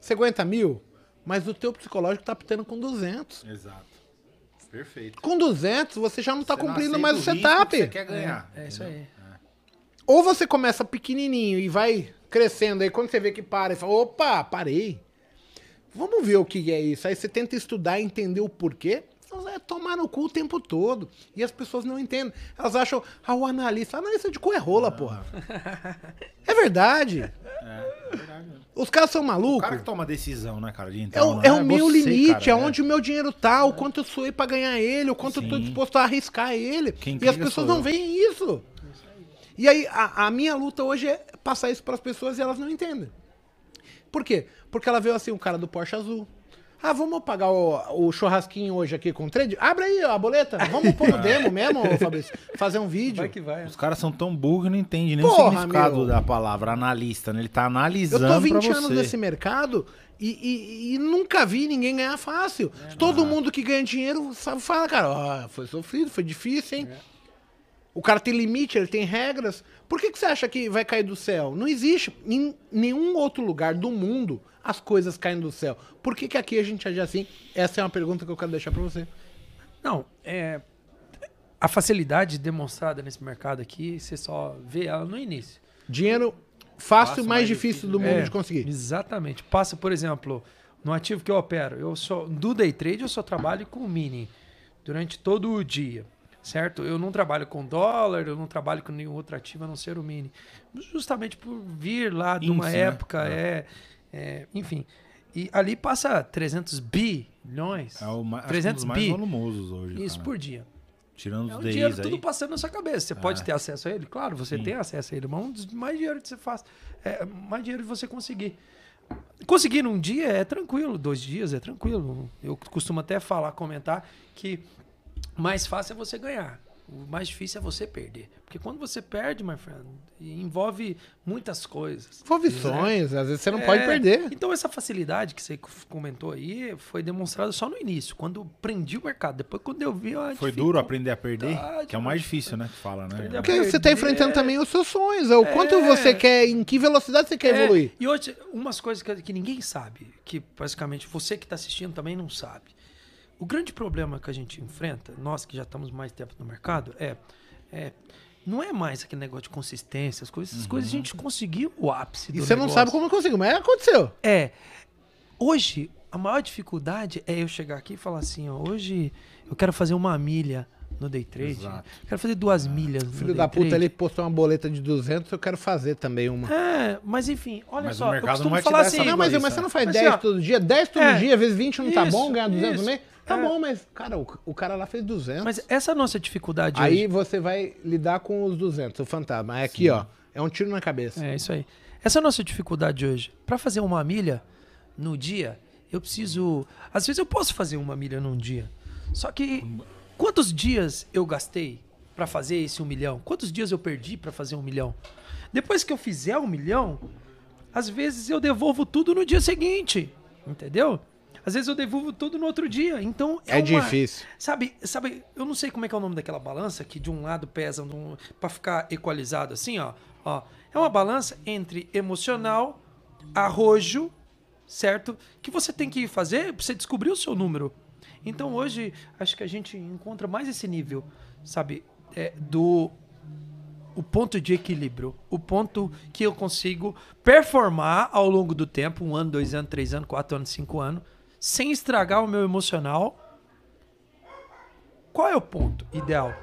Você aguenta mil? Mas o teu psicológico tá pitando com 200. Exato. Perfeito. Com 200, você já não tá Você não cumprindo aceita mais o setup. que Você quer ganhar. É, é isso aí. Ou você começa pequenininho e vai crescendo, aí quando você vê que para e fala, opa, parei. Vamos ver o que é isso. Aí você tenta estudar e entender o porquê, é tomar no cu o tempo todo. E as pessoas não entendem. Elas acham, ah, o analista, analista de cu é rola, porra. É verdade. É, é verdade. Os caras são O malucos. cara que toma a decisão, né, cara, de É entrar ou o, é o meu você, limite, cara, é onde o meu dinheiro tá, o quanto eu suei pra ganhar ele, o quanto eu tô Sim. disposto a arriscar ele. Quem e as pessoas não eu. veem isso. E aí, a, a minha luta hoje é passar isso pras pessoas e elas não entendem. Por quê? Porque ela viu assim, o cara do Porsche azul. Ah, vamos pagar o, o churrasquinho hoje aqui com trade? Abre aí ó, a boleta. Vamos pôr no demo mesmo, Fabrício. Fazer um vídeo. Vai que vai. Os caras são tão burros que não entendem nem o Porra, significado meu. da palavra analista, né? Ele tá Eu analisando tô 20 pra você. anos nesse mercado e, e- e nunca vi ninguém ganhar fácil. Todo mundo que ganha dinheiro sabe fala, cara, ó, foi sofrido, foi difícil, hein? O cara tem limite, ele tem regras. Por que, que você acha que vai cair do céu? Não existe. Em nenhum outro lugar do mundo as coisas caem do céu. Por que, que aqui a gente age assim? Essa é uma pergunta que eu quero deixar pra você. Não, é. A facilidade demonstrada nesse mercado aqui, você só vê ela no início. Dinheiro fácil, Fácil, mais mais difícil do mundo É, de conseguir. Exatamente. Passa, por exemplo, no ativo que eu opero, eu só do day trade eu só trabalho com mini durante todo o dia, certo? Eu não trabalho com dólar, eu não trabalho com nenhum outro ativo a não ser o mini, justamente por vir lá de uma Índice, né? época, é, é, enfim. E ali passa 300 bilhões, É o ma- acho que um 300 dos mais volumosos hoje. isso cara. por dia. Tirando É os o DIs dinheiro aí. tudo passando na sua cabeça. Você pode É. ter acesso a ele? Claro, você Sim. tem acesso a ele, mas um dos mais dinheiro que você faz. É mais dinheiro que você conseguir. Conseguir num dia é tranquilo, dois dias é tranquilo. Eu costumo até falar, comentar que mais fácil é você ganhar. O mais difícil é você perder. Porque quando você perde, my friend, envolve muitas coisas. Envolve sonhos, às vezes você não É, pode perder. Então, essa facilidade que você comentou aí foi demonstrada só no início, quando eu prendi o mercado. Depois, quando eu vi. a Foi dificuldade- duro aprender a perder, Verdade, que é o mais difícil, né? Que fala, né? Porque você tá perder. enfrentando também os seus sonhos. É o quanto É. você quer, em que velocidade você quer É, evoluir. E hoje, umas coisas que, que ninguém sabe, que basicamente você que está assistindo também não sabe. O grande problema que a gente enfrenta, nós que já estamos mais tempo no mercado, é, é não é mais aquele negócio de consistência, as coisas, essas coisas a gente conseguiu o ápice do E você não negócio. sabe como eu consigo, mas aconteceu. É. Hoje, a maior dificuldade é eu chegar aqui e falar assim, ó, hoje eu quero fazer uma milha no day trade. Exato. Quero fazer duas milhas no Filho day da puta, trade. ele postou uma boleta de 200, eu quero fazer também uma. É, mas enfim, olha Mas o só, eu mercado não costumo vai te falar assim, não, mas, mas você não faz Mas, 10 ó, todo dia? 10 todo é, dia, vezes 20 não tá isso, bom ganhar 200 no mês? Tá é. bom, mas, cara, o, o cara lá fez 200. Mas essa é a nossa dificuldade Aí hoje. você vai lidar com os 200, o fantasma. É aqui, ó. É um tiro na cabeça. É isso aí. Essa é a nossa dificuldade hoje. Para fazer uma milha no dia, eu preciso. Às vezes eu posso fazer uma milha num dia. Só que quantos dias eu gastei para fazer esse um milhão? Quantos dias eu perdi para fazer um milhão? Depois que eu fizer um milhão, às vezes eu devolvo tudo no dia seguinte. Entendeu? Às vezes eu devolvo tudo no outro dia. Então É uma- difícil. Sabe, sabe, eu não sei como é que é o nome daquela balança que de um lado pesa um, para ficar equalizado assim, ó, ó. É uma balança entre emocional, arrojo, certo? Que você tem que fazer para você descobrir o seu número. Então hoje acho que a gente encontra mais esse nível, sabe, é, do o ponto de equilíbrio, o ponto que eu consigo performar ao longo do tempo, um ano, dois anos, três anos, quatro anos, cinco anos, sem estragar o meu emocional. Qual é o ponto ideal?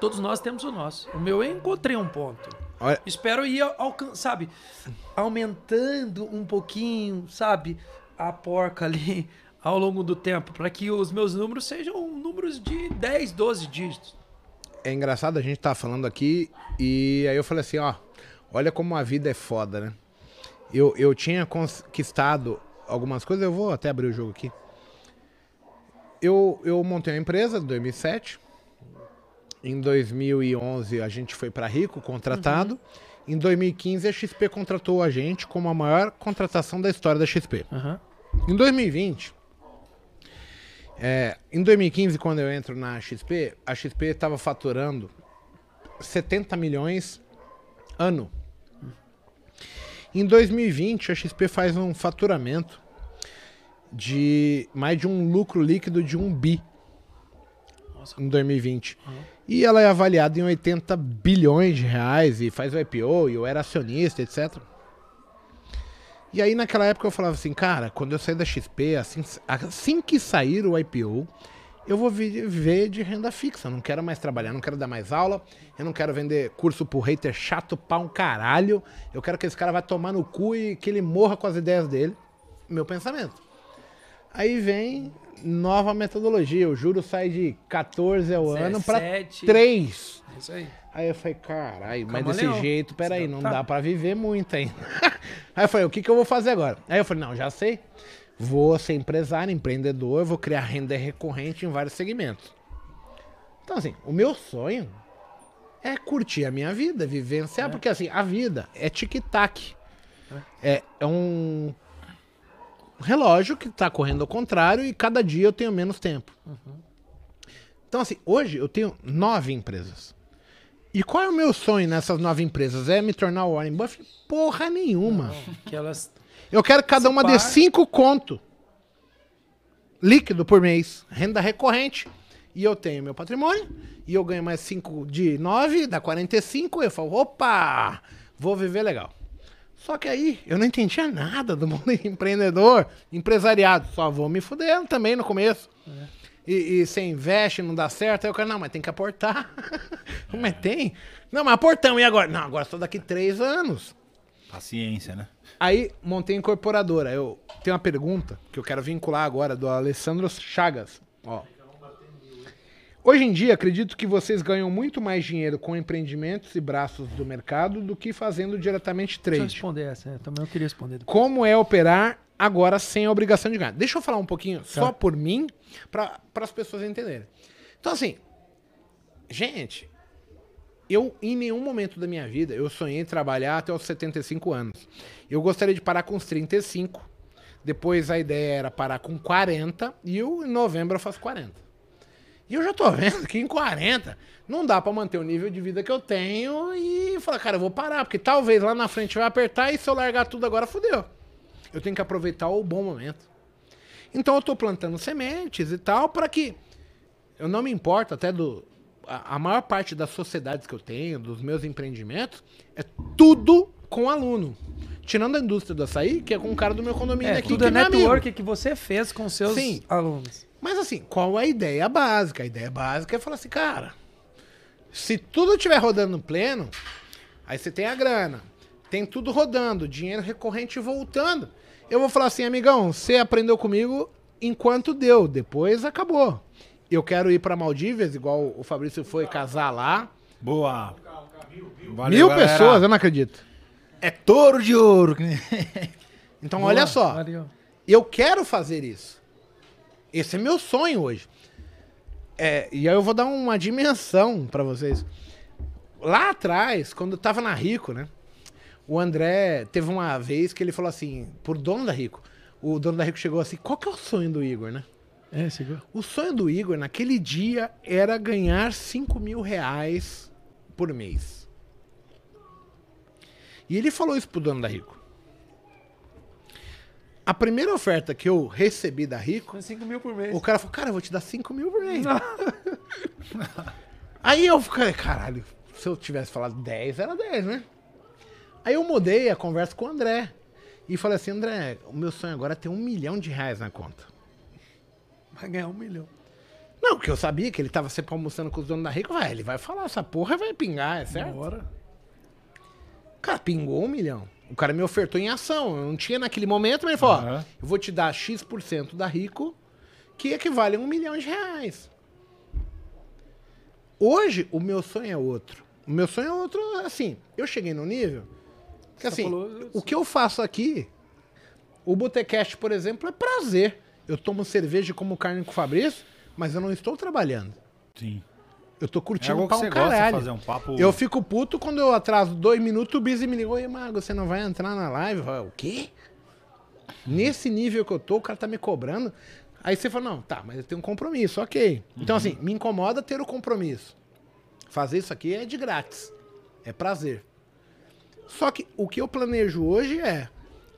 Todos nós temos o nosso. O meu eu encontrei um ponto. Olha, Espero ir sabe, aumentando um pouquinho, sabe, a porca ali ao longo do tempo, para que os meus números sejam números de 10, 12 dígitos. é engraçado, a gente tá falando aqui e aí eu falei assim, ó, olha como a vida é foda, né? Eu, eu tinha conquistado algumas coisas, eu vou até abrir o jogo aqui. Eu, eu montei uma empresa em 2007. Em 2011 a gente foi para Rico, contratado. Em 2015 a XP contratou a gente como a maior contratação da história da XP. Aham. Em 2020, é, em 2015, quando eu entro na XP, a XP estava faturando 70 milhões ano. Em 2020, a XP faz um faturamento de mais de um lucro líquido de um bi Nossa. em 2020. E ela é avaliada em 80 bilhões de reais e faz o IPO e eu era acionista, etc. E aí naquela época eu falava assim, cara, quando eu sair da XP, assim, assim que sair o IPO, eu vou vi- viver de renda fixa. Eu não quero mais trabalhar, não quero dar mais aula, eu não quero vender curso pro hater chato pra um caralho. Eu quero que esse cara vá tomar no cu e que ele morra com as ideias dele. Meu pensamento. Aí vem nova metodologia. O juro sai de 14 ao ano pra 17. 3. É isso aí. Aí eu falei, caralho, mas desse jeito, peraí, Se não adaptar. dá pra viver muito ainda. Aí eu falei, o que, que eu vou fazer agora? Aí eu falei, não, já sei. Vou ser empresário, empreendedor, vou criar renda recorrente em vários segmentos. Então, assim, o meu sonho é curtir a minha vida, vivenciar, porque assim, a vida é tic-tac. É, é um relógio que tá correndo ao contrário e cada dia eu tenho menos tempo. Então, assim, hoje eu tenho nove empresas. E qual é o meu sonho nessas nove empresas? É me tornar o Warren Buffett? Porra nenhuma. Que elas. Eu quero que cada Se uma dê cinco conto líquido por mês, renda recorrente. E eu tenho meu patrimônio, e eu ganho mais 5 de 9, dá 45, eu falo, opa, vou viver legal. Só que aí eu não entendia nada do mundo empreendedor, empresariado, só vou me fudendo também no começo. E, e você investe, não dá certo, aí eu quero, não, mas tem que aportar. mas tem. Não, mas aportamos, e agora? Não, agora só daqui três anos. Paciência, né? Aí montei a incorporadora. Eu tenho uma pergunta que eu quero vincular agora do Alessandro Chagas. Ó. Hoje em dia, acredito que vocês ganham muito mais dinheiro com empreendimentos e braços do mercado do que fazendo diretamente Deixa eu trade. responder essa. é, Também eu queria responder. Como é operar agora sem a obrigação de ganhar? Deixa eu falar um pouquinho só por mim, para as pessoas entenderem. Então, assim, gente, eu em nenhum momento da minha vida eu sonhei em trabalhar até os 75 anos. Eu gostaria de parar com os 35. Depois a ideia era parar com 40 e eu, em novembro eu faço 40. E eu já tô vendo que em 40 não dá pra manter o nível de vida que eu tenho e falar, cara, eu vou parar, porque talvez lá na frente vai apertar e se eu largar tudo agora, fodeu. Eu tenho que aproveitar o bom momento. Então eu tô plantando sementes e tal para que eu não me importo até do a, a maior parte das sociedades que eu tenho, dos meus empreendimentos, é tudo com aluno. Tirando a indústria do açaí, que é com o cara do meu condomínio É, aqui, tudo que é é network que você fez com seus Sim. alunos. Mas assim, qual a ideia básica? A ideia básica é falar assim, cara, se tudo estiver rodando no pleno, aí você tem a grana, tem tudo rodando, dinheiro recorrente voltando. Eu vou falar assim, amigão, você aprendeu comigo enquanto deu, depois acabou. Eu quero ir pra Maldivas, igual o Fabrício foi casar lá. Boa. Valeu, Mil galera. pessoas, eu não acredito. É touro de ouro. Então, Boa, olha só. valeu. Eu quero fazer isso. Esse é meu sonho hoje. É, e aí eu vou dar uma dimensão pra vocês. Lá atrás, quando eu tava na Rico, né? O André teve uma vez que ele falou assim, por dono da Rico. O dono da Rico chegou assim: qual que é o sonho do Igor, né? É. O sonho do Igor naquele dia era ganhar 5 mil reais por mês. E ele falou isso pro dono da Rico. A primeira oferta que eu recebi da Rico, Com 5 mil por mês. o cara falou, cara, eu vou te dar 5 mil por mês. Aí eu fiquei, caralho, se eu tivesse falado 10, era 10, né? Aí eu mudei a conversa com o André. E falei assim, André, o meu sonho agora é ter um milhão de reais na conta. Vai ganhar um milhão. Não, porque eu sabia que ele tava sempre almoçando com os donos da Rico. Vai, ele vai falar, essa porra vai pingar, é certo? Bora. Cara, pingou um milhão. O cara me ofertou em ação. Eu não tinha naquele momento, mas ele falou: ó, eu vou te dar X% da Rico, que equivale a um milhão de reais. Hoje, o meu sonho é outro. O meu sonho é outro, assim. Eu cheguei no nível. Que assim, falou- o que eu faço aqui, o Botecast, por exemplo, é prazer. Eu tomo cerveja e como carne com o Fabrício, mas eu não estou trabalhando. Sim. Eu tô É curtindo que pra um caralho. fazer um papo. Eu fico puto quando eu atraso dois minutos, o Busy me ligou, oi, Mago, você não vai entrar na live? Eu falo, o quê? Nesse nível que eu tô, o cara tá me cobrando. Aí você fala, não, tá, mas eu tenho um compromisso, ok. Então, assim, me incomoda ter o compromisso. Fazer isso aqui é de grátis. É prazer. Só que o que eu planejo hoje é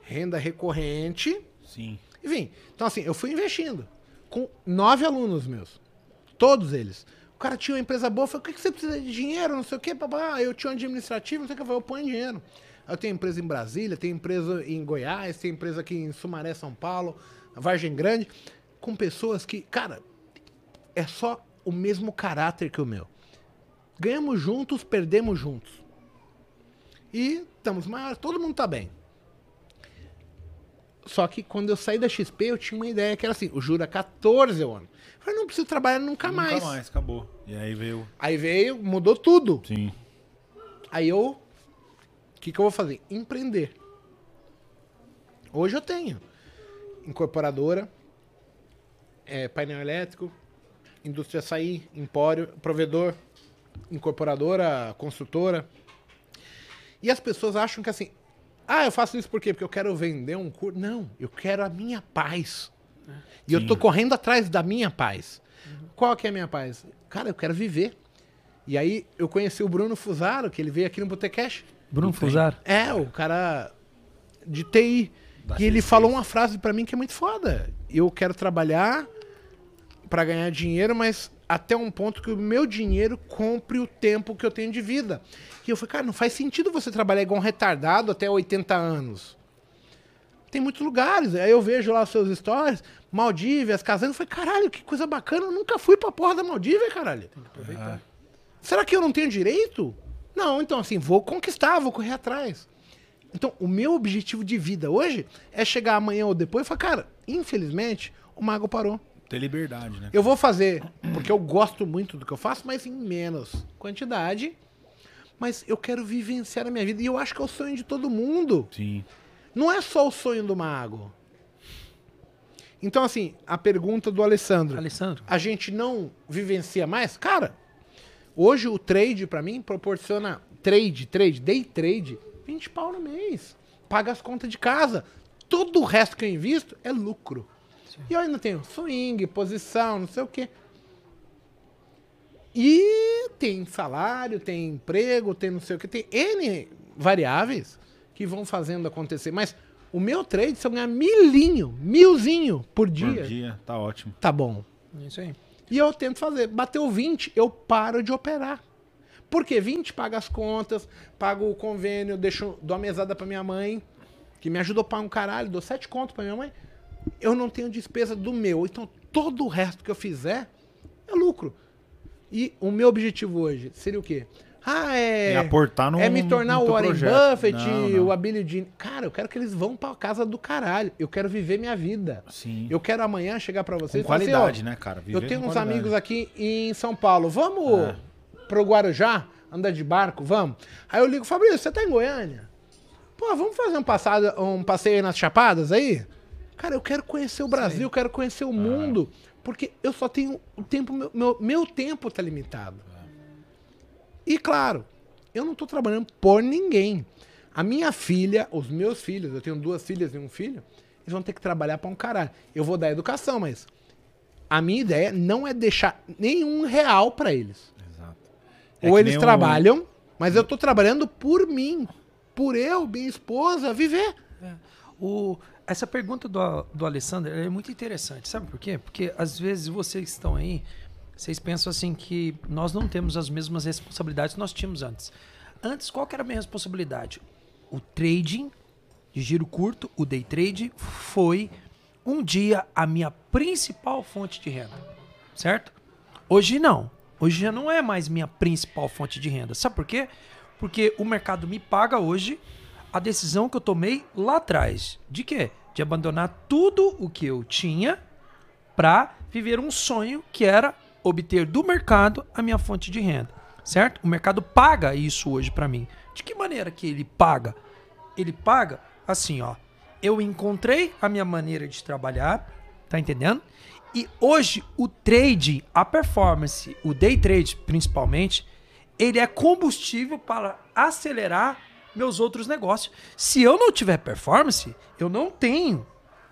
renda recorrente, Sim. Enfim, então assim, eu fui investindo com nove alunos meus. Todos eles. O cara tinha uma empresa boa, falei, o que que você precisa de dinheiro? Não sei o quê, papá. Eu tinha um administrativo, não sei o que, eu falei, eu ponho dinheiro. Eu tenho empresa em Brasília, tenho empresa em Goiás, tenho empresa aqui em Sumaré, São Paulo, Vargem Grande, com pessoas que, cara, é só o mesmo caráter que o meu. Ganhamos juntos, perdemos juntos. E estamos maiores, todo mundo tá bem. Só que quando eu saí da XP, eu tinha uma ideia que era assim: o juro é 14 o ano. Eu falei, não preciso trabalhar nunca, mais. Nunca mais, acabou. E aí veio. Aí veio, mudou tudo. Sim. Aí eu. O que, que eu vou fazer? Empreender. Hoje eu tenho incorporadora, é, painel elétrico, indústria açaí, empório, provedor, incorporadora, construtora. E as pessoas acham que assim, ah, eu faço isso por quê? Porque eu quero vender um curso. Não, eu quero a minha paz. E eu Sim. tô correndo atrás da minha paz. Qual que é a minha paz? Cara, eu quero viver. E aí eu conheci o Bruno Fusaro, que ele veio aqui no Botecash. Bruno Entendi. Fusar. É, o cara de TI. Da e ele falou uma frase pra mim que é muito foda. Eu quero trabalhar pra ganhar dinheiro, mas até um ponto que o meu dinheiro compre o tempo que eu tenho de vida. E eu falei, cara, não faz sentido você trabalhar igual um retardado até 80 anos. Tem muitos lugares. Aí eu vejo lá os seus stories, Maldívias, casando. Eu falei, caralho, que coisa bacana. Eu nunca fui pra porra da Maldívia, caralho. Ah, Será que eu não tenho direito? Não, então assim, vou conquistar, vou correr atrás. Então, o meu objetivo de vida hoje é chegar amanhã ou depois e falar, cara, infelizmente, o mago parou. Ter liberdade, né? Eu vou fazer, porque eu gosto muito do que eu faço, mas em menos quantidade. Mas eu quero vivenciar a minha vida. E eu acho que é o sonho de todo mundo. Sim. Não é só o sonho do mago. Então, assim, a pergunta do Alessandro Alessandro. a gente não vivencia mais, cara, hoje o trade pra mim proporciona trade, trade, day trade, 20 pau no mês. Paga as contas de casa. Todo o resto que eu invisto é lucro. E eu ainda tenho swing, posição, não sei o quê. E tem salário, tem emprego, tem não sei o que, tem N variáveis que vão fazendo acontecer. Mas o meu trade, se eu ganhar milinho, milzinho por dia, Por dia, tá ótimo. tá bom. Isso aí. E eu tento fazer. Bateu 20, eu paro de operar. Por quê? 20 paga as contas, pago o convênio, deixo, dou a mesada pra minha mãe, que me ajudou pra um caralho, dou 7 contos pra minha mãe. Eu não tenho despesa do meu. Então todo o resto que eu fizer é lucro. E o meu objetivo hoje seria o quê? Ah, é. É aportar no É me tornar o Warren projeto. Buffett, Não, não. o Abilio Dini. Cara, eu quero que eles vão pra casa do caralho. Eu quero viver minha vida. Sim. Eu quero amanhã chegar pra vocês Com assim, qualidade, ó, né, cara? eu Viver tenho com uns qualidade. amigos aqui em São Paulo. Vamos É. pro Guarujá? Andar de barco? Vamos. Aí eu ligo, Fabrício, você tá em Goiânia? Pô, vamos fazer um, passado, um passeio aí nas Chapadas aí? Cara, eu quero conhecer o Brasil, eu quero conhecer o mundo. Porque eu só tenho o tempo, meu, meu, meu tempo tá limitado. E claro, eu não tô trabalhando por ninguém. A minha filha, os meus filhos, eu tenho duas filhas e um filho, eles vão ter que trabalhar pra um caralho. Eu vou dar educação, mas a minha ideia não é deixar nenhum real pra eles. Exato. É Ou eles trabalham, mas eu tô trabalhando por mim, por eu, minha esposa, viver. O, essa pergunta do, do Alessandro é muito interessante. Sabe por quê? Porque às vezes vocês estão aí, vocês pensam assim que nós não temos as mesmas responsabilidades que nós tínhamos antes. Antes, qual era a minha responsabilidade? O trading de giro curto, o day trade, foi um dia a minha principal fonte de renda. Certo? Hoje não. Hoje já não é mais minha principal fonte de renda. Sabe por quê? Porque o mercado me paga hoje a decisão que eu tomei lá atrás. De quê? De abandonar tudo o que eu tinha para viver um sonho que era obter do mercado a minha fonte de renda, certo? O mercado paga isso hoje para mim. De que maneira que ele paga? Ele paga assim, ó. Eu encontrei a minha maneira de trabalhar, tá entendendo? E hoje o trade, a performance, o day trade principalmente, ele é combustível para acelerar meus outros negócios. Se eu não tiver performance, eu não tenho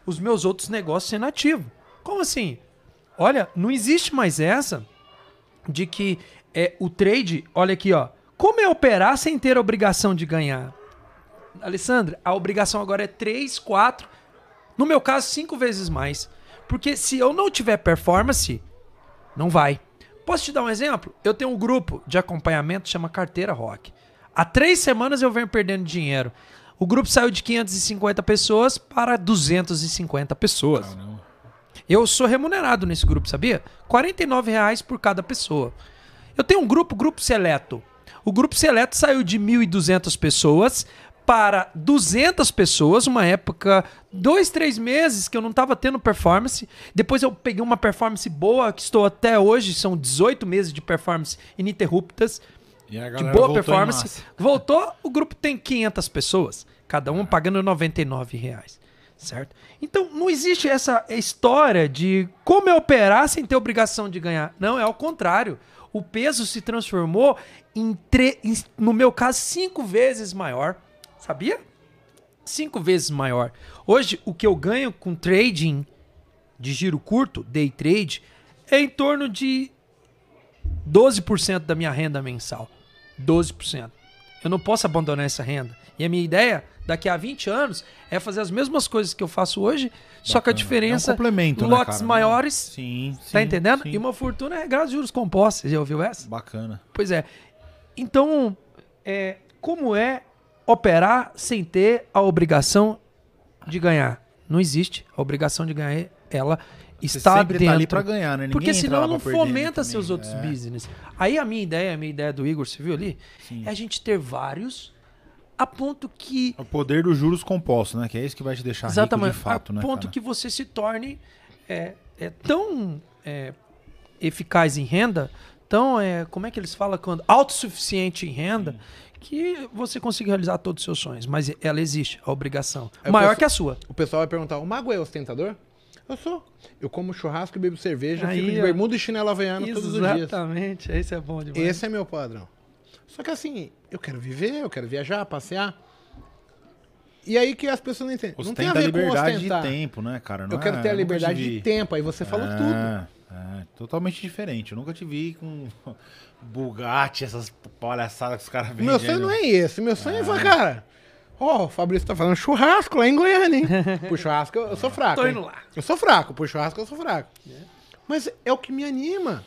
os meus outros negócios sendo ativos. Como assim? Olha, não existe mais essa de que é o trade, olha aqui, ó. Como é operar sem ter a obrigação de ganhar? Alessandra, a obrigação agora é 3, 4, no meu caso, 5 vezes mais. Porque se eu não tiver performance, não vai. Posso te dar um exemplo? Eu tenho um grupo de acompanhamento chama Carteira Rock. Há três semanas eu venho perdendo dinheiro. O grupo saiu de 550 pessoas para 250 pessoas. Caramba. Eu sou remunerado nesse grupo, sabia? 49 reais por cada pessoa. Eu tenho um grupo, Grupo Seleto. O Grupo Seleto saiu de 1.200 pessoas para 200 pessoas, uma época, dois, três meses que eu não estava tendo performance. Depois eu peguei uma performance boa, que estou até hoje, são 18 meses de performance ininterruptas, de boa voltou performance. Voltou, o grupo tem 500 pessoas, cada um pagando 99 reais, certo? Então não existe essa história de como é operar sem ter obrigação de ganhar. Não, é ao contrário. O peso se transformou em, tre- em no meu caso, cinco vezes maior. Sabia? Cinco vezes maior. Hoje, o que eu ganho com trading de giro curto, day trade, é em torno de 12% da minha renda mensal. 12%. Eu não posso abandonar essa renda. E a minha ideia, daqui a 20 anos, é fazer as mesmas coisas que eu faço hoje, só que a Bacana. diferença, É um complemento, né, lotes cara? maiores, Sim, tá sim, entendendo? sim. E uma fortuna é graças a juros compostos. Você já ouviu essa? Bacana. Pois é. Então, é, como é operar sem ter a obrigação de ganhar? Não existe. A obrigação de ganhar, ela Você dentro. tá ali pra ganhar, né? Ninguém Porque senão não perder, fomenta né, seus também. outros É. business. Aí a minha ideia, a minha ideia do Igor, você viu ali? Sim. É a gente ter vários a ponto que É O poder dos juros compostos, né? Que é isso que vai te deixar Exatamente. rico de fato, a né, ponto cara? que você se torne é, é tão é, eficaz em renda, tão, é, como é que eles falam quando? Autossuficiente em renda, que você consiga realizar todos os seus sonhos. Mas ela existe, a obrigação. É, eu maior penso- que a sua. O pessoal vai perguntar: o mago é ostentador? Eu sou. Eu como churrasco e bebo cerveja, Aí, fico de bermuda e chinelo havaiano todos os dias. Exatamente, esse é bom demais. Esse é meu padrão. Só que assim, eu quero viver, eu quero viajar, passear. E aí que as pessoas não entendem. não tem a Ostenta a ver com ostentar. de tempo, né, cara? Não Eu quero é- ter a liberdade de tempo. Aí você falou é, tudo. É, totalmente diferente. Eu nunca te vi com Bugatti, essas palhaçadas que os caras vendem. Meu sonho não é esse. Meu sonho é falar, cara. Ó, o Fabrício tá falando churrasco lá em Goiânia, hein? Pro churrasco eu, eu sou fraco. Tô hein? indo lá. Eu sou fraco, pro churrasco eu sou fraco. Mas é o que me anima.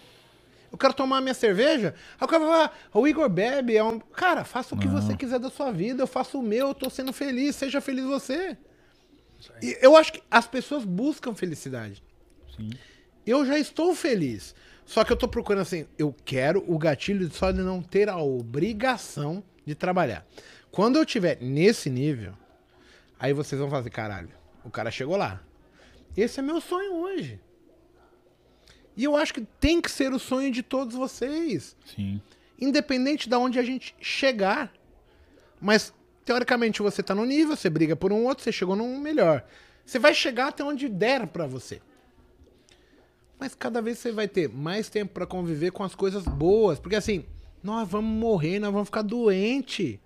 Eu quero tomar minha cerveja. Aí o cara vai falar, o Igor bebe. É um... Cara, faça o que você quiser da sua vida. Eu faço o meu, eu tô sendo feliz. Seja feliz você. E eu acho que as pessoas buscam felicidade. Sim. Eu já estou feliz. Só que eu tô procurando assim, eu quero o gatilho só de não ter a obrigação de trabalhar. Quando eu tiver nesse nível, aí vocês vão fazer, caralho, o cara chegou lá. Esse é meu sonho hoje. E eu acho que tem que ser o sonho de todos vocês. Sim. Independente de onde a gente chegar. Mas, teoricamente, você tá no nível, você briga por um outro, você chegou num melhor. Você vai chegar até onde der pra você. Mas cada vez você vai ter mais tempo pra conviver com as coisas boas. Porque assim, nós vamos morrer, nós vamos ficar doente.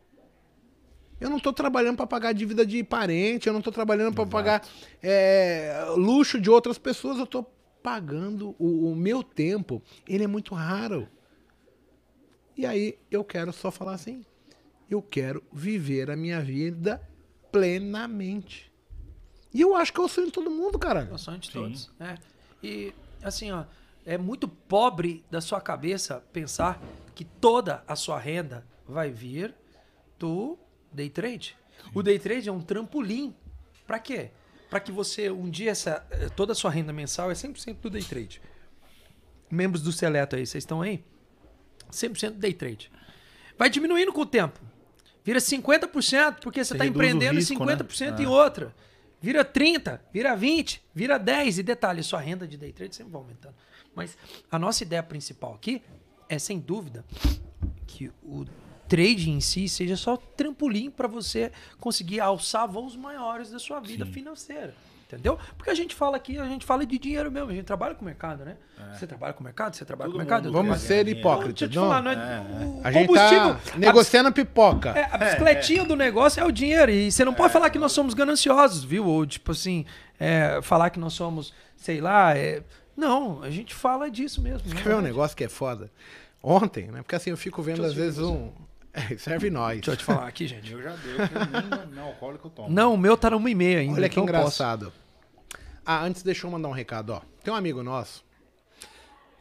Eu não tô trabalhando pra pagar dívida de parente, eu não tô trabalhando pra pagar é, luxo de outras pessoas, eu tô pagando o, o meu tempo. Ele é muito raro. E aí eu quero só falar assim: eu quero viver a minha vida plenamente. E eu acho que é o sonho de todo mundo, É caralho. o sonho de Sim. todos. né? E assim, ó, é muito pobre da sua cabeça pensar que toda a sua renda vai vir do day trade. O day trade é um trampolim. Pra quê? Pra que você um dia essa eh, toda a sua renda mensal é 100% do day trade. Membros do Seleto aí, vocês estão aí? 100% day trade. Vai diminuindo com o tempo. Vira 50% porque você está empreendendo risco, né? 50% É. em outra. Vira 30, vira 20, vira 10. E detalhe, sua renda de day trade sempre vai aumentando. Mas a nossa ideia principal aqui é, sem dúvida, que o trade em si seja só trampolim para você conseguir alçar voos maiores da sua vida financeira. Entendeu? Porque a gente fala aqui, a gente fala de dinheiro mesmo, a gente trabalha com o mercado, né? Você trabalha com o mercado, você trabalha Todo com o mercado. Vamos ser hipócritas. Deixa eu te não? falar, não é, É, o A gente combustível- tá negociando pipoca. é, a bicicletinha do negócio é o dinheiro. E você não pode falar que nós somos gananciosos, viu? Ou, tipo assim, é, falar que nós somos, sei lá. é- Não, a gente fala disso mesmo. né? Quer ver um negócio que é foda? Ontem, né? Porque assim, eu fico vendo às vezes um. É, serve nós. Deixa eu te falar aqui, gente. Eu já deu, que eu nem não alcoólico eu tomo. Não, o meu tá no 1,5 ainda. Olha que então engraçado. Ah, antes deixa eu mandar um recado, ó. Tem um amigo nosso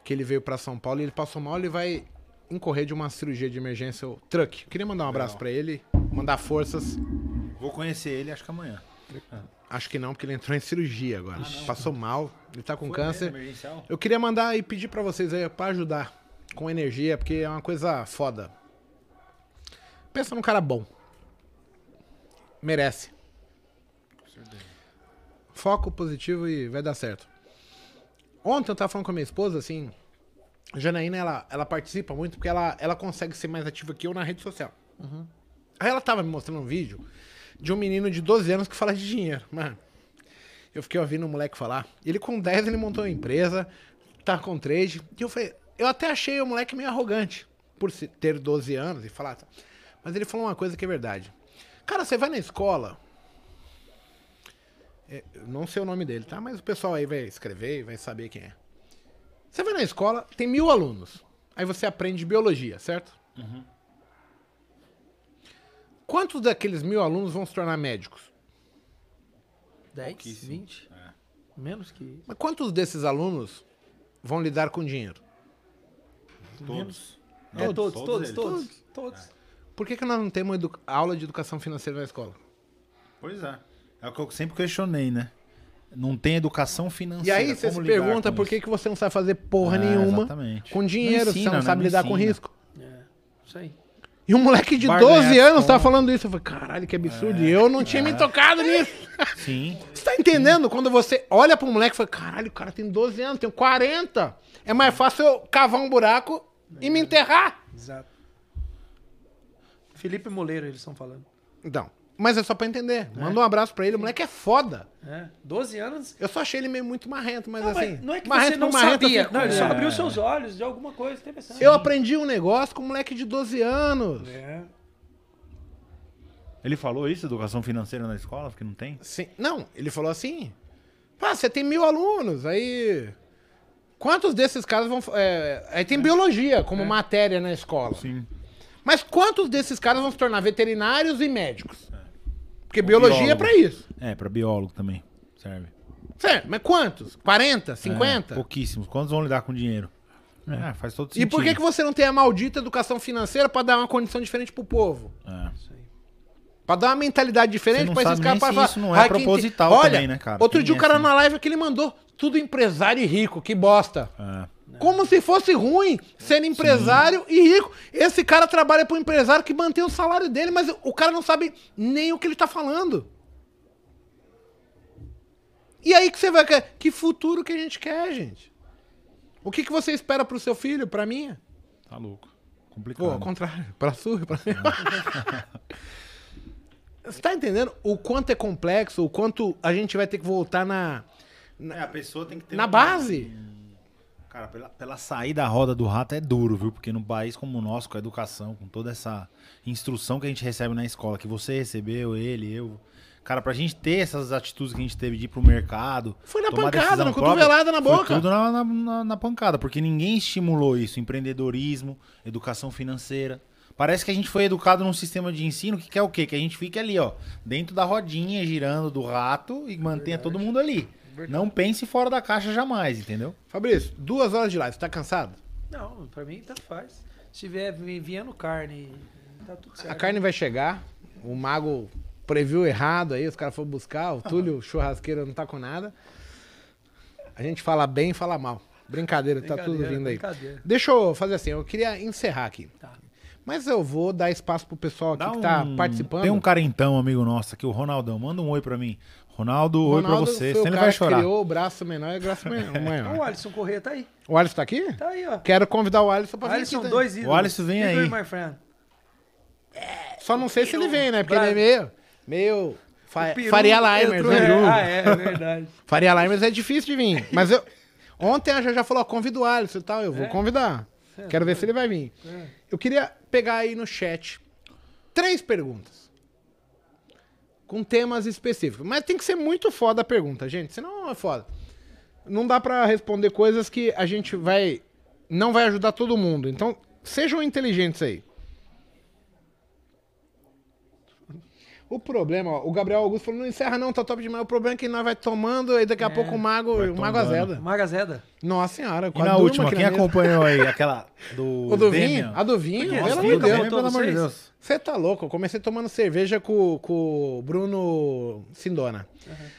que ele veio pra São Paulo e ele passou mal, ele vai incorrer de uma cirurgia de emergência, o truck. Queria mandar um abraço pra ele, mandar forças. Vou conhecer ele, acho que amanhã. Acho que não, porque ele entrou em cirurgia agora. Passou mal, ele tá com Foi câncer. mesmo? Eu queria mandar e pedir pra vocês aí pra ajudar com energia, porque é uma coisa foda. Pensa num cara bom. Merece. Foco positivo e vai dar certo. Ontem eu tava falando com a minha esposa, assim. A Janaína, ela, ela participa muito porque ela, ela consegue ser mais ativa que eu na rede social. Aí ela tava me mostrando um vídeo de um menino de 12 anos que fala de dinheiro. Mano, eu fiquei ouvindo o moleque falar. Ele com 10 ele montou uma empresa, tá com trade. E eu falei, eu até achei o moleque meio arrogante por ter 12 anos e falar. Mas ele falou uma coisa que é verdade. Cara, você vai na escola. é, não sei o nome dele, tá? Mas o pessoal aí vai escrever e vai saber quem é. Você vai na escola, tem mil alunos. Aí você aprende biologia, certo? Quantos daqueles mil alunos vão se tornar médicos? 10, Pouquíssimo. 20? Menos que isso. Mas quantos desses alunos vão lidar com dinheiro? Todos. É, todos, todos, eles. todos, todos. Por que, que nós não temos aula de educação financeira na escola? Pois é. É o que eu sempre questionei, né? Não tem educação E financeira. aí você se pergunta com por que, que você não sabe fazer porra É, nenhuma exatamente. com dinheiro, Não você ensina, não né? sabe Não lidar com ensina. risco. É, isso aí. E um moleque de Vai 12 ganhar anos tá como? falando isso. Eu falei, caralho, que absurdo. E eu não tinha me tocado nisso. Sim. Você tá entendendo? Quando você olha pro moleque e fala, caralho, o cara tem 12 anos, tem 40. É mais fácil eu cavar um buraco e me enterrar. Exato. Felipe Moleiro, eles estão falando. Então, mas é só pra entender. Manda um abraço pra ele. O moleque é foda. É, 12 anos. Eu só achei ele meio muito marrento, mas Não, assim. mas não é que marrento você não marrento, sabia. fico- Não, ele só É. abriu seus olhos de alguma coisa interessante. Eu aprendi um negócio com um moleque de 12 anos. É. Ele falou isso, educação financeira na escola, porque não tem? Sim. Não, ele falou assim. Ah, você tem mil alunos, aí. Quantos desses caras vão. é, aí tem biologia como matéria na escola. Sim. Mas quantos desses caras vão se tornar veterinários e médicos? Porque biologia é biólogo. pra isso. É, pra biólogo também. Serve. Certo, mas quantos? 40? É, 50? pouquíssimos. Quantos vão lidar com dinheiro? É, faz todo e sentido. por que, que você não tem a maldita educação financeira pra dar uma condição diferente pro povo? É. Pra dar uma mentalidade diferente pra esses caras falar. isso não é proposital Olha, também, né, cara? Outro Tem dia o cara essa. na live que ele mandou tudo empresário e rico, que bosta. É. Como se fosse ruim ser empresário e rico. Esse cara trabalha para um empresário que mantém o salário dele, mas o cara não sabe nem o que ele tá falando. E aí que você vai. Que futuro que a gente quer, gente? O que, que você espera pro seu filho, pra mim? Tá louco. Pô, Complicado. ao contrário, pra sua pra mim. Você tá entendendo o quanto é complexo, o quanto a gente vai ter que voltar na, É, a pessoa tem que ter na um- base? Cara, pela, pela sair da roda do rato é duro, viu? Porque num país como o nosso, com a educação, com toda essa instrução que a gente recebe na escola, que você recebeu, ele, eu. Cara, pra gente ter essas atitudes que a gente teve de ir pro mercado. Foi na pancada, na cotovelada na foi boca. tudo na, na, na- na pancada, porque ninguém estimulou isso. Empreendedorismo, educação financeira. Parece que a gente foi educado num sistema de ensino que quer o quê? Que a gente fique ali, ó, dentro da rodinha, girando do rato e mantenha todo mundo ali. Não pense fora da caixa jamais, entendeu? Fabrício, duas horas de live, você tá cansado? Não, pra mim tanto faz. Se tiver vi- vindo carne, tá tudo certo. A carne vai chegar, o mago previu errado aí, os caras foram buscar, o Túlio, o churrasqueiro, não tá com nada. A gente fala bem e fala mal. Brincadeira, tá tudo vindo aí. brincadeira. Deixa eu fazer assim, eu queria encerrar aqui. Tá. Mas eu vou dar espaço pro pessoal aqui Dá que tá um- participando. Tem um carentão, amigo nosso aqui, o Ronaldão. Manda um oi pra mim. Ronaldo, oi pra Ronaldo você. foi o Senão ele cara vai que chorar. criou o braço menor e o braço me- O maior. Alisson Corrêa tá aí. O Alisson tá aqui? Tá aí, ó. Quero convidar o Alisson pra vir Alisson, aqui. dois ídolos. O Alisson vem Igor, aí. my friend. Só não sei se ele vem, né? Porque ele é meio... Meio... Fa- O peru Faria Limers, entrou- né? é, Ah, é, é verdade. Faria Limers é difícil de vir. Mas eu. Ontem a já falou, convida o Alisson e tal. Eu vou É? convidar. É, Quero ver se ele vai vir. É. Eu queria pegar aí no chat três perguntas. Com temas específicos. Mas tem que ser muito foda a pergunta, gente. Senão é foda. Não dá pra responder coisas que a gente vai. Não vai ajudar todo mundo. Então, sejam inteligentes aí. O problema, ó, o Gabriel Augusto falou, não encerra não, tá top demais. O problema é que nós vai tomando e daqui a pouco o mago, Vai o mago azeda. Magazeda. Nossa senhora, E quase na durmo última, aqui quem mesa. acompanhou aí? Aquela do. O do Demian? vinho? A do vinho? Quê? Pelo Nossa, amor de Deus. pelo amor de? Deus. Você tá louco? Eu comecei tomando cerveja com, com o Bruno Sindona.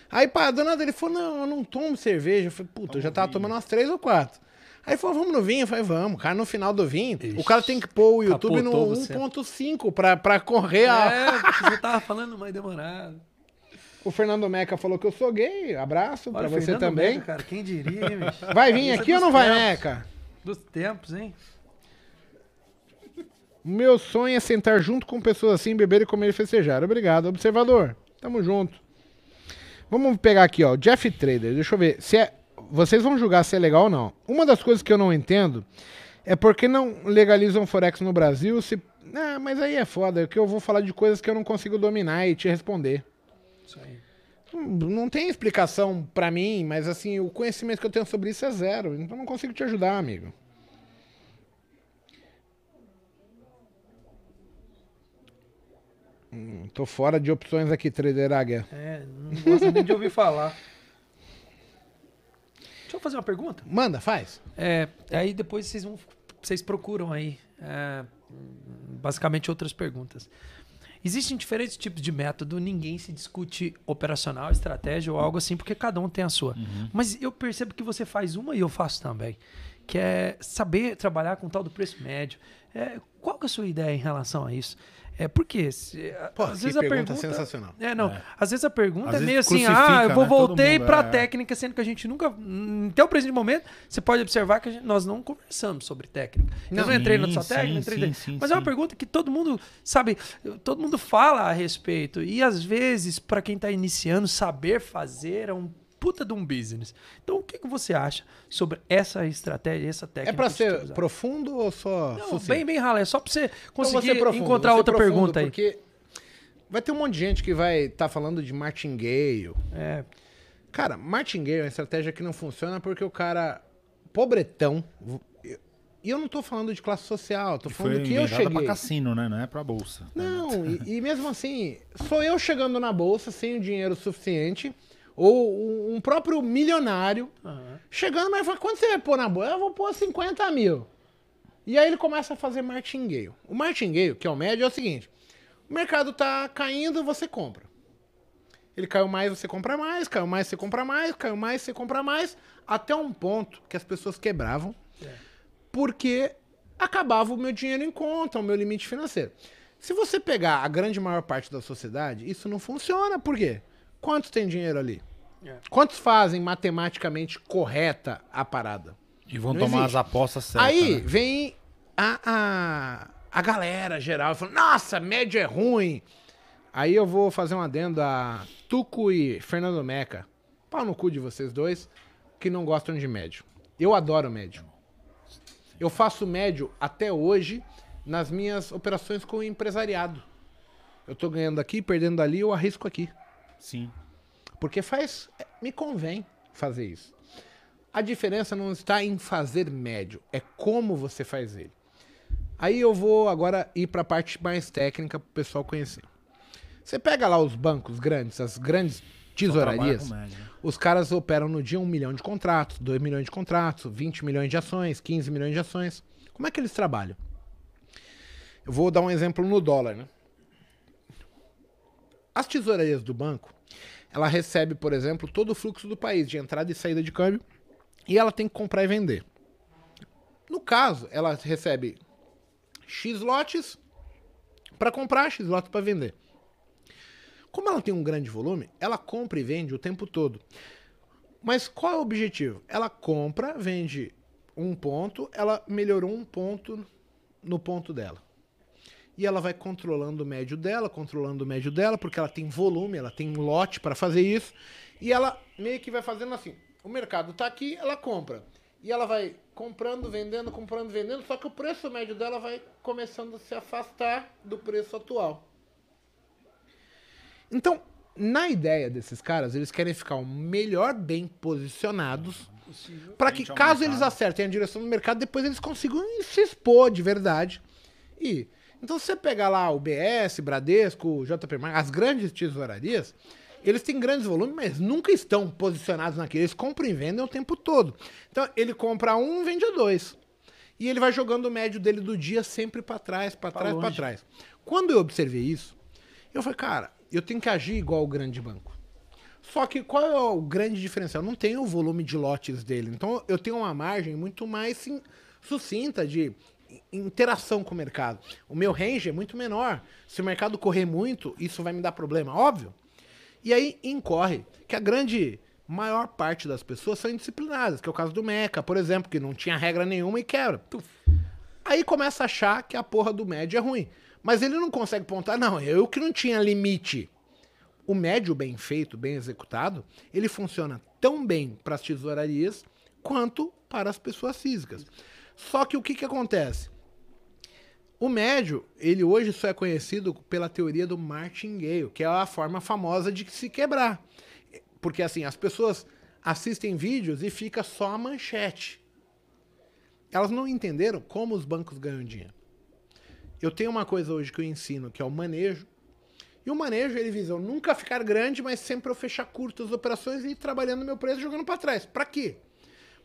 Aí, pá, do nada ele falou: Não, eu não tomo cerveja. Eu falei: Puta, eu já tava tomando umas três ou quatro. Aí falou: Vamos no vinho? Eu falei: Vamos. Cara, no final do vinho, o cara tem que pôr o YouTube no Capotou você. 1.5 pra, pra correr a. É, você tava falando mais demorado. O Fernando Meca falou que eu sou gay. Abraço pra Olha, você Fernando também. Meca, cara, quem diria, hein, bicho? Vai vir é aqui ou não vai, tempos. Meca? Dos tempos, hein? Meu sonho é sentar junto com pessoas assim, beber e comer e festejar. Obrigado, observador. Tamo junto. Vamos pegar aqui, ó. Jeff Trader. Deixa eu ver. Se é... Vocês vão julgar se é legal ou não. Uma das coisas que eu não entendo é porque não legalizam Forex no Brasil se. Ah, mas aí é foda, que eu vou falar de coisas que eu não consigo dominar e te responder. Isso aí. Não não tem explicação pra mim, mas assim, o conhecimento que eu tenho sobre isso é zero. Então não consigo te ajudar, amigo. Hum, tô fora de opções aqui, Trader Águia. É, não gosto nem de ouvir falar. Deixa eu fazer uma pergunta. Manda, faz. É, aí depois vocês vão, vocês procuram aí, é, basicamente outras perguntas. Existem diferentes tipos de método, ninguém se discute operacional, estratégia ou algo assim, porque cada um tem a sua. Mas eu percebo que você faz uma e eu faço também, que é saber trabalhar com o tal do preço médio. É, qual que é a sua ideia em relação a isso? É porque se, Pô, às que vezes a pergunta pergunta sensacional. É, não. Às vezes a pergunta Às é meio assim, ah, eu vou né, voltei mundo, pra é. técnica, sendo que a gente nunca, hum, até o presente momento, você pode observar que a gente- nós não conversamos sobre técnica. eu Não. não entrei na sua Sim, técnica, sim, entrei sim, na- sim, mas é uma pergunta que todo mundo, sabe, todo mundo fala a respeito. E às vezes, pra quem tá iniciando, saber fazer é um puta de um business. Então, o que, que você acha sobre essa estratégia, essa técnica? É pra que você ser profundo ou só. Não, sucinto? bem, bem rala. É só pra você Então conseguir você profundo, encontrar você outra profundo, pergunta aí. Porque vai ter um monte de gente que vai estar falando de martingale. É, Cara, martingale é uma estratégia que não funciona porque o cara pobretão. E eu não tô falando de classe social, tô falando foi que eu inventada pra cheguei. cassino, né? Não é pra bolsa. Não, e, e mesmo assim, sou eu chegando na bolsa sem o dinheiro suficiente, ou um- próprio milionário aham. chegando, mas fala, quanto você vai pôr na bolsa? Eu vou pôr 50 mil. E aí ele começa a fazer martingale. O martingale, que é o médio, é o seguinte: o mercado tá caindo, você compra. Ele caiu mais, você compra mais, caiu mais, você compra mais, caiu mais, você compra mais, até um ponto que as pessoas quebravam, porque acabava o meu dinheiro em conta, o meu limite financeiro. Se você pegar a grande maior parte da sociedade, isso não funciona. Por quê? Quantos tem dinheiro ali? É. Quantos fazem matematicamente correta a parada? E vão Não tomar existe. as apostas certas. Aí né? vem a, a, a galera geral falando, nossa, médio é ruim. Aí eu vou fazer um adendo a Tuco e Fernando Meca. Pau no cu de vocês dois, que não gostam de médio. Eu adoro médio. Eu faço médio até hoje nas minhas operações com o empresariado. Eu tô ganhando aqui, perdendo ali, eu arrisco aqui. Sim. Porque faz. é, Me convém fazer isso. A diferença não está em fazer médio, é como você faz ele. Aí eu vou agora ir para a parte mais técnica para o pessoal conhecer. Você pega lá os bancos grandes, as grandes tesourarias, os caras operam no dia 1 milhão de contratos, 2 milhões de contratos, 20 milhões de ações, 15 milhões de ações. Como é que eles trabalham? Eu vou dar um exemplo no dólar, né? As tesourarias do banco, ela recebe, por exemplo, todo o fluxo do país de entrada e saída de câmbio e ela tem que comprar e vender. No caso, ela recebe X lotes para comprar, X lotes para vender. Como ela tem um grande volume, ela compra e vende o tempo todo. Mas qual é o objetivo? Ela compra, vende um ponto, ela melhorou um ponto no ponto dela. E ela vai controlando o médio dela, controlando o médio dela, porque ela tem volume, ela tem lote para fazer isso. E ela meio que vai fazendo assim: o mercado tá aqui, ela compra. E ela vai comprando, vendendo, comprando, vendendo, só que o preço médio dela vai começando a se afastar do preço atual. Então, na ideia desses caras, eles querem ficar o melhor bem posicionados para que, caso eles acertem a direção do mercado, depois eles consigam se expor de verdade. E Então, se você pegar lá o BS, Bradesco, JP Morgan, as grandes tesourarias, eles têm grandes volumes, mas nunca estão posicionados naquele. Eles compram e vendem o tempo todo. Então, ele compra um, vende dois. E ele vai jogando o médio dele do dia sempre para trás, para trás, para trás. Quando eu observei isso, eu falei, cara, eu tenho que agir igual o grande banco. Só que qual é o grande diferencial? Eu não tenho o volume de lotes dele. Então eu tenho uma margem muito mais sim, sucinta de interação com o mercado. O meu range é muito menor. Se o mercado correr muito, isso vai me dar problema, óbvio. E aí incorre que a grande maior parte das pessoas são indisciplinadas, que é o caso do Meca, por exemplo, que não tinha regra nenhuma e quebra. Aí começa a achar que a porra do médio é ruim. Mas ele não consegue pontar, não, eu que não tinha limite. O médio bem feito, bem executado, ele funciona tão bem para as tesourarias quanto para as pessoas físicas. Só que o que, que acontece? O médio, ele hoje só é conhecido pela teoria do martingale, que é a forma famosa de se quebrar. Porque assim, as pessoas assistem vídeos e fica só a manchete. Elas não entenderam como os bancos ganham dinheiro. Eu tenho uma coisa hoje que eu ensino, que é o manejo. E o manejo, ele visa nunca ficar grande, mas sempre eu fechar curtas operações e ir trabalhando meu preço jogando para trás. Para quê?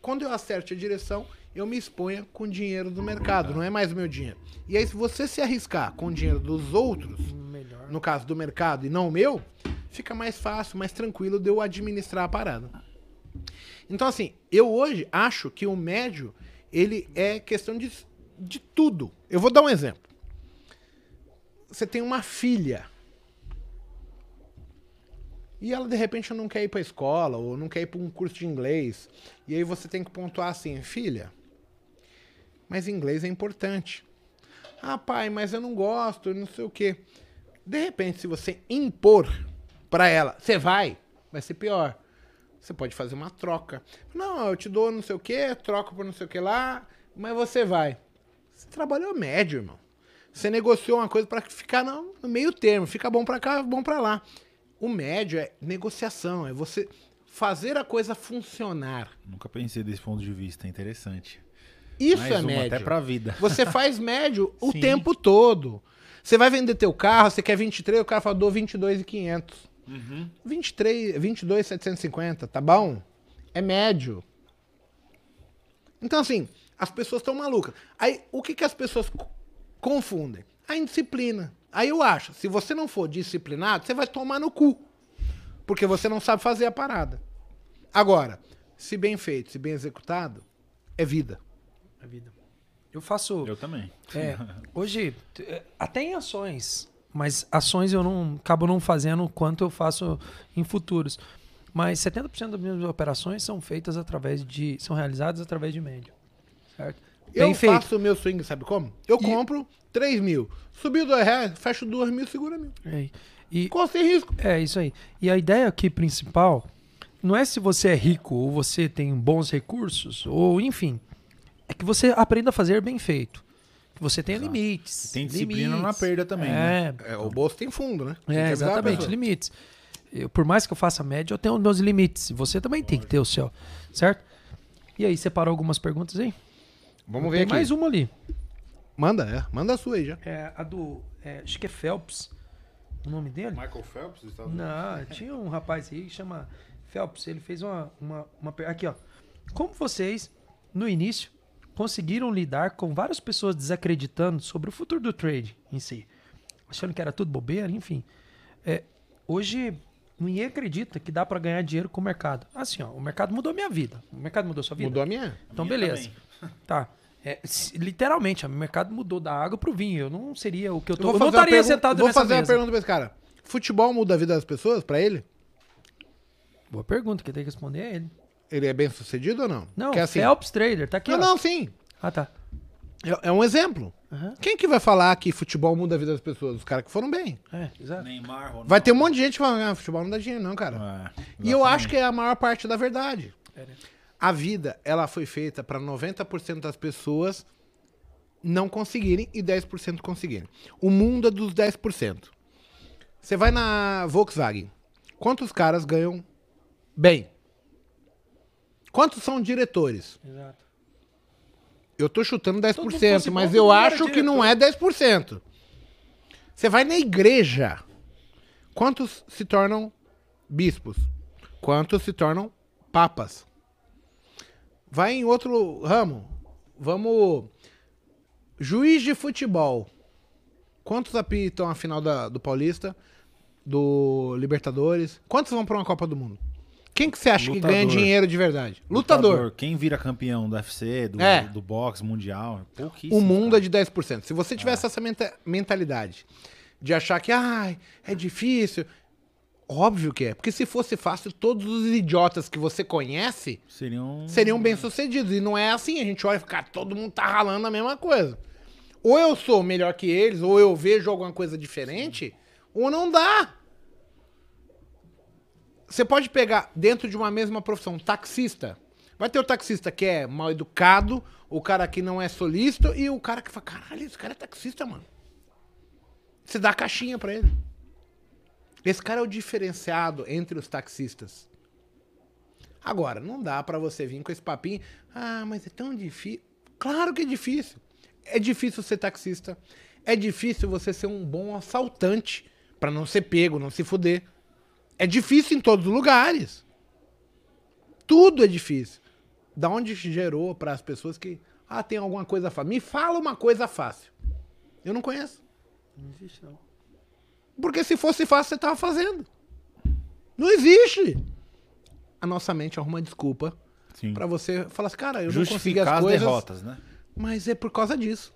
Quando eu acerte a direção, eu me exponha com dinheiro do mercado, não é mais o meu dinheiro. E aí, se você se arriscar com o dinheiro dos outros, Melhor. no caso do mercado e não o meu, fica mais fácil, mais tranquilo de eu administrar a parada. Então, assim, eu hoje acho que o médio, ele é questão de, de tudo. Eu vou dar um exemplo. Você tem uma filha. E ela, de repente, não quer ir pra escola, ou não quer ir pra um curso de inglês. E aí você tem que pontuar assim, filha, mas inglês é importante. Ah, pai, mas eu não gosto, não sei o quê. De repente, se você impor pra ela, você vai, vai ser pior. Você pode fazer uma troca. Não, eu te dou não sei o quê, troco por não sei o que lá, mas você vai. Você trabalhou médio, irmão. Você negociou uma coisa pra ficar no, meio termo, fica bom pra cá, bom pra lá. O médio é negociação, é você fazer a coisa funcionar. Nunca pensei desse ponto de vista, é interessante. Isso Mais é médio. até pra vida. Você faz médio o Sim. tempo todo. Você vai vender teu carro, você quer 23, o cara fala, dou 22,500. Uhum. 23, 22,750, tá bom? É médio. Então, assim, as pessoas estão malucas. Aí, o que, que as pessoas co- confundem? A indisciplina. Aí eu acho, se você não for disciplinado, você vai tomar no cu. Porque você não sabe fazer a parada. Agora, se bem feito, se bem executado, é vida. A vida. Eu faço. Eu também. É, hoje, é, até em ações, mas ações eu não acabo não fazendo o quanto eu faço em futuros. Mas 70% das minhas operações são feitas através de. são realizadas através de médio. Certo? Eu Bem feito. faço o meu swing, sabe como? Eu E- compro 3 mil. Subiu 2 reais, fecho 2 mil, segura mil. É, e, Ficou sem risco. é isso aí. E a ideia aqui principal não é se você é rico ou você tem bons recursos, ou enfim. É que você aprenda a fazer bem feito. Que você tenha Exato. limites. Tem disciplina limites. na perda também, é, né? É, o bolso tem fundo, né? É, exatamente, limites. Eu, por mais que eu faça média, eu tenho os meus limites. Você também tem que ter o seu, certo? E aí, separou algumas perguntas aí? Vamos ver Tem aqui. mais uma ali. Manda, é. Manda a sua aí já. É, a do. é, acho que é Phelps. O nome dele? Michael Phelps dos Estados Não, tinha um rapaz aí que chama Phelps. Ele fez uma, uma, uma. Aqui, ó. Como vocês, no início, conseguiram lidar com várias pessoas desacreditando sobre o futuro do trade em si? Achando que era tudo bobeira, enfim. É, hoje, ninguém acredita que dá pra ganhar dinheiro com o mercado. Assim, ó, o mercado mudou minha vida. O mercado mudou sua vida? Mudou a minha? Então, Minha beleza. Tá. É, literalmente, o mercado mudou da água pro vinho. Eu não seria o que eu tô. Eu, não fazer uma estaria sentado Vou nessa fazer uma mesa. pergunta pra esse cara. Futebol muda a vida das pessoas, pra ele? Boa pergunta, quem tem que responder é ele. Ele é bem sucedido ou não? Não, Que é assim, Phelps Trader, tá aqui, Não, ó. não, sim. Ah, tá. É, é um exemplo. Aham. Quem que vai falar que futebol muda a vida das pessoas? Os caras que foram bem. É, exato. Neymar, Ronaldo. Vai ter um monte de gente que fala, ah, futebol não dá dinheiro não, cara. É, E eu acho que é a maior parte da verdade. É, né? A vida, ela foi feita para 90% das pessoas não conseguirem e 10% conseguirem. O mundo é dos 10%. Você vai na Volkswagen. Quantos caras ganham bem? Quantos são diretores? Exato. Eu tô chutando Todo mundo 10%, fosse bom, mas todo eu acho que não é 10%. Você vai na igreja. Quantos se tornam bispos? Quantos se tornam papas? Vai em outro ramo. Vamos. Juiz de futebol. Quantos apitam a final da- do Paulista? Do Libertadores? Quantos vão pra uma Copa do Mundo? Quem que você acha que Lutador. ganha dinheiro de verdade? Lutador. Quem vira campeão do UFC, do, É. do boxe mundial? Pouquíssimo. O mundo é de 10%. Se você tivesse essa menta- mentalidade de achar que ai, é difícil, óbvio que é. Porque se fosse fácil, todos os idiotas que você conhece Seriam. seriam bem-sucedidos. E não é assim. A gente olha e fica, "Cara, todo mundo tá ralando a mesma coisa. Ou eu sou melhor que eles, ou eu vejo alguma coisa diferente, ou não dá. Você pode pegar dentro de uma mesma profissão, um taxista. Vai ter o taxista que é mal educado, o cara que não é solícito e o cara que fala, caralho, esse cara é taxista, mano. Você dá a caixinha pra ele. Esse cara é o diferenciado entre os taxistas. Agora, não dá pra você vir com esse papinho. Ah, mas é tão difícil. Claro que é difícil. É difícil ser taxista. É difícil você ser um bom assaltante pra não ser pego, não se fuder. É difícil em todos os lugares. Tudo é difícil. Da onde gerou para as pessoas que ah, tem alguma coisa fácil? Me fala uma coisa fácil. Eu não conheço. Não existe, não. Porque se fosse fácil, você tava fazendo. Não existe. A nossa mente arruma desculpa pra você falar assim, cara, eu não consegui Justificar as as, coisas, derrotas, né? mas é por causa disso.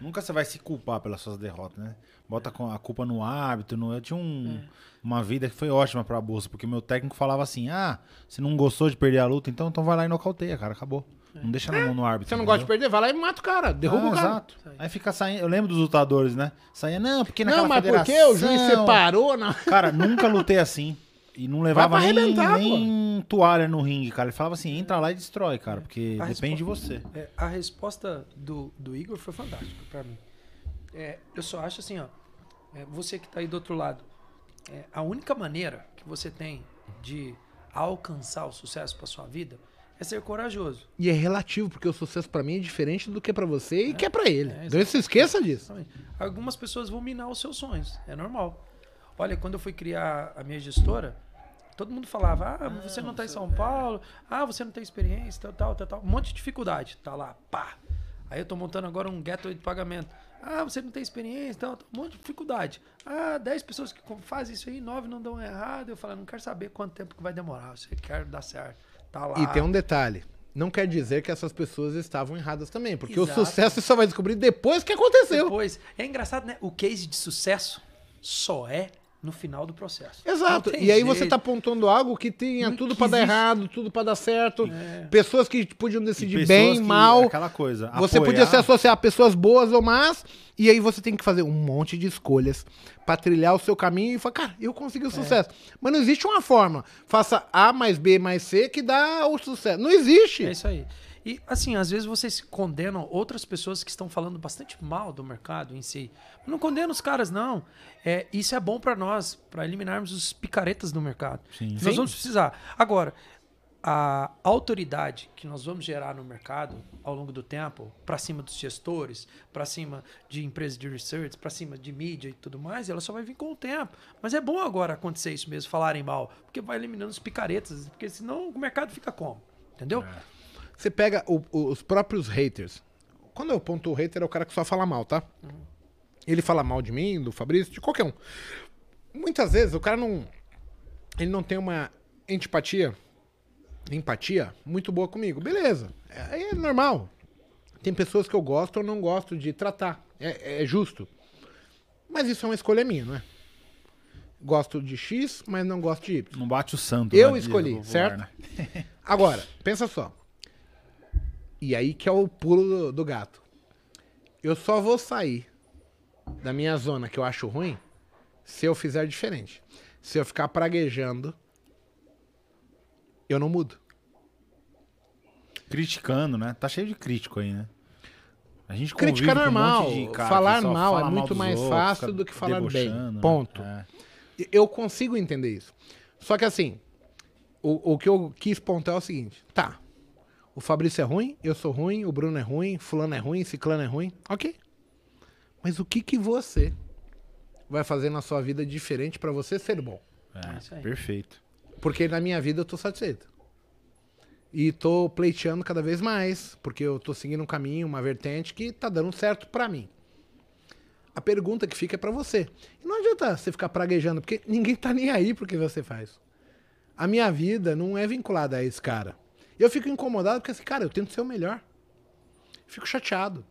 Nunca você vai se culpar pelas suas derrotas, né? Bota com a culpa no hábito. No... Eu tinha um- uma vida que foi ótima pra bolsa, porque meu técnico falava assim: ah, se não gostou de perder a luta, então, então vai lá e nocauteia, cara, acabou. Não deixa na mão no árbitro. Você não gosta de entendeu? perder, vai lá e mata o cara, derruba Ah, o cara. Exato. Aí fica saindo. Eu lembro dos lutadores, né? Saía, não, porque naquela Não, mas por federação... que o juiz separou? Não. Cara, nunca lutei assim. E não levava nem, arrebentar, nem toalha no ringue, cara. Ele falava assim, entra lá e destrói, cara, porque A depende de você. É, a resposta do, do Igor foi fantástica pra mim. É, eu só acho assim, ó. é, você que tá aí do outro lado. é, a única maneira que você tem de alcançar o sucesso pra sua vida é ser corajoso. E é relativo, porque o sucesso pra mim é diferente do que é pra você e que é pra ele. É, então se esqueça disso. Algumas pessoas vão minar os seus sonhos, é normal. Olha, quando eu fui criar a minha gestora, todo mundo falava: ah, você não tá em São Paulo, ah, você não tem experiência, tal, tal, tal, tal. Um monte de dificuldade. Tá lá, pá. Aí eu tô montando agora um gateway de pagamento. Ah, você não tem experiência, tal, tal, um monte de dificuldade. Ah, 10 pessoas que fazem isso aí, 9 não dão errado. Eu falo, não quero saber quanto tempo que vai demorar, você quer dar certo. Tá lá. E tem um detalhe. Não quer dizer que essas pessoas estavam erradas também, porque Exato. o sucesso você só vai descobrir depois que aconteceu. Depois, é engraçado, né? O case de sucesso só é no final do processo. Exato. E aí você jeito. tá apontando algo que tinha Não- tudo pra dar errado, tudo pra dar certo. É. Pessoas que podiam decidir bem, que- mal. Aquela coisa. Você apoiar- podia se associar a pessoas boas ou más, e aí você tem que fazer um monte de escolhas pra trilhar o seu caminho e falar, cara, eu consegui o sucesso. Mas não existe uma forma. Faça A mais B mais C que dá o sucesso. Não existe. É isso aí. E, assim, às vezes vocês condenam outras pessoas que estão falando bastante mal do mercado em si. Não condena os caras, não. É, isso é bom pra nós, pra eliminarmos os picaretas do mercado. Sim. Nós vamos precisar. Agora, a autoridade que nós vamos gerar no mercado ao longo do tempo, pra cima dos gestores, pra cima de empresas de research, pra cima de mídia e tudo mais, ela só vai vir com o tempo. Mas é bom agora acontecer isso mesmo, falarem mal, porque vai eliminando os picaretas, porque senão o mercado fica como? Entendeu? Você pega o- o- os próprios haters. Quando eu ponto o hater, é o cara que só fala mal, tá? Ele fala mal de mim, do Fabrício, de qualquer um. Muitas vezes o cara não. Ele não tem uma antipatia, empatia muito boa comigo. Beleza. É, Aí é normal. Tem pessoas que eu gosto ou não gosto de tratar. É, é justo. Mas isso é uma escolha minha, não é? Gosto de X, mas não gosto de Y. Não bate o santo. Eu né, escolhi, certo? né? Agora, pensa só. E aí que é o pulo do, do gato. Eu só vou sair da minha zona que eu acho ruim se eu fizer diferente. Se eu ficar praguejando, eu não mudo. Criticando, né? Tá cheio de crítico aí, né? A gente um normal. de cara Falar mal é fala muito dos mais outros, fácil do que falar bem. né? Ponto. É. Eu consigo entender isso. Só que assim, o, o que eu quis pontuar é o seguinte: tá. O Fabrício é ruim, eu sou ruim, o Bruno é ruim, fulano é ruim, ciclano é ruim. Ok. Mas o que que você vai fazer na sua vida diferente pra você ser bom. É, isso aí. perfeito. Porque na minha vida eu tô satisfeito. E tô pleiteando cada vez mais, porque eu tô seguindo um caminho, uma vertente que tá dando certo pra mim. A pergunta que fica é pra você. E não adianta você ficar praguejando, porque ninguém tá nem aí pro que você faz. A minha vida não é vinculada a esse cara. Eu fico incomodado porque assim, cara, eu tento ser o melhor. Fico chateado.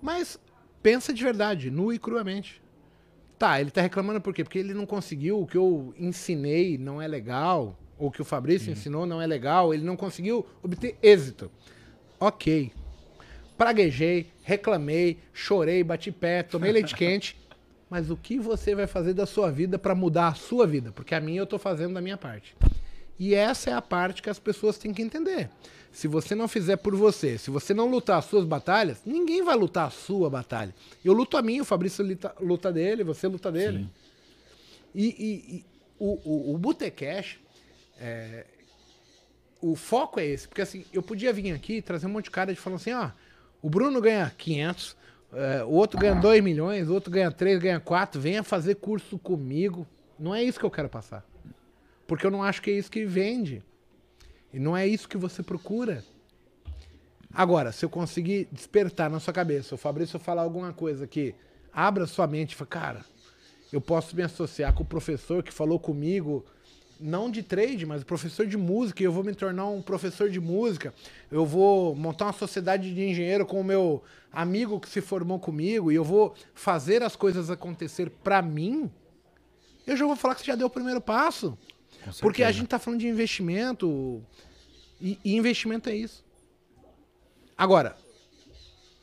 Mas pensa de verdade, nu e cruamente. Tá, ele tá reclamando por quê? Porque ele não conseguiu, o que eu ensinei não é legal, ou o que o Fabrício ensinou não é legal, ele não conseguiu obter êxito. Ok. Praguejei, reclamei, chorei, bati pé, tomei leite quente. Mas o que você vai fazer da sua vida pra mudar a sua vida? Porque a minha eu tô fazendo da minha parte. E essa é a parte que as pessoas têm que entender. Se você não fizer por você, se você não lutar as suas batalhas, ninguém vai lutar a sua batalha. Eu luto a minha, o Fabrício luta, luta dele, você luta dele. Sim. E, e- e o, o, o Botecash, é, o foco é esse. Porque assim, eu podia vir aqui e trazer um monte de cara de falando assim, ó, o Bruno ganha 500, é, o outro ganha 2 milhões, o outro ganha 3, ganha 4, venha fazer curso comigo. Não é isso que eu quero passar. Porque eu não acho que é isso que vende. E não é isso que você procura. Agora, se eu conseguir despertar na sua cabeça, o Fabrício falar alguma coisa que abra sua mente e fala, cara, eu posso me associar com o professor que falou comigo, não de trade, mas professor de música, e eu vou me tornar um professor de música, eu vou montar uma sociedade de engenheiro com o meu amigo que se formou comigo, e eu vou fazer as coisas acontecer pra mim, eu já vou falar que você já deu o primeiro passo. Porque a gente tá falando de investimento. E, e investimento é isso. Agora,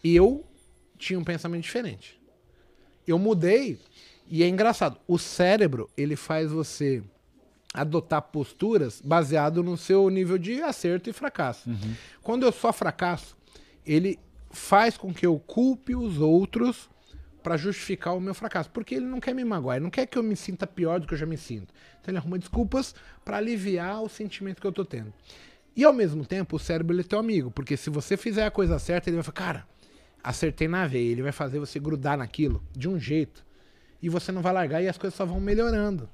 eu tinha um pensamento diferente. Eu mudei e é engraçado. O cérebro, ele faz você adotar posturas baseado no seu nível de acerto e fracasso. Quando eu só fracasso, ele faz com que eu culpe os outros para justificar o meu fracasso, porque ele não quer me magoar, ele não quer que eu me sinta pior do que eu já me sinto. Então ele arruma desculpas para aliviar o sentimento que eu tô tendo. E ao mesmo tempo, o cérebro ele é teu amigo, porque se você fizer a coisa certa, ele vai falar, cara, acertei na veia, ele vai fazer você grudar naquilo de um jeito e você não vai largar e as coisas só vão melhorando.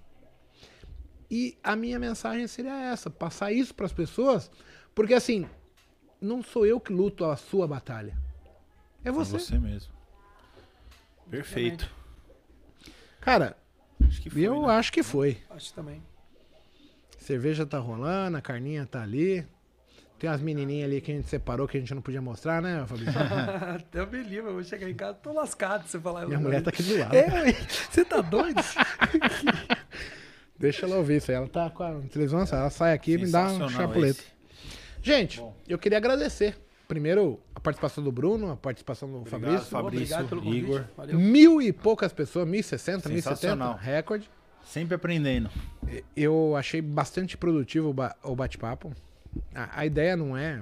E a minha mensagem seria essa, passar isso para as pessoas, porque assim, não sou eu que luto a sua batalha. É É você. você mesmo. Perfeito. Cara, Acho que foi, eu né? acho que foi. Acho também. Cerveja tá rolando, a carninha tá ali. Tem as menininhas ali que a gente separou que a gente não podia mostrar, né, Fabrício? Até eu me livro, eu vou chegar em casa, tô lascado se você falar. Minha mulher tá aqui do lado. É, você tá doido? Deixa ela ouvir isso aí. Ela tá com a televisão, ela sai aqui e me dá um chapuleta. esse. Gente, Bom. eu queria agradecer. Primeiro, a participação do Bruno, a participação do Obrigado, Fabrício. Fabrício, Obrigado pelo convite. Igor. Valeu. Mil e poucas pessoas, 1060, 1070, Sensacional. recorde. Sempre aprendendo. Eu achei bastante produtivo o ba- o bate-papo. A, a ideia não é.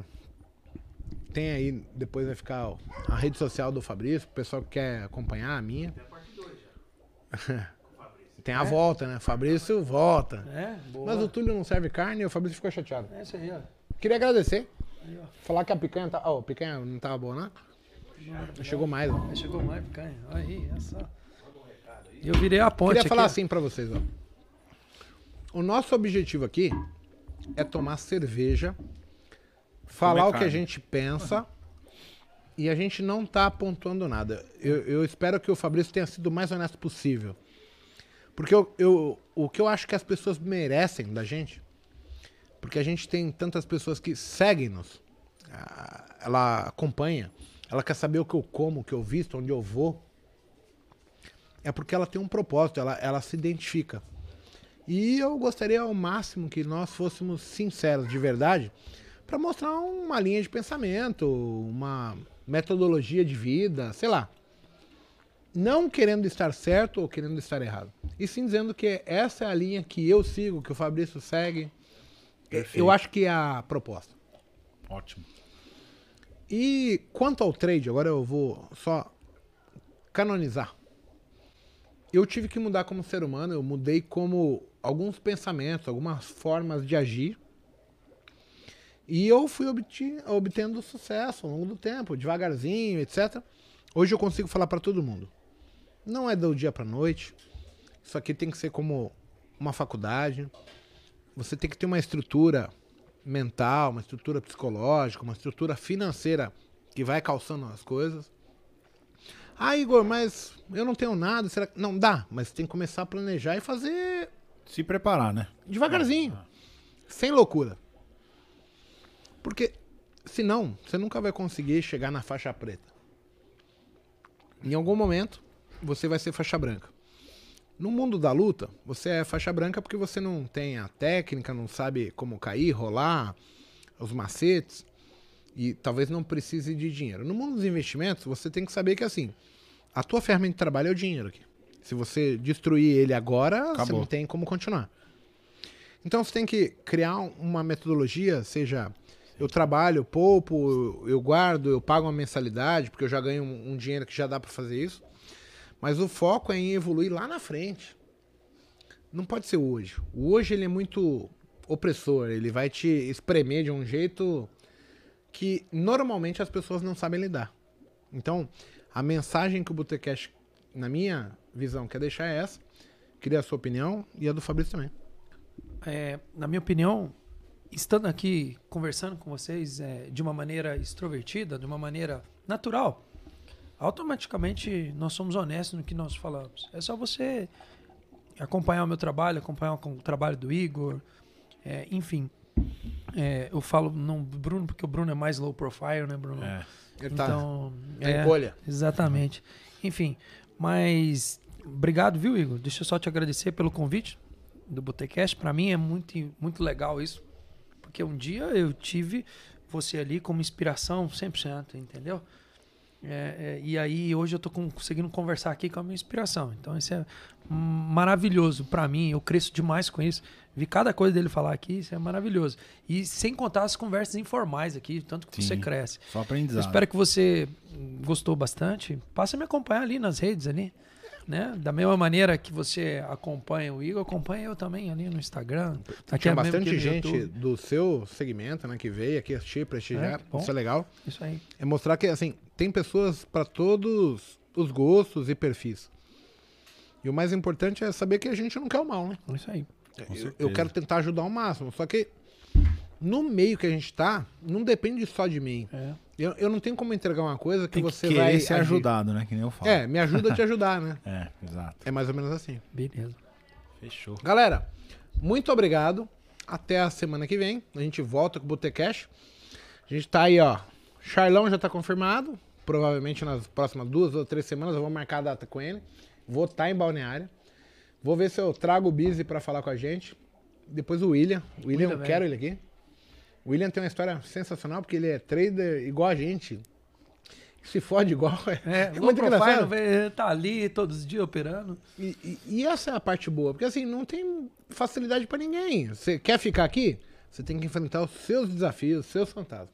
Tem aí, depois vai ficar a rede social do Fabrício, o pessoal que quer acompanhar a minha. Tem a volta, né? Fabrício volta. É, boa. Mas o Túlio não serve carne e o Fabrício ficou chateado. É isso aí, ó. Queria agradecer. Falar que a picanha tá. Ó, a picanha não tava boa, né? Chegou mais, ó. Chegou mais picanha. Aí, só. E eu virei a ponte Queria falar aqui. assim pra vocês, ó. O nosso objetivo aqui é tomar cerveja, falar o que a gente pensa e a gente não tá pontuando nada. Eu, eu espero que o Fabrício tenha sido o mais honesto possível. Porque eu, eu- o que eu acho que as pessoas merecem da gente, porque a gente tem tantas pessoas que seguem-nos, ah, ela acompanha, ela quer saber o que eu como, o que eu visto, onde eu vou é porque ela tem um propósito, ela, ela se identifica. E eu gostaria ao máximo que nós fôssemos sinceros de verdade para mostrar uma linha de pensamento, uma metodologia de vida, sei lá. Não querendo estar certo ou querendo estar errado. E sim dizendo que essa é a linha que eu sigo, que o Fabrício segue. Perfeito. Eu acho que é a proposta. Ótimo. E quanto ao trade, agora eu vou só canonizar. Eu tive que mudar como ser humano, eu mudei como alguns pensamentos, algumas formas de agir. E eu fui obtendo sucesso ao longo do tempo, devagarzinho, etc. Hoje eu consigo falar para todo mundo. não é do dia pra noite. Isso aqui tem que ser como uma faculdade. Você tem que ter uma estrutura mental, uma estrutura psicológica, uma estrutura financeira que vai calçando as coisas. Ah, Igor, mas eu não tenho nada. Será que... Não, dá, mas tem que começar a planejar e fazer Se preparar, né? devagarzinho. Sem loucura. Porque senão você nunca vai conseguir chegar na faixa preta. Em algum momento você vai ser faixa branca. No mundo da luta, você é faixa branca porque você não tem a técnica, não sabe como cair, rolar, os macetes e talvez não precise de dinheiro. No mundo dos investimentos, você tem que saber que assim, a tua ferramenta de trabalho é o dinheiro aqui. Se você destruir ele agora, você Acabou. não tem como continuar. Então você tem que criar uma metodologia, seja eu trabalho, poupo, eu guardo, eu pago uma mensalidade, porque eu já ganho um, um dinheiro que já dá para fazer isso. Mas o foco é em evoluir lá na frente. Não pode ser hoje. O hoje ele é muito opressor, ele vai te espremer de um jeito que normalmente as pessoas não sabem lidar. Então, a mensagem que o Botecast, na minha visão, quer deixar é essa. Queria a sua opinião e a do Fabrício também. É, na minha opinião, estando aqui conversando com vocês é, de uma maneira extrovertida, de uma maneira natural, automaticamente nós somos honestos no que nós falamos. É só você acompanhar o meu trabalho, acompanhar o trabalho do Igor, é, enfim. É, eu falo não Bruno porque o Bruno é mais low profile, né, Bruno? É. Ele tá Então, na é, encolha. Exatamente. Enfim, mas obrigado, viu, Igor? Deixa eu só te agradecer pelo convite do Botecast. Para mim é muito, muito legal isso, porque um dia eu tive você ali como inspiração 100%, entendeu? É, é, e aí hoje eu tô com- conseguindo conversar aqui com a minha inspiração. Então isso é maravilhoso para mim. Eu cresço demais com isso. Vi cada coisa dele falar aqui, isso é maravilhoso. E sem contar as conversas informais aqui, tanto que você Sim. cresce. Só Eu aprendizado. espero que você gostou bastante. Passa a me acompanhar ali nas redes ali. Né? Da mesma maneira que você acompanha o Igor, acompanha eu também ali no Instagram. Aqui Tinha é bastante gente YouTube. do seu segmento, né, que veio aqui assistir, prestigiar. É, bom. Isso é legal. Isso aí. É mostrar que, assim, tem pessoas para todos os gostos e perfis. E o mais importante é saber que a gente não quer o mal, né? Isso aí. Eu, eu quero tentar ajudar ao máximo. Só que no meio que a gente tá, não depende só de mim. É. Eu, eu não tenho como entregar uma coisa que Tem que você querer vai. ser agir. ajudado, né? Que nem eu falo. É, me ajuda a te ajudar, né? É, exato. É mais ou menos assim. Beleza. Fechou. Galera, muito obrigado. Até a semana que vem. A gente volta com o Botecash. A gente tá aí, ó. Charlão já tá confirmado. Provavelmente nas próximas duas ou três semanas eu vou marcar a data com ele. Vou estar em balneário. Vou ver se eu trago o Busy pra falar com a gente. Depois o William. O William, William eu quero ele aqui. O William tem uma história sensacional porque ele é trader igual a gente. Se fode igual. É, É muito engraçado. tá ali todos os dias operando. E, e- e essa é a parte boa, porque assim, não tem facilidade pra ninguém. Você quer ficar aqui? Você tem que enfrentar os seus desafios, os seus fantasmas.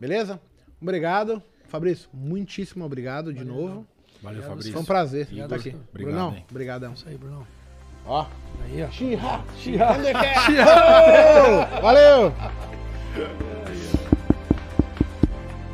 Beleza? Obrigado. Fabrício, muitíssimo obrigado de novo. Valeu, Fabrício. Foi um prazer estar aqui. obrigado, Brunão, hein? obrigadão. Isso aí, Brunão. Ó. Aí, ó. Xirra, xirra, Valeu!